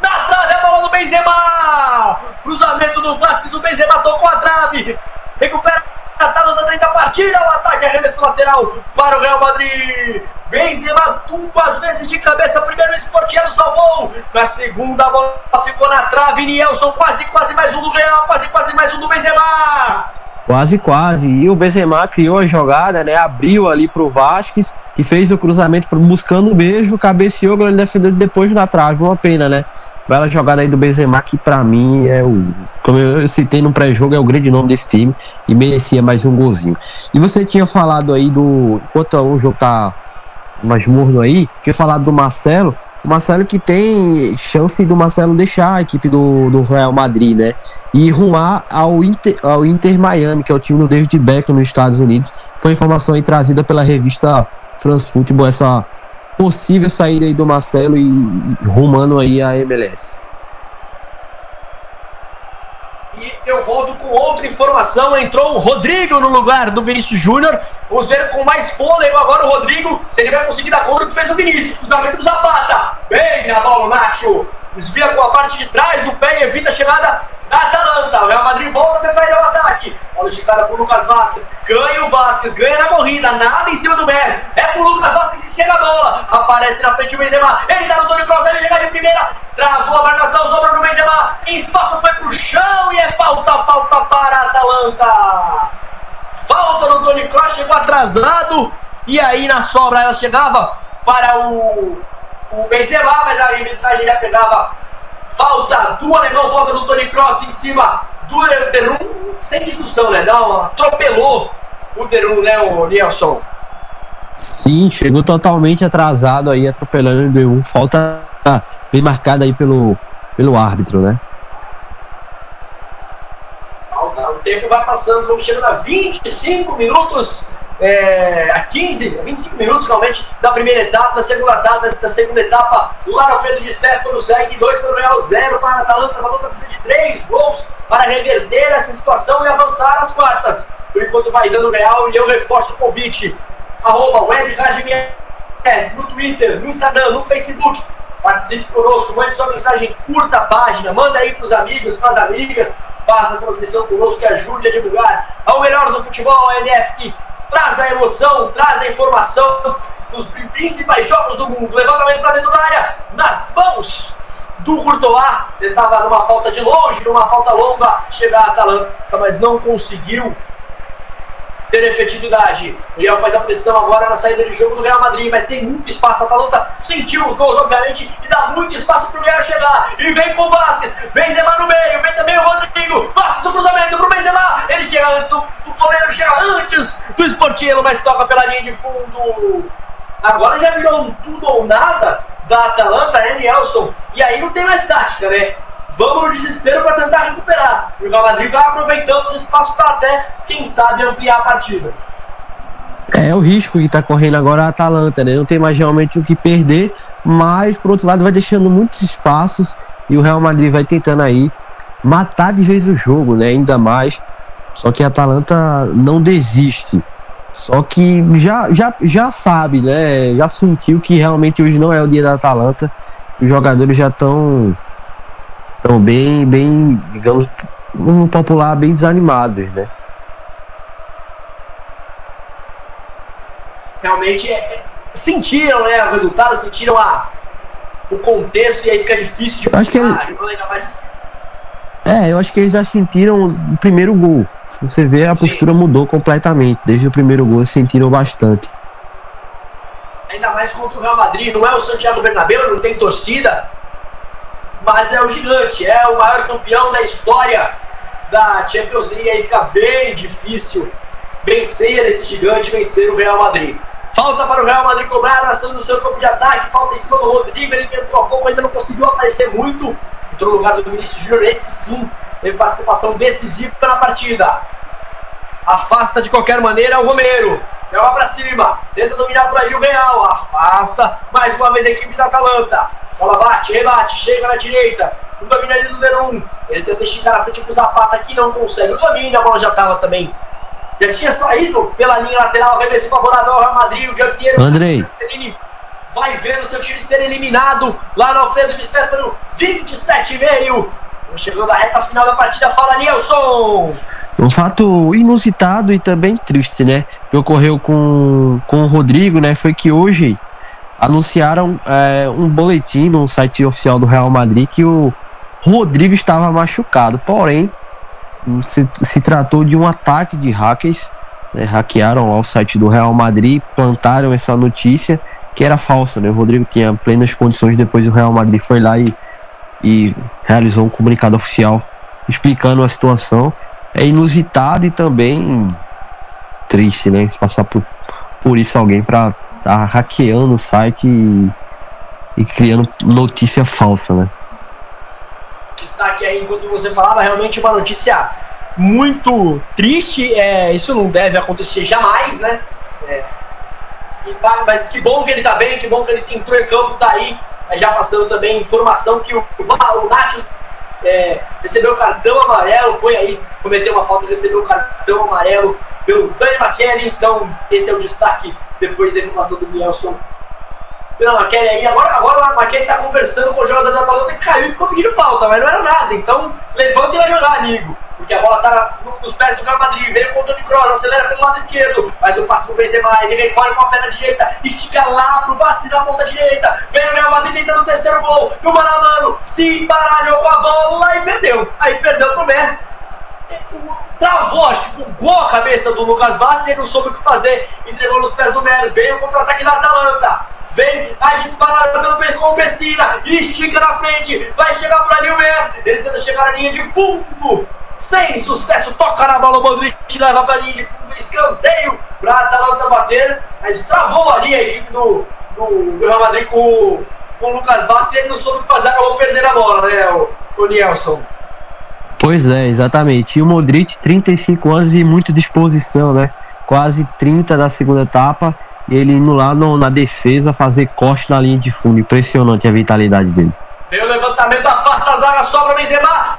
Na trave a bola do Benzema! Cruzamento do Vasquez, o Benzema tocou a trave, recupera Atalanta tenta partir ao ataque, arremesso lateral para o Real Madrid. Benzema duas vezes de cabeça, primeiro o Esportiano salvou. Na segunda a bola ficou na trave, Nielson quase, quase mais um do Real, quase, quase mais um do Benzema. Quase, quase. E o Benzema criou a jogada, né? Abriu ali pro Vasquez, que fez o cruzamento buscando o beijo, cabeceou, ele defendeu depois na trave. Uma pena, né? Bela jogada aí do Benzema, que pra mim é o. Como eu citei no pré-jogo, é o grande nome desse time e merecia mais um golzinho. E você tinha falado aí do. Enquanto o jogo tá mais morno aí, tinha falado do Marcelo. O Marcelo que tem chance do Marcelo deixar a equipe do, do Real Madrid, né? E rumar ao Inter, ao Inter Miami, que é o time do David Beckham nos Estados Unidos. Foi informação aí trazida pela revista France Football, essa possível saída aí do Marcelo e, e rumando aí a MLS. E eu volto com outra informação. Entrou o Rodrigo no lugar do Vinícius Júnior. Vamos ver com mais fôlego agora o Rodrigo. Se ele vai conseguir dar conta do que fez o Vinícius. Cruzamento do Zapata. Bem na bola o Nacho. Desvia com a parte de trás do pé e evita a chegada da Atalanta. O Real Madrid volta a tentar ir ao ataque. Bola esticada por Lucas Vasquez. Ganha o Vasquez. Ganha na corrida. Nada em cima do Mer. É pro Lucas Vasquez que chega a bola. Aparece na frente o Benzema. Ele dá no Tony Kroos, ele chega de primeira. Travou a marcação, sobra no Benzema. Em espaço foi pro chão e é falta, falta para a Atalanta. Falta no Tony Kroos, chegou atrasado. E aí na sobra ela chegava para o, o Benzema, mas a arbitragem já pegava falta do alemão, falta do Tony Kroos em cima do Derum, sem discussão, né? Não, atropelou o Derum, né, o Nelson? Sim, chegou totalmente atrasado aí, atropelando o Derum. Falta bem marcada aí pelo, pelo árbitro, né? O tempo vai passando, vamos chegando a 25 minutos é, a 15, 25 minutos realmente da primeira etapa, da segunda etapa, da segunda etapa, lá na frente de Stefano segue 2 para o Real, 0 para a Atalanta. A Atalanta precisa de 3 gols para reverter essa situação e avançar às quartas. Por enquanto vai dando Real e eu reforço o convite. Arroba Web no Twitter, no Instagram, no Facebook. Participe conosco, mande sua mensagem, curta a página, manda aí para os amigos, para as amigas, faça a transmissão conosco e ajude a divulgar ao melhor do futebol, a NF que traz a emoção, traz a informação dos principais jogos do mundo. Levantamento para dentro da área, nas mãos do Courtois. Tentava numa falta de longe, numa falta longa, chegar a Atalanta, mas não conseguiu ter efetividade. O Real faz a pressão agora na saída de jogo do Real Madrid, mas tem muito espaço. A Atalanta sentiu os gols, obviamente, e dá muito espaço para o Real chegar. E vem com o Vasquez, Benzema no meio, vem também o Rodrigo. Vasquez o cruzamento para o Benzema. Ele chega antes do, do goleiro, chega antes do Sportiello, mas toca pela linha de fundo. Agora já virou um tudo ou nada da Atalanta, né, Nelson? E aí não tem mais tática, né? Vamos no desespero para tentar recuperar. O Real Madrid vai aproveitando os espaços para até, quem sabe, ampliar a partida. É, é o risco que está correndo agora a Atalanta, né? Não tem mais realmente o que perder, mas por outro lado vai deixando muitos espaços e o Real Madrid vai tentando aí matar de vez o jogo, né? Ainda mais. Só que a Atalanta não desiste. Só que já, já, já sabe, né? Já sentiu que realmente hoje não é o dia da Atalanta. Os jogadores já estão estão bem, bem, digamos, um popular bem desanimados, né? Realmente é, é, sentiram, né, o resultado, sentiram a, o contexto e aí fica difícil de acho que ele... mais... É, eu acho que eles já sentiram o primeiro gol. Se você vê, a Sim. postura mudou completamente. Desde o primeiro gol, sentiram bastante. Ainda mais contra o Real Madrid, não é o Santiago Bernabéu, não tem torcida mas é o gigante, é o maior campeão da história da Champions League. Aí fica bem difícil vencer esse gigante, vencer o Real Madrid. Falta para o Real Madrid cobrar a ação do seu campo de ataque. Falta em cima do Rodrigo. Ele tentou a pouco, ainda não conseguiu aparecer muito. Entrou no lugar do Vinícius Júnior. Esse sim teve participação decisiva na partida. Afasta de qualquer maneira o Romero. Joga para cima. Tenta dominar por aí o Real. Afasta mais uma vez a equipe da Atalanta. Bola bate, rebate, chega na direita. O domínio ali do Derum. Ele tenta esticar na frente com o Zapata aqui, não consegue. O domínio, a bola já estava também. Já tinha saído pela linha lateral, arremesso favorável ao Real Madrid. O Jean-Pierre Andrei. vai ver o seu time ser eliminado lá no Alfredo de Stefano. 27,5. Chegando à reta final da partida, fala Nilson. Um fato inusitado e também triste, né? Que ocorreu com, com o Rodrigo, né? Foi que hoje anunciaram é, um boletim no site oficial do Real Madrid que o Rodrigo estava machucado. Porém, se, se tratou de um ataque de hackers. Né, hackearam ao site do Real Madrid, plantaram essa notícia que era falsa. Né? O Rodrigo tinha plenas condições. Depois o Real Madrid foi lá e, e realizou um comunicado oficial explicando a situação. É inusitado e também triste, né? Se passar por, por isso alguém para tá hackeando o site e, e criando notícia falsa, né? Destaque aí enquanto você falava, realmente uma notícia muito triste. É, isso não deve acontecer jamais, né? É, mas que bom que ele tá bem, que bom que ele entrou em campo, tá aí. Já passando também informação que o, o Nath é, recebeu cartão amarelo, foi aí, cometeu uma falta, recebeu cartão amarelo pelo Dani McKelly. Então, esse é o destaque depois da informação do Nelson pela McKelly aí. Agora, agora McKelly tá conversando com o jogador da Atalanta que caiu e ficou pedindo falta, mas não era nada. Então, levanta e vai jogar, amigo. porque a bola tá nos pés do Real Madrid. Veio com o Toni Kroos, acelera pelo lado esquerdo, faz o passe pro Benzema, ele recolhe com a perna direita, estica lá pro Vasco da ponta direita. Vem o Real Madrid tentando o terceiro gol, e o mano a mano se embaralhou com a bola e perdeu. Aí perdeu pro Mer. Travou, acho que bugou a cabeça do Lucas e ele não soube o que fazer. Entregou nos pés do Mero. Veio o contra-ataque da Atalanta. Vem a disparada pelo com Pessina. Estica na frente. Vai chegar por ali o Mer. Ele tenta chegar na linha de fundo. Sem sucesso. Toca na bola o Modric. Leva pra linha de fundo. Escanteio pra Atalanta bater. Mas travou ali a equipe do, do, do Real Madrid com, com o Lucas Bastos. Ele não soube o que fazer. Acabou perdendo a bola, né, o, o Nielson. Pois é, exatamente. E o Modric, 35 anos e muita disposição, né? Quase 30 da segunda etapa. E ele indo lá no, na defesa fazer corte na linha de fundo. Impressionante a vitalidade dele. Tem o levantamento, afasta a zaga, sobra Benzema.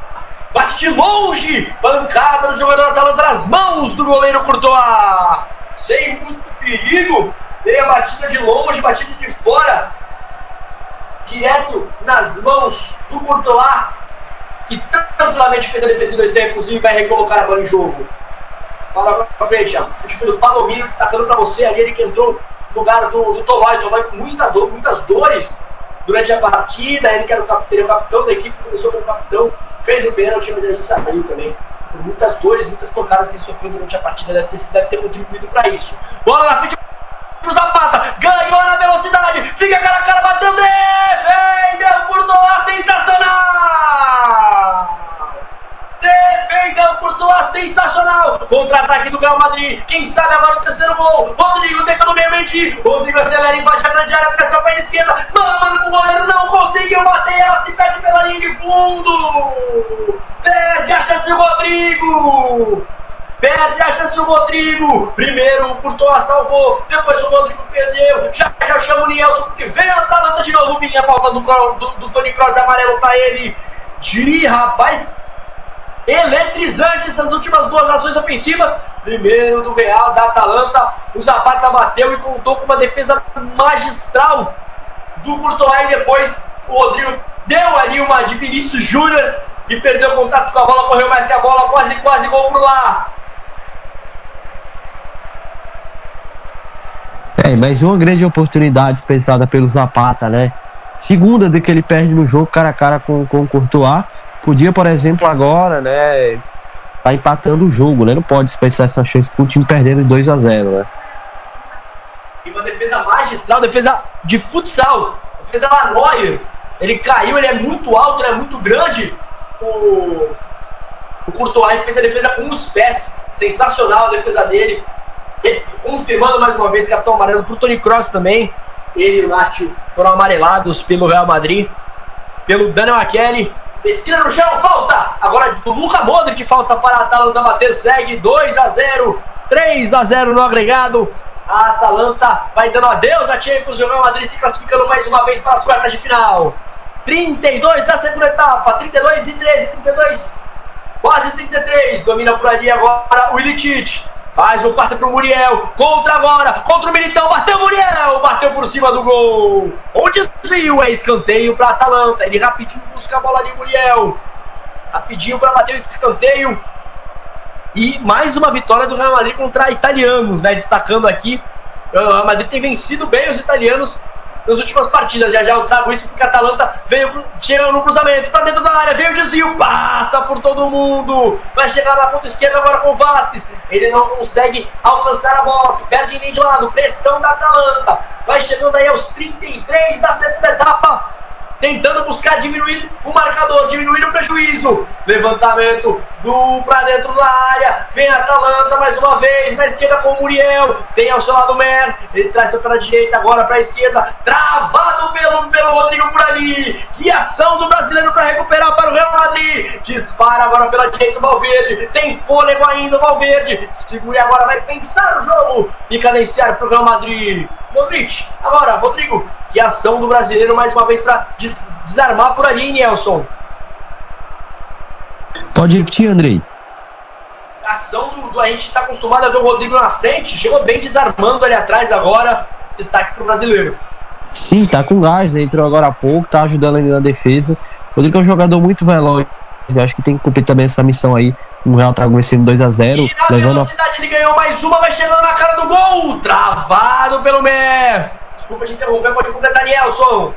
Bate de longe. Pancada do jogador Atalanta nas mãos do goleiro Courtois. Sem muito perigo. Veio a batida de longe, batida de fora. Direto nas mãos do Courtois que tranquilamente fez a defesa em dois tempos e vai recolocar a bola em jogo. Dispara pra frente, ó. Chute pelo Palomino, destacando pra você ali, ele que entrou no lugar do, do Tolói. Tolói com muita dor, muitas dores durante a partida. Ele que era o, capitão, o capitão da equipe, começou como capitão, fez o pênalti, mas ele saiu também. Por muitas dores, muitas pancadas que ele sofreu durante a partida, deve ter, deve ter contribuído pra isso. Bola na frente pro Zapata, ganhou na velocidade, fica cara a cara batendo, defendeu Doa, sensacional! Defendeu por Doa, sensacional! Contra-ataque do Real Madrid, quem sabe agora o terceiro gol, Rodrigo tenta no meio Mendy, Rodrigo acelera, invade a grande área, presta a perna esquerda, manda, manda pro goleiro, não conseguiu bater, ela se perde pela linha de fundo! Perde a chance o Rodrigo! Perde a chance o Rodrigo. Primeiro o Courtois salvou. Depois o Rodrigo perdeu. Já já chama o Nielson porque vem a Atalanta de novo. Vinha a falta do, do, do Tony Kroos amarelo para ele. De rapaz. Eletrizante essas últimas duas ações ofensivas. Primeiro do Real, da Atalanta. O Zapata bateu e contou com uma defesa magistral do Courtois. E depois o Rodrigo deu ali uma de Vinícius Júnior e perdeu o contato com a bola. Correu mais que a bola. Quase, quase gol pro lá. É, mas uma grande oportunidade dispensada pelo Zapata, né? Segunda de que ele perde no jogo cara a cara com, com o Courtois. Podia, por exemplo, agora, né? Tá empatando o jogo, né? Não pode dispensar essa chance com o time perdendo 2 a 0 né? E uma defesa magistral, defesa de futsal. Defesa da Neuer. Ele caiu, ele é muito alto, ele é muito grande. O, o Courtois fez a defesa com os pés. Sensacional a defesa dele confirmando mais uma vez cartão amarelo para o Tony Cross também. Ele e o Nacho foram amarelados pelo Real Madrid, pelo Daniel Kelly. Descida no chão, falta! Agora do Luka Modric, falta para a Atalanta bater, segue 2 a 0 3 a 0 no agregado. A Atalanta vai dando adeus a Champions e o Real Madrid se classificando mais uma vez para as quartas de final. 32 da segunda etapa, 32 e 13, 32, quase 33. Domina por ali agora o Ilicic. Faz o passe pro Muriel. Contra agora. Contra o Militão. Bateu Muriel. Bateu por cima do gol. O desvio é escanteio para Atalanta. Ele rapidinho busca a bola ali, Muriel. Rapidinho para bater o escanteio. E mais uma vitória do Real Madrid contra italianos, né? Destacando aqui. O Real Madrid tem vencido bem os italianos nas últimas partidas. Já já eu trago isso porque a Atalanta veio, chega no cruzamento, tá dentro da área, veio o desvio, passa por todo mundo, vai chegar na ponta esquerda agora com o Vasquez. Ele não consegue alcançar a bola, se perde em meio de lado, pressão da Atalanta. Vai chegando aí aos 33 da segunda etapa tentando buscar diminuir o marcador, diminuir o prejuízo. Levantamento do pra dentro da área. Vem a Atalanta mais uma vez na esquerda com o Muriel. Tem ao seu lado o Mer. Ele traz para a direita, agora para a esquerda. Travado pelo, pelo Rodrigo por ali. Que ação do brasileiro para recuperar para o Real Madrid. Dispara agora pela direita o Valverde. Tem fôlego ainda o Valverde. Segura agora, vai pensar o jogo e cadenciar para o Real Madrid. Modric, agora, Rodrigo, que ação do brasileiro mais uma vez para des desarmar por ali, Nelson. Pode repetir, Andrei. A ação do, do a gente está acostumado a ver o Rodrigo na frente, chegou bem desarmando ali atrás agora. Destaque para o brasileiro. Sim, tá com gás, né? entrou agora há pouco, tá ajudando ali na defesa. O Rodrigo é um jogador muito veloz. Eu acho que tem que cumprir também essa missão aí O Real tá vencendo 2x0. E na Levando a... velocidade ele ganhou mais uma, vai chegando na cara do gol. Travado pelo Mer. Desculpa te interromper, pode completar, Nelson.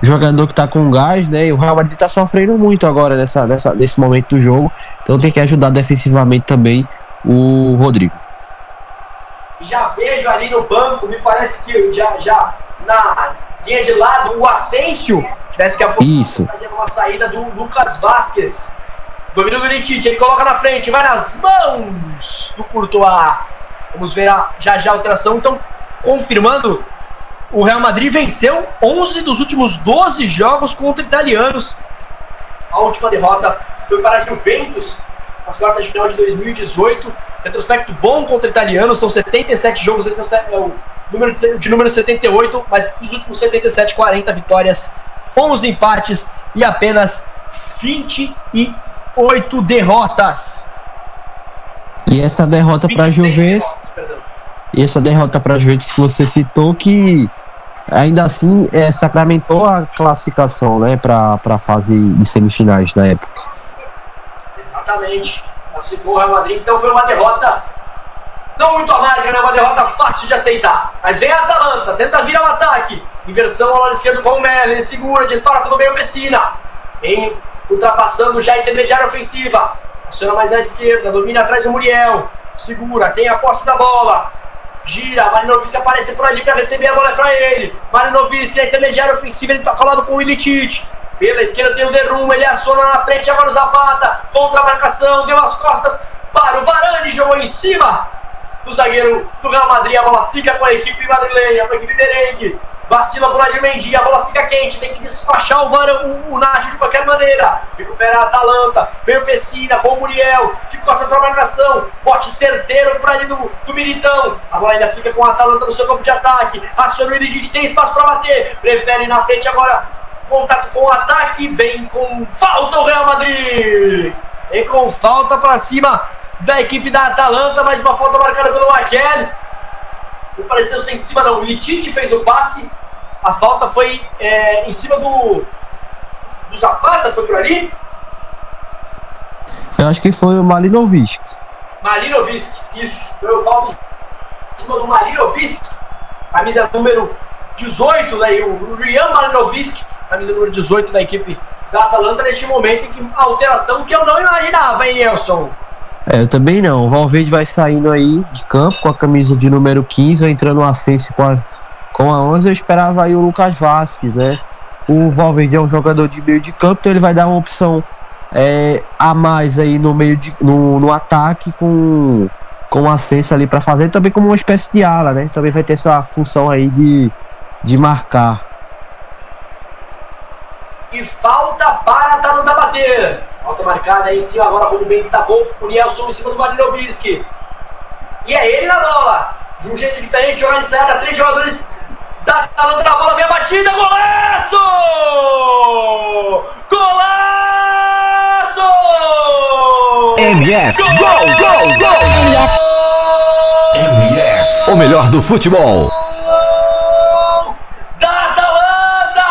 Jogador que tá com gás, né? E o Real Madrid tá sofrendo muito agora nessa, nessa, nesse momento do jogo. Então tem que ajudar defensivamente também o Rodrigo. Já vejo ali no banco, me parece que já, já na linha de lado, o Asensio tivesse que apontar Isso. uma saída do Lucas Vasquez. Domínio do Litite, ele coloca na frente, vai nas mãos do Courtois. Vamos ver a, já já a alteração. Então, confirmando, o Real Madrid venceu 11 dos últimos 12 jogos contra italianos. A última derrota foi para a Juventus nas quartas de final de 2018. Retrospecto bom contra italianos, são 77 jogos, esse é o número de, de número 78, mas nos últimos 77, 40 vitórias, 11 empates e apenas 28 derrotas. E essa derrota para a Juventus, e essa derrota para a Juventus que você citou que ainda assim é, sacramentou a classificação, né, para a fase de semifinais na época. Exatamente. Classificou o Real Madrid, então foi uma derrota não muito amarga, né? Uma derrota fácil de aceitar. Mas vem a Atalanta, tenta vir ao ataque. Inversão ao lado esquerdo com o Melo, ele segura, dispara pelo meio Pessina. Vem ultrapassando já a intermediária ofensiva. Aciona mais à esquerda, domina atrás o Muriel. Segura, tem a posse da bola. Gira, Marinovski aparece por ali para receber a bola para ele. Marinovski na intermediária ofensiva, ele toca lado com o Ilicic. Pela esquerda tem o Derrum, ele aciona na frente, agora o Zapata. Contra a marcação, deu as costas para o Varane, jogou em cima do zagueiro do Real Madrid. A bola fica com a equipe madrilenha, com a equipe merengue. Vacila por ali o Mendy, a bola fica quente, tem que despachar o, Var, o, Nath de qualquer maneira. Recupera a Atalanta, vem o Pessina com o Muriel, de costas para a marcação. Bote certeiro por ali do, do Militão. A bola ainda fica com a Atalanta no seu campo de ataque. Aciona o Iridic, tem espaço para bater. Prefere na frente agora, contato com o ataque. Vem com falta o Real Madrid. Vem com falta para cima da equipe da Atalanta, mais uma falta marcada pelo Maquel. Não pareceu ser em cima não, o Litite fez o passe, a falta foi é, em cima do, do Zapata, foi por ali? Eu acho que foi o Malinovic. Malinovic, isso, foi o falta em cima do Malinovic, camisa número 18, né, o Rian Malinovic, camisa número 18 da equipe da Atalanta neste momento em que a alteração que eu não imaginava, hein, Nelson? É, eu também não. O Valverde vai saindo aí de campo com a camisa de número 15, entrando o Ascenso com a, com a 11. Eu esperava aí o Lucas Vasquez, né? O Valverde é um jogador de meio de campo, então ele vai dar uma opção é, a mais aí no meio de, no, no ataque com com o Ascenso ali para fazer, também como uma espécie de ala, né? Também vai ter essa função aí de, de marcar. E falta para a Atalanta bater. Falta marcada aí em cima, agora como bem destacou, o Nielson em cima do Marinovski. E é ele na bola. De um jeito diferente, joga ensaiada, três jogadores da Atalanta na bola, vem a batida, golaço! Golaço! MF, gol, gol, gol! MF, o melhor do futebol. Da Atalanta!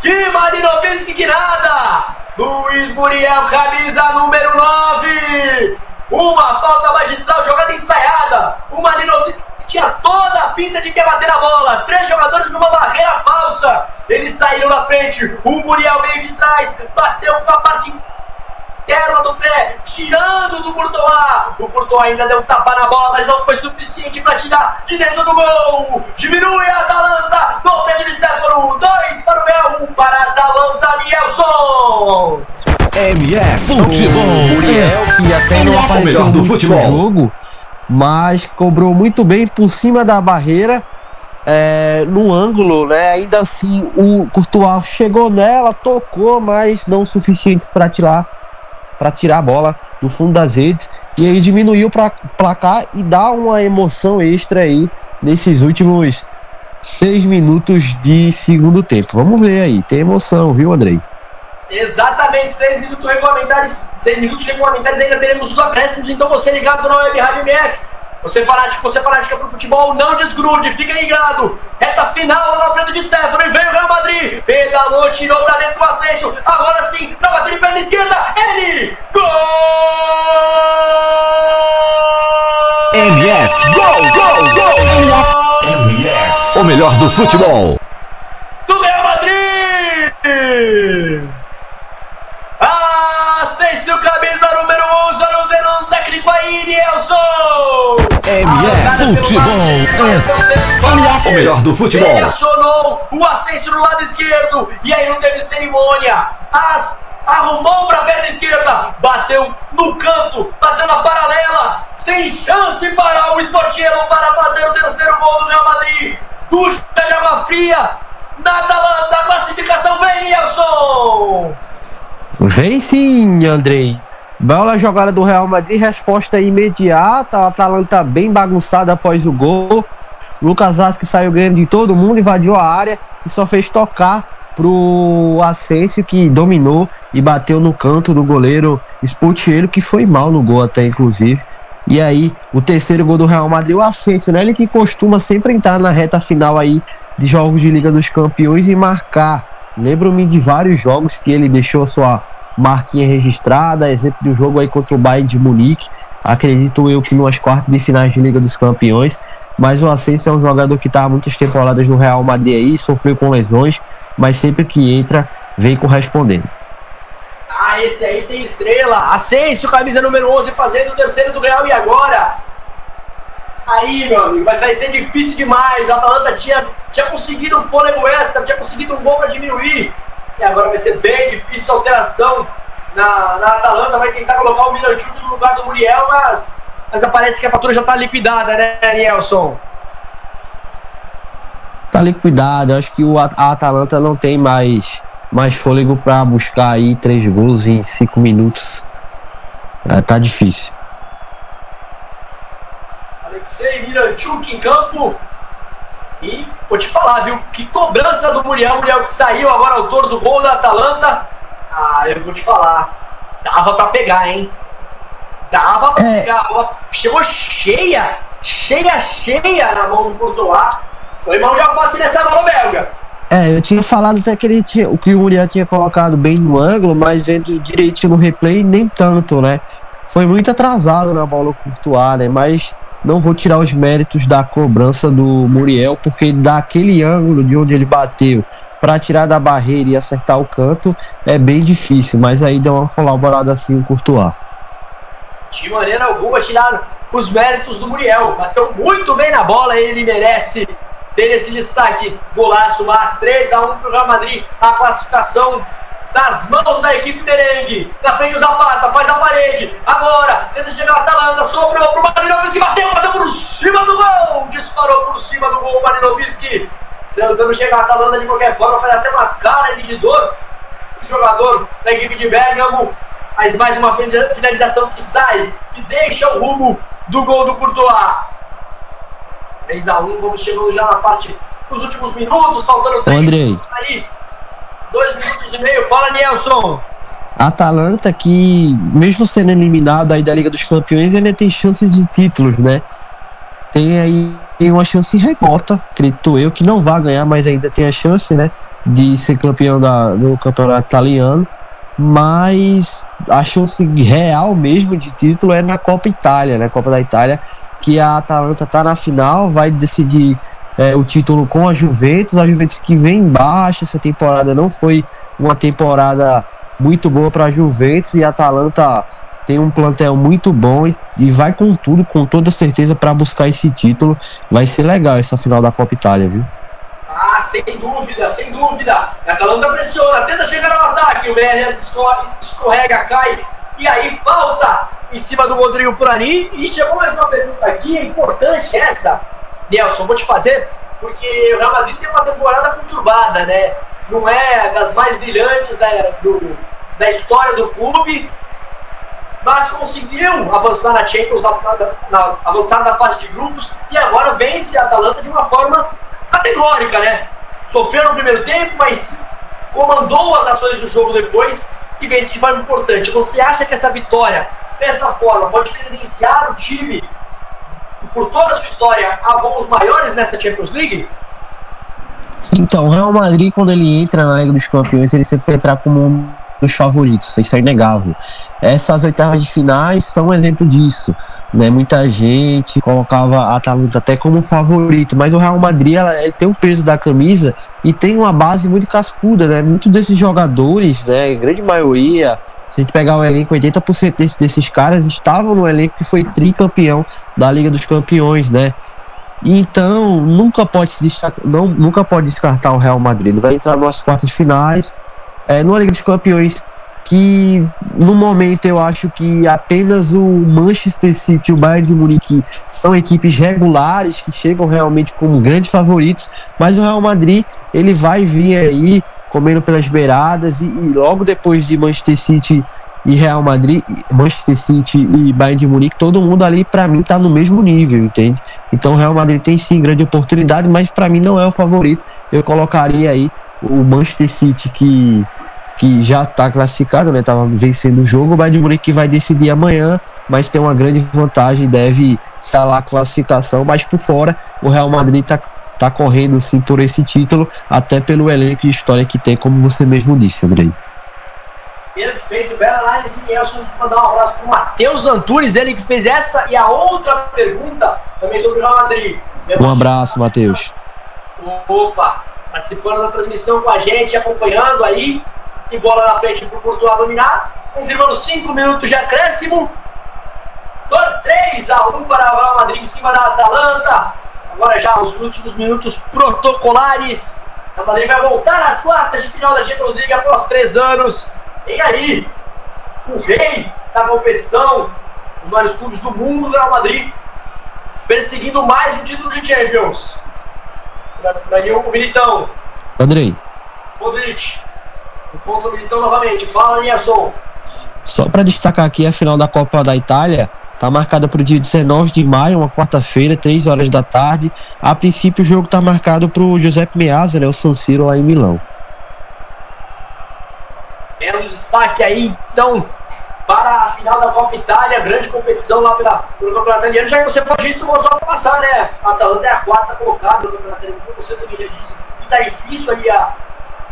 Que Marinovski que nada! Luiz Muriel, camisa número 9! Uma falta magistral, jogada ensaiada! O Marinovski tinha toda a pinta de que ia bater a bola! Três jogadores numa barreira falsa! Eles saíram na frente, o Muriel veio de trás, bateu com a parte interna do pé, tirando do Courtois. O Courtois ainda deu um tapa na bola, mas não foi suficiente para tirar de dentro do gol. Diminui a Atalanta, centro de Stefano. Dois para o Real, um para a Atalanta, Nielson. MF Futebol. Muriel, que até não o apareceu melhor do futebol. jogo, mas cobrou muito bem por cima da barreira. é, no ângulo, né? Ainda assim, o Courtois chegou nela, tocou, mas não o suficiente para tirar para tirar a bola do fundo das redes e aí diminuiu para placar e dá uma emoção extra aí nesses últimos seis minutos de segundo tempo. Vamos ver aí, tem emoção, viu, Andrei? Exatamente, seis minutos regulamentares. Seis minutos regulamentares, ainda teremos os acréscimos. Então você ligado na Web Rádio MF, Você fanático, você fanática pro futebol, não desgrude, fica ligado. Reta final lá na frente de Stefano e veio o Real Madrid. Pedalou, tirou pra dentro do Ascenso. Agora sim, pra bater de perna esquerda, ele! Gol! MF, gol, gol, gol! MF, o melhor do futebol. Do Real Madrid! Ascenso, camisa número 11, olha o dedo do técnico aí, Nelson! MF Futebol. O melhor do futebol. Ele acionou o Ascenso no lado esquerdo. E aí não teve cerimônia. As, arrumou pra perna esquerda. Bateu no canto. Bateu na paralela. Sem chance para o Esportiero para fazer o terceiro gol do Real Madrid. Ducha de água fria. Na Atalanta. Classificação vem, Nelson. Vem sim, Andrei. Bela jogada do Real Madrid, resposta imediata. A Atalanta bem bagunçada após o gol. Lucas Vasquez saiu ganhando de todo mundo, invadiu a área e só fez tocar pro Asensio que dominou e bateu no canto do goleiro Sputiello, que foi mal no gol até inclusive. E aí, o terceiro gol do Real Madrid, o Asensio, né? Ele que costuma sempre entrar na reta final aí de jogos de Liga dos Campeões e marcar. Lembro-me de vários jogos que ele deixou sua marquinha registrada, exemplo do jogo aí contra o Bayern de Munique. Acredito eu que nas quartas de finais de Liga dos Campeões. Mas o Asensio é um jogador que está há muitas temporadas no Real Madrid aí, sofreu com lesões, mas sempre que entra, vem correspondendo. Ah, esse aí tem estrela. Asensio, camisa número 11, fazendo o terceiro do Real. E agora? Aí, meu amigo, mas vai ser difícil demais. A Atalanta tinha, tinha conseguido um fôlego extra, tinha conseguido um gol para diminuir. E agora vai ser bem difícil a alteração na, na Atalanta. Vai tentar colocar o Miranchuk no lugar do Muriel, mas, mas parece que a fatura já está liquidada, né, Nelson? Tá liquidado. Acho que o, a Atalanta não tem mais, mais fôlego para buscar aí três gols em cinco minutos. É, tá difícil. Alexei Miranchuk em campo. E vou te falar, viu? Que cobrança do Muriel. Muriel que saiu agora autor do gol da Atalanta. Ah, eu vou te falar. Dava pra pegar, hein? Dava pra é. pegar. A bola chegou cheia, cheia, cheia na mão do Courtois. Foi mão de alface nessa bola belga. É, eu tinha falado até que ele tinha, o que o Muriel tinha colocado bem no ângulo, mas vendo direitinho no replay, nem tanto, né? Foi muito atrasado na bola Courtois, né? Mas não vou tirar os méritos da cobrança do Muriel, porque daquele ângulo de onde ele bateu para tirar da barreira e acertar o canto é bem difícil, mas aí deu uma colaborada assim o Courtois. De maneira alguma tirar os méritos do Muriel, bateu muito bem na bola, ele merece ter esse destaque. Golaço, mas 3 a 1 para o Real Madrid, a classificação nas mãos da equipe merengue. Na frente o Zapata, faz a parede. Agora, tenta chegar a Atalanta, sobrou pro Marinovski, bateu, bateu por cima do gol. Disparou por cima do gol o Marinovski. Tentando chegar a Atalanta de qualquer forma, faz até uma cara ali de dor. O jogador da equipe de Bergamo. Mas mais uma finalização que sai, que deixa o rumo do gol do Courtois. 3 a 1 vamos chegando já na parte dos últimos minutos, faltando 3 minutos aí dois minutos e meio. Fala, Nelson. Atalanta que, mesmo sendo eliminado aí da Liga dos Campeões, ainda tem chances de títulos, né? Tem aí uma chance remota, acredito eu, que não vai ganhar, mas ainda tem a chance, né? De ser campeão da, do campeonato italiano. Mas a chance real mesmo de título é na Copa Itália, né? Copa da Itália, que a Atalanta tá na final, vai decidir é, o título com a Juventus. A Juventus que vem embaixo essa temporada não foi uma temporada muito boa para a Juventus e a Atalanta tem um plantel muito bom e vai com tudo, com toda certeza, para buscar esse título. Vai ser legal essa final da Copa Itália, viu? Ah, sem dúvida, sem dúvida. A Atalanta pressiona, tenta chegar ao ataque, o Meria escorrega, cai, e aí falta em cima do Rodrigo por ali. E chegou mais uma pergunta aqui, é importante essa. Nelson, vou te fazer, porque o Real Madrid tem uma temporada conturbada, né? Não é das mais brilhantes da, do, da história do clube, mas conseguiu avançar na Champions, avançar na fase de grupos e agora vence a Atalanta de uma forma categórica, né? Sofreu no primeiro tempo, mas comandou as ações do jogo depois e vence de forma importante. Você acha que essa vitória, desta forma, pode credenciar o time por toda a sua história, a voos maiores nessa Champions League? Então, o Real Madrid, quando ele entra na Liga dos Campeões, ele sempre entrar como um dos favoritos, isso é inegável. Essas oitavas de finais são um exemplo disso. Né? Muita gente colocava a Atalanta até como favorito, mas o Real Madrid ela, tem o peso da camisa e tem uma base muito cascuda, né? Muitos desses jogadores, né, grande maioria, se a gente pegar o elenco, 80% desse, desses caras estavam no elenco que foi tricampeão da Liga dos Campeões, né? Então, nunca pode se destacar, não, nunca pode descartar o Real Madrid. Ele vai entrar nas quartas finais, é, numa Liga dos Campeões que no momento eu acho que apenas o Manchester City e o Bayern de Munique são equipes regulares que chegam realmente como grandes favoritos, mas o Real Madrid ele vai vir aí comendo pelas beiradas e, e logo depois de Manchester City e Real Madrid, Manchester City e Bayern de Munique, todo mundo ali para mim tá no mesmo nível, entende? Então o Real Madrid tem sim grande oportunidade, mas para mim não é o favorito. Eu colocaria aí o Manchester City que que já está classificado, né? Tava vencendo o jogo, o Bayern de Munique que vai decidir amanhã, mas tem uma grande vantagem, deve salar a classificação, mas por fora o Real Madrid está tá correndo sim por esse título, até pelo elenco e história que tem, como você mesmo disse, Andrei. Perfeito, bela análise, Nelson. Mandar um abraço para o Matheus Antunes, ele que fez essa e a outra pergunta também sobre o Real Madrid. Um abraço, Matheus. Opa, participando da transmissão com a gente, acompanhando aí e bola na frente para o Courtois dominar, confirmando 5 minutos de acréscimo. 3 a 1 para o Real Madrid em cima da Atalanta. Agora já os últimos minutos protocolares. Real Madrid vai voltar às quartas de final da Champions League após 3 anos. E aí, o rei da competição, os maiores clubes do mundo, o Real Madrid, perseguindo mais um título de Champions. Para o Militão. Andrei. Modric. Contra o Militão novamente. Fala, Nilson. Só para destacar aqui a final da Copa da Itália, tá marcada para o dia 19 de maio, uma quarta-feira, 3 horas da tarde. A princípio o jogo tá marcado para o Giuseppe Meazza, né, o San Siro lá em Milão. Um destaque aí, então, para a final da Copa Itália, grande competição lá pela, pelo Campeonato Italiano. Já que você faz isso, vou só passar, né? A Atalanta é a quarta colocada no Campeonato Italiano, como você também já disse. Fica difícil ali a,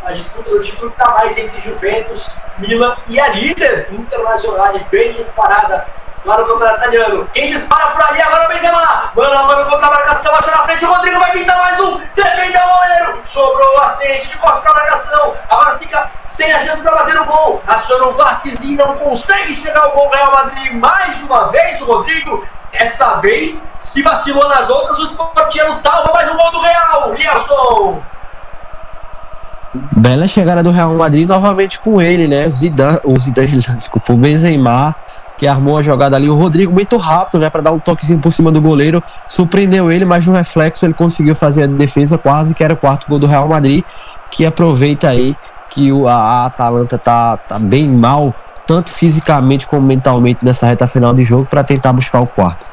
a disputa do título está mais entre Juventus, Milan e a líder internacional, bem disparada lá no campeonato italiano. Quem dispara por ali agora é o Benzema. Mano a mano contra a marcação, acha na frente o Rodrigo, vai pintar mais um. Defende o goleiro. Sobrou o Ascenso de costas para a marcação. Agora fica sem a chance para bater no gol. Aciona o Vasquez e não consegue chegar ao gol Real Madrid. Mais uma vez o Rodrigo. Dessa vez, se vacilou nas outras, o Sportiano salva mais um gol do Real. Lielson. Bela chegada do Real Madrid novamente com ele, né? O Zidane, o Zidane, desculpa, o Benzema, que armou a jogada ali. O Rodrigo muito rápido, né? Para dar um toquezinho por cima do goleiro. Surpreendeu ele, mas no reflexo ele conseguiu fazer a defesa quase que era o quarto gol do Real Madrid. Que aproveita aí que o, a, Atalanta tá, tá bem mal, tanto fisicamente como mentalmente nessa reta final de jogo, para tentar buscar o quarto.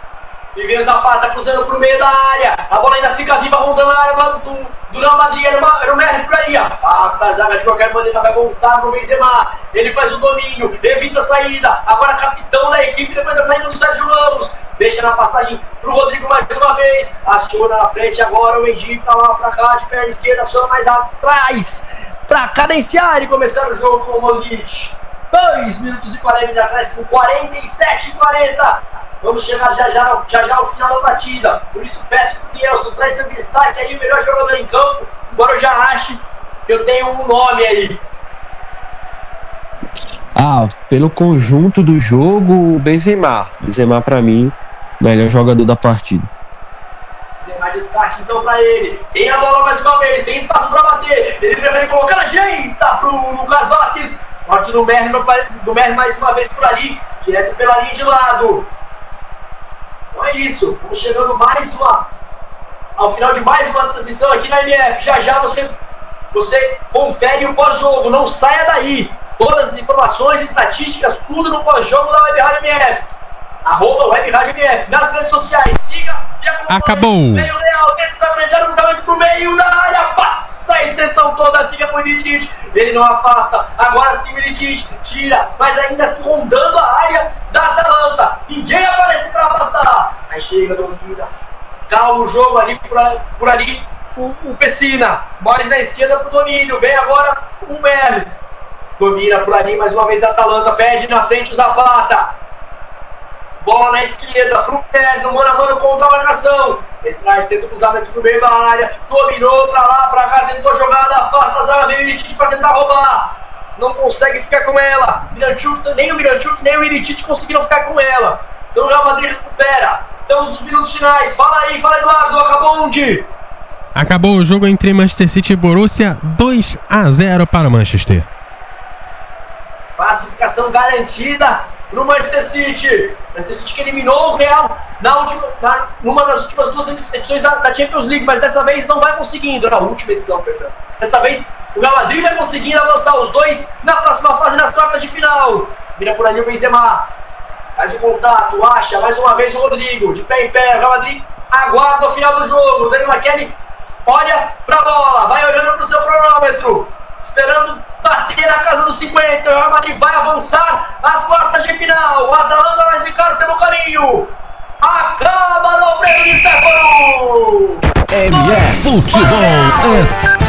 E vem o Zapata cruzando pro meio da área. A bola ainda fica viva, rondando a área do, do Real Madrid. Era, uma, era por ali. Afasta a zaga de qualquer maneira. Vai voltar pro Benzema. Ele faz o domínio, evita a saída. Agora capitão da equipe depois da saída do Sérgio Ramos. Deixa na passagem pro Rodrigo mais uma vez. Aciona na frente agora o Mendy pra lá, pra cá, de perna esquerda. Aciona mais atrás. Pra cadenciar e começar o jogo com o Modric. 2 minutos e 40 de acréscimo, 47 e 40. Vamos chegar já já, já já ao final da partida. Por isso peço pro Nelson, traz seu destaque aí, o melhor jogador em campo. Embora eu já ache que eu tenho um nome aí. Ah, pelo conjunto do jogo, o Benzema. Benzema para mim, melhor jogador da partida. Benzema destaque então para ele. Tem a bola mais uma vez, tem espaço para bater. Ele prefere colocar na direita pro Lucas Vasquez. Corte do Merno, do Merno mais uma vez por ali, direto pela linha de lado. Então é isso, vamos chegando mais uma. Ao final de mais uma transmissão aqui na MF. Já já você, você confere o pós-jogo, não saia daí. Todas as informações, estatísticas, tudo no pós-jogo da Web Rádio MF. Arroba Web Rádio MF. Nas redes sociais, siga. Acabou. Veio Leal da área, cruzamento pro meio da área. Passa a extensão toda, fica com o. Ele não afasta. Agora sim, Milicic tira, mas ainda se rondando a área da Atalanta. Ninguém aparece para afastar. Aí chega, domina. Calma o jogo ali por, por ali. O, o Pessina. Mais na esquerda pro domínio. Vem agora o Merlin. Domina por ali mais uma vez a Atalanta. Pede na frente o Zapata. Bola na esquerda pro Pérez, no mano a mano contra a marcação. Ele traz, tenta o cruzamento no meio da área. Dominou pra lá, pra cá, tentou jogada, afasta a zaga, vem o Iritite pra tentar roubar. Não consegue ficar com ela. Miranchuk, nem o Miranchuk, nem o Iritite conseguiram ficar com ela. Então o Real Madrid recupera. Estamos nos minutos finais. Fala aí, fala Eduardo, acabou onde? Acabou o jogo entre Manchester City e Borussia, 2 a 0 para o Manchester. Classificação garantida no Manchester City. Manchester City que eliminou o Real na última, na, numa das últimas duas edições da, da, Champions League, mas dessa vez não vai conseguindo. Na última edição, perdão. Dessa vez o Real Madrid vai conseguindo avançar os dois na próxima fase, nas quartas de final. Mira por ali o Benzema. Faz o contato, acha mais uma vez o Rodrigo. De pé em pé, o Real Madrid aguarda o final do jogo. O Danilo McKennie olha pra bola, vai olhando pro seu cronômetro esperando bater na casa dos 50. O Real Madrid vai avançar às quartas de final. O Atalanta vai ficar pelo caminho. Acaba no freio de Stefano. MF Futebol.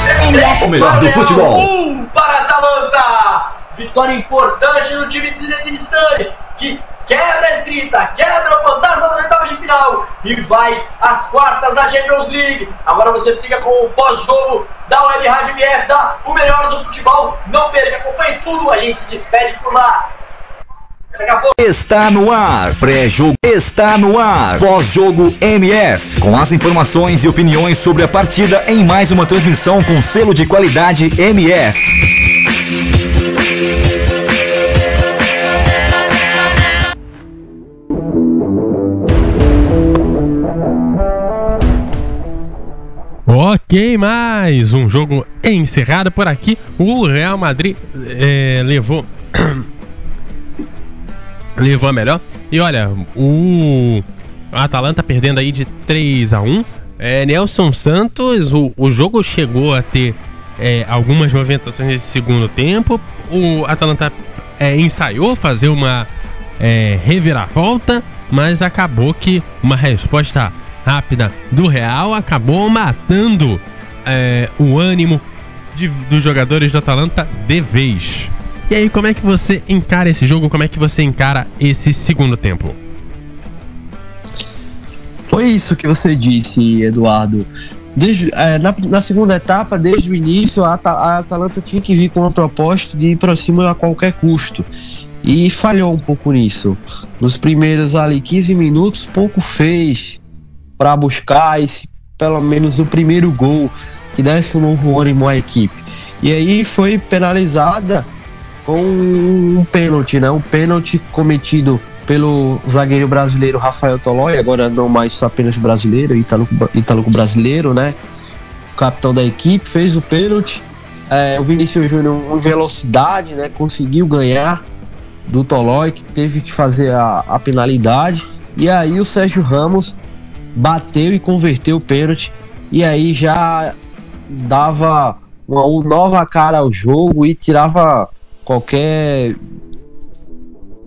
É o melhor do futebol. Um para Atalanta. Vitória importante no time de Zinedine Zidane, que quebra a escrita, quebra o fantasma das etapas de final e vai às quartas da Champions League. Agora você fica com o pós-jogo da Web Rádio MF, da O Melhor do Futebol. Não perca, acompanhe tudo, a gente se despede por lá. Está no ar, pré-jogo está no ar, pós-jogo MF, com as informações e opiniões sobre a partida em mais uma transmissão com selo de qualidade MF. Ok, mais um jogo encerrado por aqui. O Real Madrid é, levou. levou a melhor. E olha, o Atalanta perdendo aí de 3 a 1 é, Nelson Santos, o, o jogo chegou a ter é, algumas movimentações nesse segundo tempo. O Atalanta é, ensaiou fazer uma é, reviravolta, mas acabou que uma resposta rápida do Real acabou matando é, o ânimo de, dos jogadores do Atalanta de vez. E aí, como é que você encara esse jogo? Como é que você encara esse segundo tempo? Foi isso que você disse, Eduardo. Desde, é, na, na, segunda etapa, desde o início, a, a, Atalanta tinha que vir com uma proposta de ir para cima a qualquer custo. E falhou um pouco nisso. Nos primeiros ali 15 minutos, pouco fez para buscar esse, pelo menos o primeiro gol que desse um novo ânimo à equipe. E aí foi penalizada com um pênalti, né? Um pênalti cometido pelo zagueiro brasileiro Rafael Tolói, agora não mais apenas brasileiro, italo brasileiro, né? O capitão da equipe fez o pênalti. É, o Vinícius Júnior em velocidade, né? Conseguiu ganhar do Tolói, que teve que fazer a, a penalidade. E aí o Sérgio Ramos bateu e converteu o pênalti e aí já dava uma nova cara ao jogo e tirava qualquer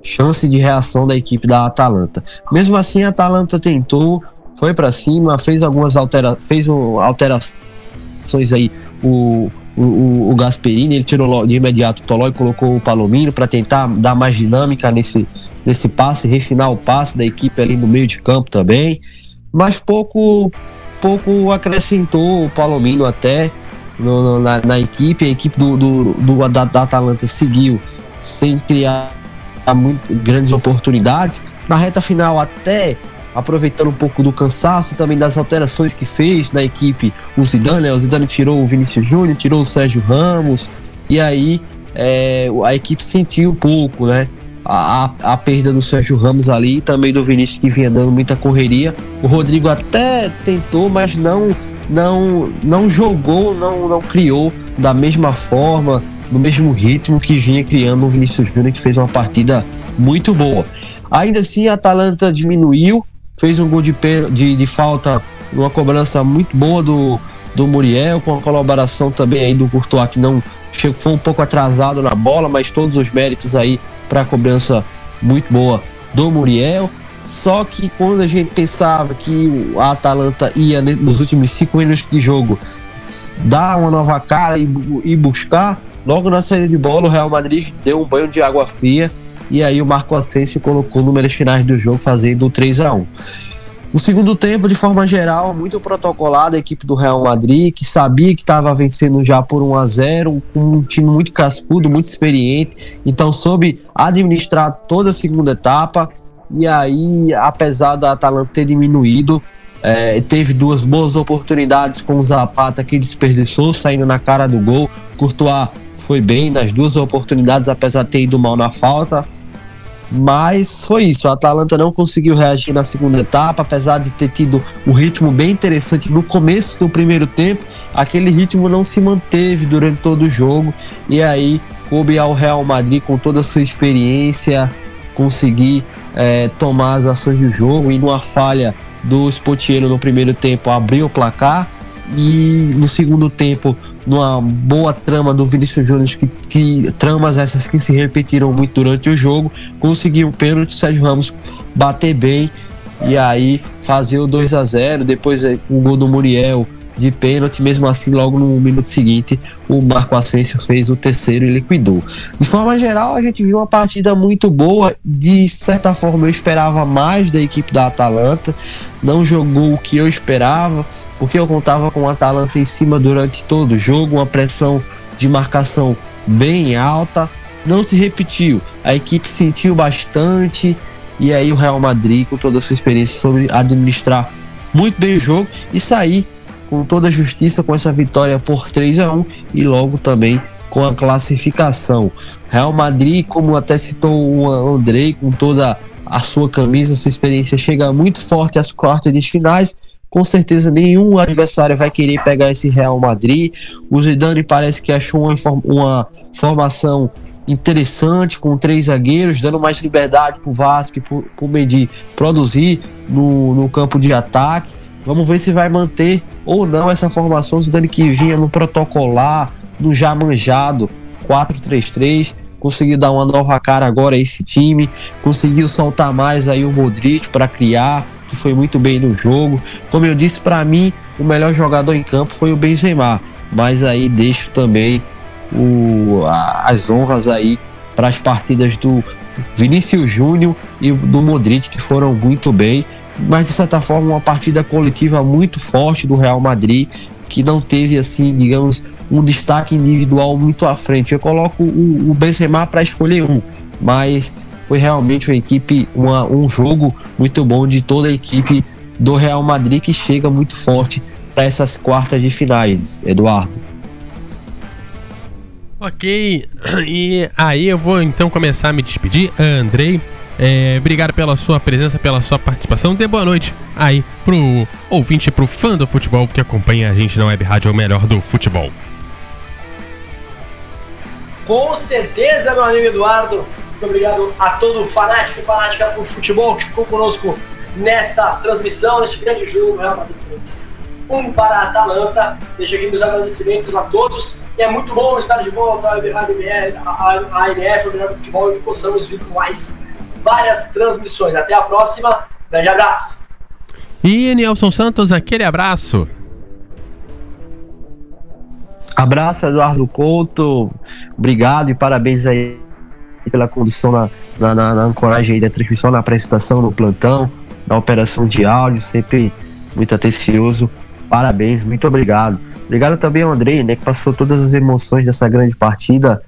chance de reação da equipe da Atalanta. Mesmo assim, a Atalanta tentou, foi para cima, fez algumas altera fez um, alterações aí. O, o, o Gasperini ele tirou de imediato o Toló e colocou o Palomino para tentar dar mais dinâmica nesse, nesse passe, refinar o passe da equipe ali no meio de campo também mas pouco pouco acrescentou o Palomino até no, no, na, na, equipe. A equipe do, do, do da, da, Atalanta seguiu sem criar muito, grandes oportunidades. Na reta final, até aproveitando um pouco do cansaço também das alterações que fez na equipe o Zidane. Né? O Zidane tirou o Vinícius Júnior, tirou o Sérgio Ramos, e aí é, a equipe sentiu um pouco, né? A, a, perda do Sérgio Ramos ali também do Vinícius que vinha dando muita correria. O Rodrigo até tentou, mas não não não jogou, não, não criou da mesma forma, no mesmo ritmo que vinha criando o Vinícius Júnior, que fez uma partida muito boa. Ainda assim, a Atalanta diminuiu, fez um gol de, de, de falta, uma cobrança muito boa do, do Muriel, com a colaboração também aí do Courtois, que não chegou, foi um pouco atrasado na bola, mas todos os méritos aí para a cobrança muito boa do Muriel. Só que quando a gente pensava que a Atalanta ia nos últimos cinco minutos de jogo dar uma nova cara e, e buscar, logo na saída de bola o Real Madrid deu um banho de água fria e aí o Marco Asensio colocou números finais do jogo fazendo 3 a 1 no segundo tempo, de forma geral, muito protocolada a equipe do Real Madrid, que sabia que estava vencendo já por 1 a 0 com um time muito cascudo, muito experiente, então soube administrar toda a segunda etapa. E aí, apesar da Atalanta ter diminuído, é, teve duas boas oportunidades com o Zapata que desperdiçou, saindo na cara do gol. Courtois foi bem nas duas oportunidades, apesar de ter ido mal na falta. Mas foi isso, a Atalanta não conseguiu reagir na segunda etapa, apesar de ter tido um ritmo bem interessante no começo do primeiro tempo, aquele ritmo não se manteve durante todo o jogo, e aí coube ao Real Madrid com toda a sua experiência conseguir é, tomar as ações do jogo e numa falha do Spotiero no primeiro tempo abriu o placar e no segundo tempo, numa boa trama do Vinícius Júnior, que, que, tramas essas que se repetiram muito durante o jogo, conseguiu o pênalti, Sérgio Ramos bater bem e aí fazer o 2 a 0 depois o gol do Muriel de pênalti, mesmo assim, logo no minuto seguinte, o Marco Asensio fez o terceiro e liquidou. De forma geral, a gente viu uma partida muito boa, de certa forma eu esperava mais da equipe da Atalanta, não jogou o que eu esperava, porque eu contava com o Atalanta em cima durante todo o jogo, uma pressão de marcação bem alta, não se repetiu. A equipe sentiu bastante. E aí o Real Madrid, com toda a sua experiência sobre administrar muito bem o jogo e sair com toda a justiça com essa vitória por 3 a 1 e logo também com a classificação. Real Madrid, como até citou o Andrei, com toda a sua camisa, sua experiência, chega muito forte às quartas de finais com certeza nenhum adversário vai querer pegar esse Real Madrid. O Zidane parece que achou uma, uma formação interessante com três zagueiros, dando mais liberdade para o Vasco e para o Mendy produzir no, no campo de ataque. Vamos ver se vai manter ou não essa formação. O Zidane que vinha no protocolar, no já manjado 4-3-3 conseguiu dar uma nova cara agora a esse time, conseguiu soltar mais aí o Modric para criar, que foi muito bem no jogo. Como eu disse, para mim, o melhor jogador em campo foi o Benzema, mas aí deixo também o, a, as honras aí para as partidas do Vinícius Júnior e do Modric, que foram muito bem. Mas de certa forma, uma partida coletiva muito forte do Real Madrid, que não teve, assim, digamos, um destaque individual muito à frente. Eu coloco o, o Benzema para escolher um, mas foi realmente uma equipe, uma, um jogo muito bom de toda a equipe do Real Madrid que chega muito forte para essas quartas de finais, Eduardo. Ok, e aí eu vou então começar a me despedir. Andrei, é, obrigado pela sua presença, pela sua participação. Dê boa noite aí pro ouvinte, pro fã do futebol que acompanha a gente na Web Rádio, o melhor do futebol. Com certeza, meu amigo Eduardo. Muito obrigado a todo fanático e fanática por futebol que ficou conosco nesta transmissão, neste grande jogo Real Madrid 3. Um para a Atalanta. Deixo aqui meus agradecimentos a todos. E é muito bom estar de volta à AMF, o melhor do futebol, e que possamos vir com mais várias transmissões. Até a próxima. Grande abraço. E Nelson Santos, aquele abraço. Abraço, Eduardo Couto. Obrigado e parabéns aí pela condução na, na, na, na ancoragem da transmissão, na apresentação, no plantão, na operação de áudio, sempre muito atencioso. Parabéns, muito obrigado. Obrigado também ao Andrei, né, que passou todas as emoções dessa grande partida,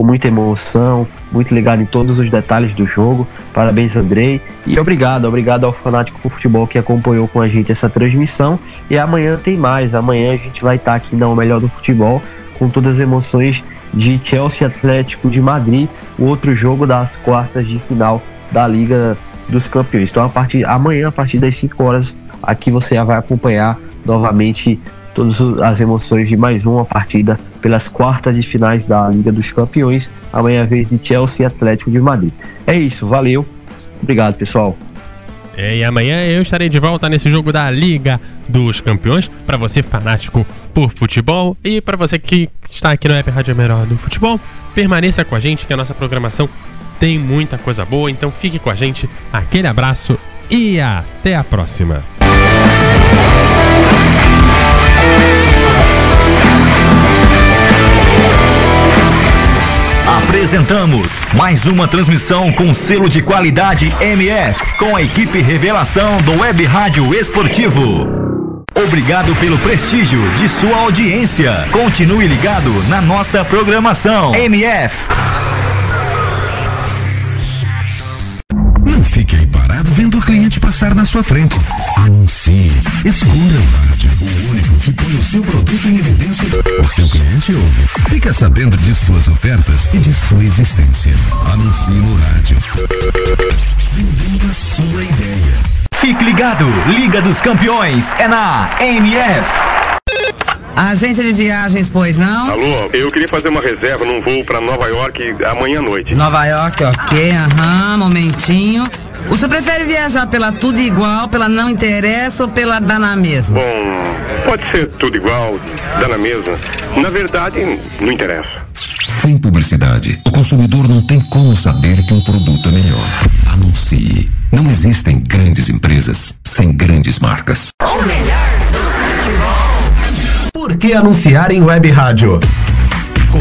com muita emoção, muito ligado em todos os detalhes do jogo. Parabéns, Andrei. E obrigado, obrigado ao fanático do futebol que acompanhou com a gente essa transmissão. E amanhã tem mais. Amanhã a gente vai estar aqui na O Melhor do Futebol, com todas as emoções de Chelsea Atlético de Madrid, o outro jogo das quartas de final da Liga dos Campeões. Então, a partir amanhã, a partir das 5 horas, aqui você já vai acompanhar novamente todas as emoções de mais uma partida pelas quartas de finais da Liga dos Campeões. Amanhã, a vez de Chelsea Atlético de Madrid. É isso, valeu. Obrigado, pessoal. É, e amanhã eu estarei de volta nesse jogo da Liga dos Campeões. Para você fanático por futebol e para você que está aqui no App Rádio Melhor do Futebol, permaneça com a gente que a nossa programação tem muita coisa boa. Então fique com a gente. Aquele abraço e até a próxima. Apresentamos mais uma transmissão com selo de qualidade MF, com a equipe Revelação do Web Rádio Esportivo. Obrigado pelo prestígio de sua audiência. Continue ligado na nossa programação. MF. Parado vendo o cliente passar na sua frente. Anuncie. Escolha o rádio, o único que põe o seu produto em evidência. O seu cliente ouve. Fica sabendo de suas ofertas e de sua existência. Anuncie no rádio. Vendendo a sua ideia. Fique ligado, Liga dos Campeões é na MF. Agência de viagens, pois não? Alô, eu queria fazer uma reserva num voo para Nova York amanhã à noite. Nova York, ok, aham, momentinho. O senhor prefere viajar pela tudo igual, pela não interessa ou pela dá na mesma? Bom, pode ser tudo igual, dá na mesma. Na verdade, não interessa. Sem publicidade, o consumidor não tem como saber que um produto é melhor. Anuncie. Não existem grandes empresas sem grandes marcas. O melhor do futebol. Por que anunciar em web rádio?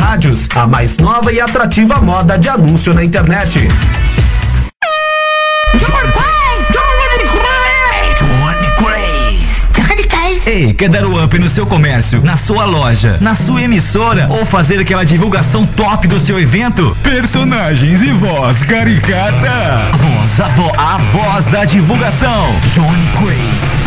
rádios, a mais nova e atrativa moda de anúncio na internet. Ei, quer dar o up no seu comércio, na sua loja, na sua emissora ou fazer aquela divulgação top do seu evento? Personagens e voz caricata. A voz, a, vo a voz da divulgação. Johnny Craze.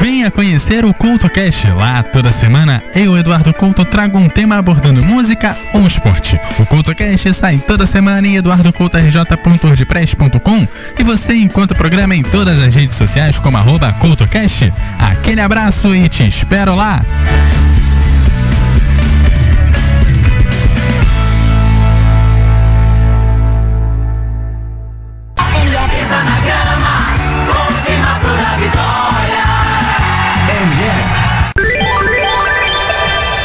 Venha conhecer o Culto Cast. Lá, toda semana, eu, Eduardo Couto, trago um tema abordando música ou esporte. O Culto Cast sai toda semana em eduardocoutorj.wordpress.com e você encontra o programa em todas as redes sociais como arroba CultoCast. Aquele abraço e te espero lá!